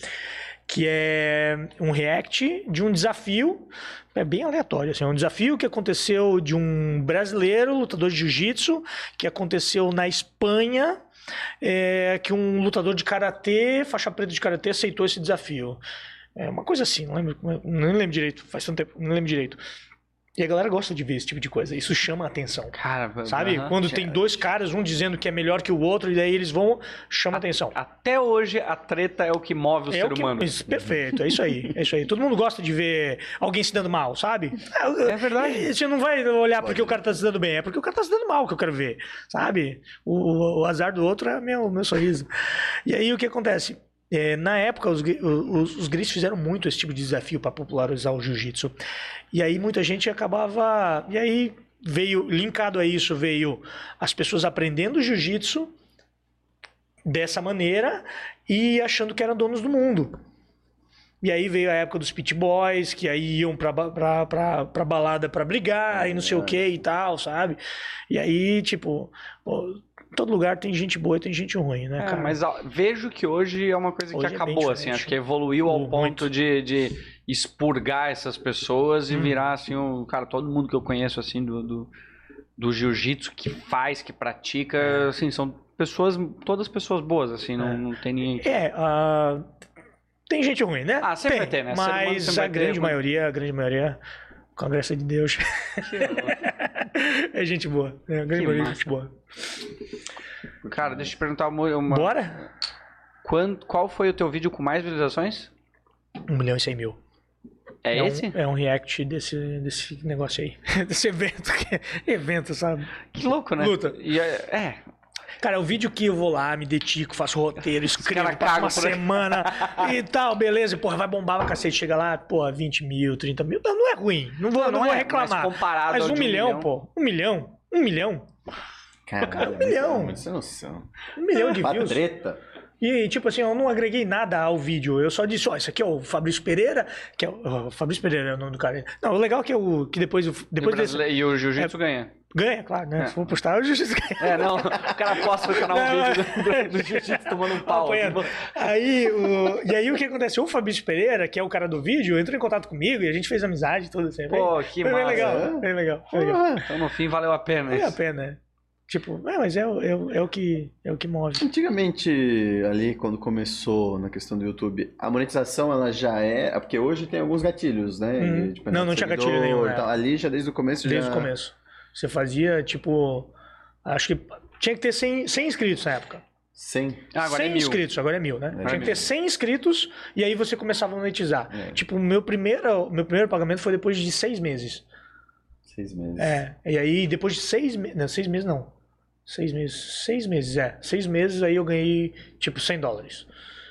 B: que é um react de um desafio, é bem aleatório, assim, é um desafio que aconteceu de um brasileiro, lutador de jiu-jitsu, que aconteceu na Espanha, é, que um lutador de karatê, faixa preta de karatê, aceitou esse desafio. É uma coisa assim, não lembro, não lembro direito, faz tanto tempo, não lembro direito. E a galera gosta de ver esse tipo de coisa, isso chama a atenção.
A: Cara,
B: Sabe?
A: aham.
B: Quando tem dois caras, um dizendo que é melhor que o outro, e daí eles vão, chama atenção.
A: Até hoje, a treta é o que move o
B: É
A: ser
B: o que-
A: humano.
B: isso, perfeito, é isso aí, é isso aí. Todo mundo gosta de ver alguém se dando mal, sabe?
A: É verdade.
B: Você não vai olhar porque o cara tá se dando bem, é porque o cara tá se dando mal que eu quero ver, sabe? O, o azar do outro é meu, meu sorriso. E aí o que acontece? É, na época, os, os, os gris fizeram muito esse tipo de desafio para popularizar o jiu-jitsu. E aí muita gente acabava. E aí veio, linkado a isso, veio as pessoas aprendendo jiu-jitsu dessa maneira e achando que eram donos do mundo. E aí veio a época dos pit boys, que aí iam pra, pra, pra, pra balada pra brigar e não sei o que e tal, sabe? E aí, tipo, pô, todo lugar tem gente boa e tem gente ruim, né,
A: É,
B: cara?
A: mas ó, vejo que hoje é uma coisa
B: Hoje
A: que
B: é
A: acabou, assim,
B: diferente.
A: acho que evoluiu ao
B: Muito.
A: ponto de, de expurgar essas pessoas e
B: Hum.
A: virar, assim, o cara, todo mundo que eu conheço, assim, do, do, do jiu-jitsu, que faz, que pratica, assim, são pessoas, todas pessoas boas, assim, não,
B: É.
A: não tem ninguém que...
B: É, ah, tem gente ruim, né?
A: Ah, sempre
B: tem,
A: vai ter, né?
B: Mas a
A: ter,
B: grande
A: mano.
B: maioria, a grande maioria, com a graça de Deus, é gente boa. É, grande
A: Que
B: maioria é gente boa.
A: Cara, deixa eu te perguntar uma... uma-
B: Bora?
A: Quan- qual foi o teu vídeo com mais visualizações?
B: Um milhão e cem mil.
A: É,
B: um,
A: esse?
B: É um react desse, desse negócio aí. desse evento. evento, sabe?
A: Que louco, né?
B: Luta.
A: E é, é,
B: Cara, é o vídeo que eu vou lá, me dedico, faço roteiro, escrevo, passo
A: cagam
B: uma
A: aí.
B: semana e tal, beleza. Porra, vai bombar pra cacete. Chega lá, porra, 20 mil, 30 mil. Não, não é ruim. Não vou, não, vou
A: é,
B: reclamar.
A: Mas comparado
B: Mas um
A: de
B: milhão, pô. Um milhão. Um milhão.
C: Cara,
B: um milhão.
C: Muito sem noção.
B: Um milhão de views.
C: treta.
B: E, tipo assim, eu não agreguei nada ao vídeo. Eu só disse, ó, isso aqui é o Fabrício Pereira, que é o, o Fabrício Pereira é o nome do cara. Não, o legal é que, o, que depois, o-
A: E o
B: depois desse...
A: E o jiu-jitsu ganha.
B: Ganha, claro, né?
A: É.
B: Se for postar, eu justiça ganha.
A: É, não, o cara posta no canal um
B: Não,
A: vídeo do, do jiu-jitsu tomando um pau.
B: Apanhando.
A: assim,
B: Aí, o, e aí o que acontece? O Fabrício Pereira, que é o cara do vídeo, entrou em contato comigo e a gente fez amizade e tudo assim.
A: Pô, que
B: foi bem
A: massa.
B: legal,
C: é?
B: bem legal, bem legal.
C: Ah,
A: Então no fim valeu a pena
B: Vale a
A: isso.
B: pena, né? Tipo, é, mas é, o- é, o- é o que, é o que move.
C: Antigamente, ali, quando começou na questão do YouTube, a monetização, ela já é... é Porque hoje tem alguns gatilhos, né? Tipo,
B: Não, não tinha gatilho nenhum, né?
C: tal. Ali, já desde o começo,
B: Desde
C: já...
B: o começo. Você fazia, tipo, acho que tinha que ter 100, 100 inscritos na época.
C: Sim.
A: Ah, agora
B: 100
A: é mil.
B: inscritos, agora é mil, né?
C: Agora
B: Tinha
C: é
B: que ter
C: mil.
B: 100 inscritos e aí você começava a monetizar.
C: É.
B: Tipo, o meu primeiro, meu primeiro pagamento foi depois de seis meses.
C: Seis meses.
B: É, e aí depois de seis meses. Não, seis meses não. Seis meses. Seis meses, é. Seis meses aí eu ganhei, tipo, 100 dólares.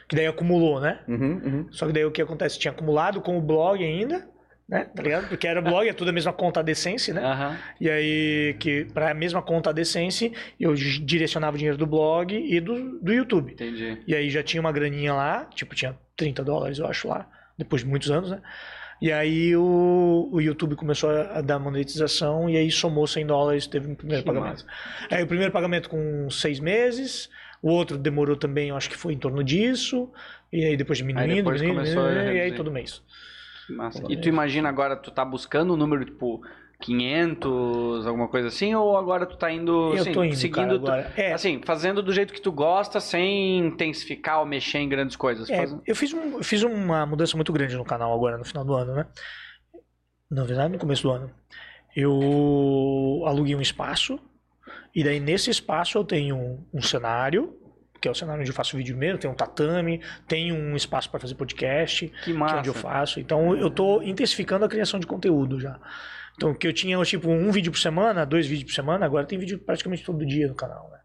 B: Que daí acumulou, né?
C: Uhum, uhum.
B: Só que daí o que acontece? Tinha acumulado com o blog ainda, né? Tá ligado? Porque era blog, é tudo a mesma conta decência, né?
A: Aham.
B: E aí, que para a mesma conta decência, eu direcionava o dinheiro do blog e do, do YouTube.
A: Entendi.
B: E aí já tinha uma graninha lá, tipo, tinha 30 dólares, eu acho, lá, depois de muitos anos, né? E aí o, o YouTube começou a, dar monetização e aí somou 100 dólares, teve um primeiro
A: Que
B: pagamento. Aí o primeiro pagamento com seis meses, o outro demorou também, eu acho que foi em torno disso, e aí depois diminuindo,
A: depois
B: diminuindo, diminuindo, e aí todo mês.
A: Massa. E tu imagina agora, tu tá buscando um número, tipo, 500, alguma coisa assim, ou agora tu tá indo,
B: Eu
A: assim,
B: tô indo,
A: seguindo,
B: cara, agora. É.
A: assim, fazendo do jeito que tu gosta, sem intensificar ou mexer em grandes coisas.
B: É,
A: Faz-
B: eu fiz, um, eu fiz uma mudança muito grande no canal agora, no final do ano, né? Na verdade, no começo do ano. Eu aluguei um espaço, e daí nesse espaço eu tenho um, um cenário, que é o cenário onde eu faço vídeo mesmo, tem um tatame, tem um espaço para fazer podcast,
A: Que
B: que é
A: massa.
B: onde eu faço. Então eu tô intensificando a criação de conteúdo já. Então, que eu tinha, tipo, um vídeo por semana, dois vídeos por semana, agora tem vídeo praticamente todo dia no canal, né?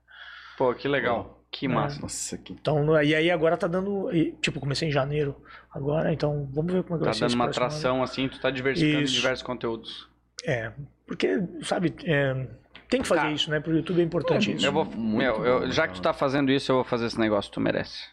A: Pô, que legal. Que
B: É.
A: massa.
C: Nossa, que
B: Então, e aí agora tá dando. Tipo, comecei em janeiro agora, então vamos ver como é que
A: Tá
B: vai ser
A: dando
B: esse
A: uma atração assim, tu tá diversificando
B: Isso.
A: diversos conteúdos.
B: É, porque, sabe, é, tem que fazer
A: Tá.
B: isso, né? Pro YouTube é importante isso.
A: Eu vou, meu, eu- já que tu tá fazendo isso, eu vou fazer esse negócio, tu merece.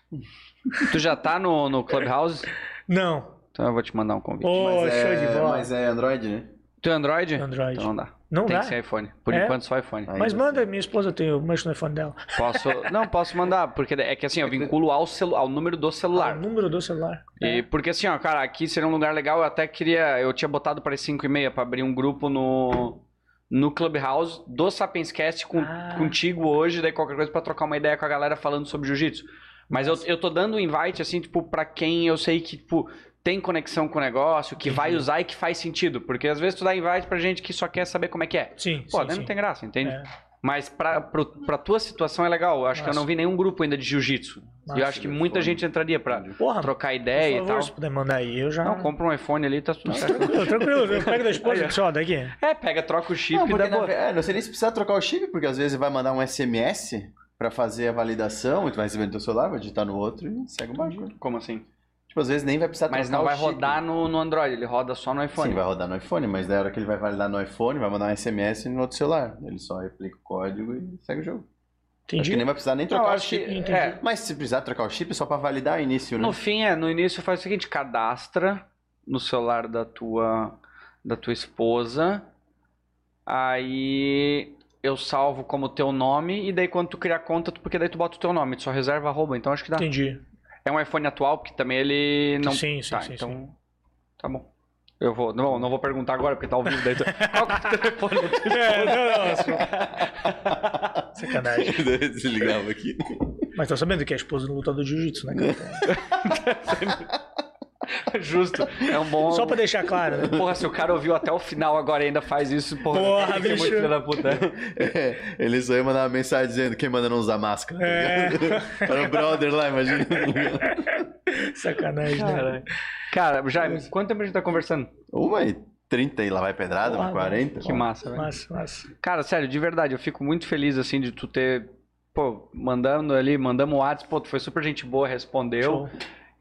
A: tu já tá no, no Clubhouse?
B: Não,
A: Então eu vou te mandar um convite.
B: Ô,
C: mas,
B: show
C: é,
B: de bola.
C: mas é Android, né?
A: Tu é Android?
B: Android.
A: Então não dá.
B: Não
A: Tem
B: dá.
A: que ser iPhone. Por
B: É?
A: enquanto só iPhone.
C: Ainda
B: Mas manda, minha esposa tem, eu mexo no iPhone dela.
A: Posso. Não, posso mandar, porque é que assim, eu vinculo ao, celu... ao número do celular.
B: o número do celular.
A: E porque assim, ó, cara, aqui seria um lugar legal, eu até queria. Eu tinha botado para 5 e meia pra abrir um grupo no. No Clubhouse do Sapienscast com,
B: Ah.
A: contigo hoje, daí qualquer coisa pra trocar uma ideia com a galera falando sobre jiu-jitsu. Mas eu, eu tô dando um invite, assim, tipo, pra quem eu sei que, tipo, tem conexão com o negócio, que vai usar e que faz sentido. Porque às vezes tu dá invite pra gente que só quer saber como é que é.
B: Sim,
A: Pô,
B: sim,
A: daí
B: sim.
A: não tem graça, entende?
B: É.
A: Mas pra, pro, pra tua situação é legal. Eu acho que eu não vi nenhum grupo ainda de jiu-jitsu. E eu acho que muita gente entraria pra
B: Porra,
A: trocar
B: por
A: ideia e
B: favor,
A: tal.
B: se puder mandar aí, eu já...
A: Não, compra um iPhone ali, tá tudo certo.
B: Tranquilo, tranquilo. Eu pego da esposa, só daqui.
A: É, pega, troca o chip
C: Não,
A: e dá
C: na
A: boa.
C: é, não sei nem se precisa trocar o chip, porque às vezes vai mandar um SMS pra fazer a validação, e tu vai receber no teu celular, vai digitar no outro e segue o barco.
A: Como assim?
C: Tipo, às vezes nem vai precisar
A: Mas não
C: o
A: vai
C: chip.
A: rodar no, no Android, ele roda só no iPhone.
C: Sim, vai rodar no iPhone, mas na hora que ele vai validar no iPhone, vai mandar um SMS no outro celular. Ele só replica o código e segue o jogo. Acho
B: Entendi.
C: que nem vai precisar nem
A: Não,
C: trocar
A: eu
C: o
A: acho que-
C: chip.
A: é,
C: Mas se precisar trocar o chip, é só pra validar o início, né?
A: No fim, é, no início faz o seguinte, cadastra no celular da tua, da tua esposa, aí eu salvo como teu nome, e daí quando tu criar conta, porque daí tu bota o teu nome, tu só reserva arroba, então acho que dá.
B: Entendi.
A: É um iPhone atual, porque também ele não...
B: Sim, sim,
A: tá,
B: sim,
A: então...
B: sim.
A: Tá bom. Eu vou, não, não vou perguntar agora, porque tá ao vivo daí. tu- Qual que é o telefone
B: É, não, não, Sacanagem.
C: Desligava aqui.
B: Mas tá sabendo que é a esposa do lutador de jiu-jitsu, né, cara?
A: Justo. É um bom...
B: Só pra deixar claro, né?
A: Porra, se o cara ouviu até o final agora e ainda faz isso, porra,
B: Porra,
A: muito
B: bicho.
A: filho da puta.
C: É, ele só ia mandar uma mensagem dizendo quem manda não usar máscara. tá
B: É.
C: ligado? Era o brother lá, imagina.
B: Sacanagem, né?
A: Cara, cara Jaime, quanto tempo a gente tá conversando?
C: Uma e 30 e lá vai pedrada,
B: Porra,
C: uma 40.
A: Que massa, velho.
B: Massa, massa.
A: Cara, sério, de verdade, eu fico muito feliz, assim, de tu ter, pô, mandando ali, mandamos o WhatsApp, pô, tu foi super gente boa, respondeu.
B: Show.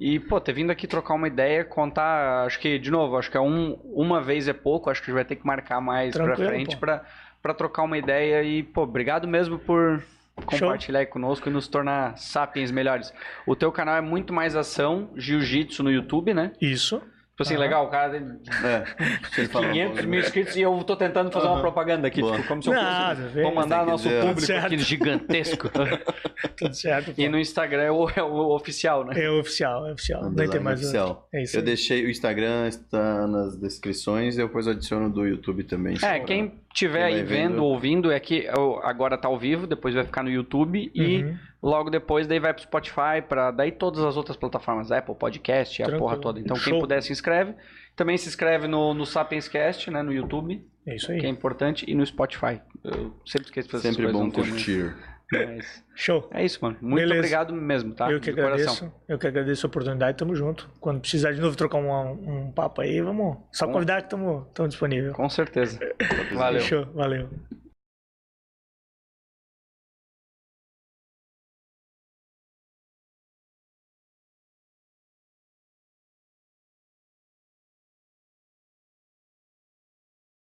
A: E, pô, ter vindo aqui trocar uma ideia, contar, acho que, de novo, acho que é um, uma vez é pouco, acho que a gente vai ter que marcar mais pra
B: Tranquilo,
A: frente
B: pô.
A: pra, pra trocar uma ideia e, pô, obrigado mesmo por compartilhar aí conosco e nos tornar sapiens melhores. O teu canal é muito mais ação, jiu-jitsu no YouTube, né?
B: Isso.
A: Tipo assim,
B: Aham.
A: legal, o cara tem
C: É, deixa ele falar um
A: 500
C: pouco.
A: mil inscritos e eu tô tentando fazer uma
C: Aham.
A: propaganda aqui,
C: Boa.
A: tipo, como se eu fosse...
B: Nada,
A: Vou mandar nosso
C: dizer,
A: público
B: Certo.
A: aqui gigantesco.
B: Tudo certo. Pô.
A: e no Instagram é o, é o oficial, né?
B: É oficial, é oficial. Não tem mais.
C: oficial.
B: É isso
C: Eu
B: aí.
C: deixei o Instagram, está nas descrições, e depois adiciono do YouTube também.
A: É, quem tiver
C: Quem
A: aí vendo,
C: vendo.
A: ouvindo, é que eu- agora tá ao vivo, depois vai ficar no YouTube e
B: Uhum.
A: logo depois daí vai pro Spotify, para daí todas as outras plataformas, Apple Podcast, a
B: Tranquilo.
A: porra toda. Então quem
B: Show.
A: puder se inscreve. Também se inscreve no, no Sapienscast, né, no YouTube,
B: É isso
A: que é
B: aí.
A: importante, e no Spotify. Eu sempre esqueço de fazer
C: Sempre bom curtir.
A: Mas
B: Show.
A: É isso, mano. Muito
B: Beleza.
A: obrigado mesmo, tá?
B: eu que
A: De
B: agradeço.
A: coração.
B: Eu que agradeço a oportunidade. Tamo junto. Quando precisar de novo trocar um, um papo aí, vamos. Só
A: Com-
B: convidar que estamos disponíveis.
A: Com certeza. Valeu.
B: Fechou. Valeu.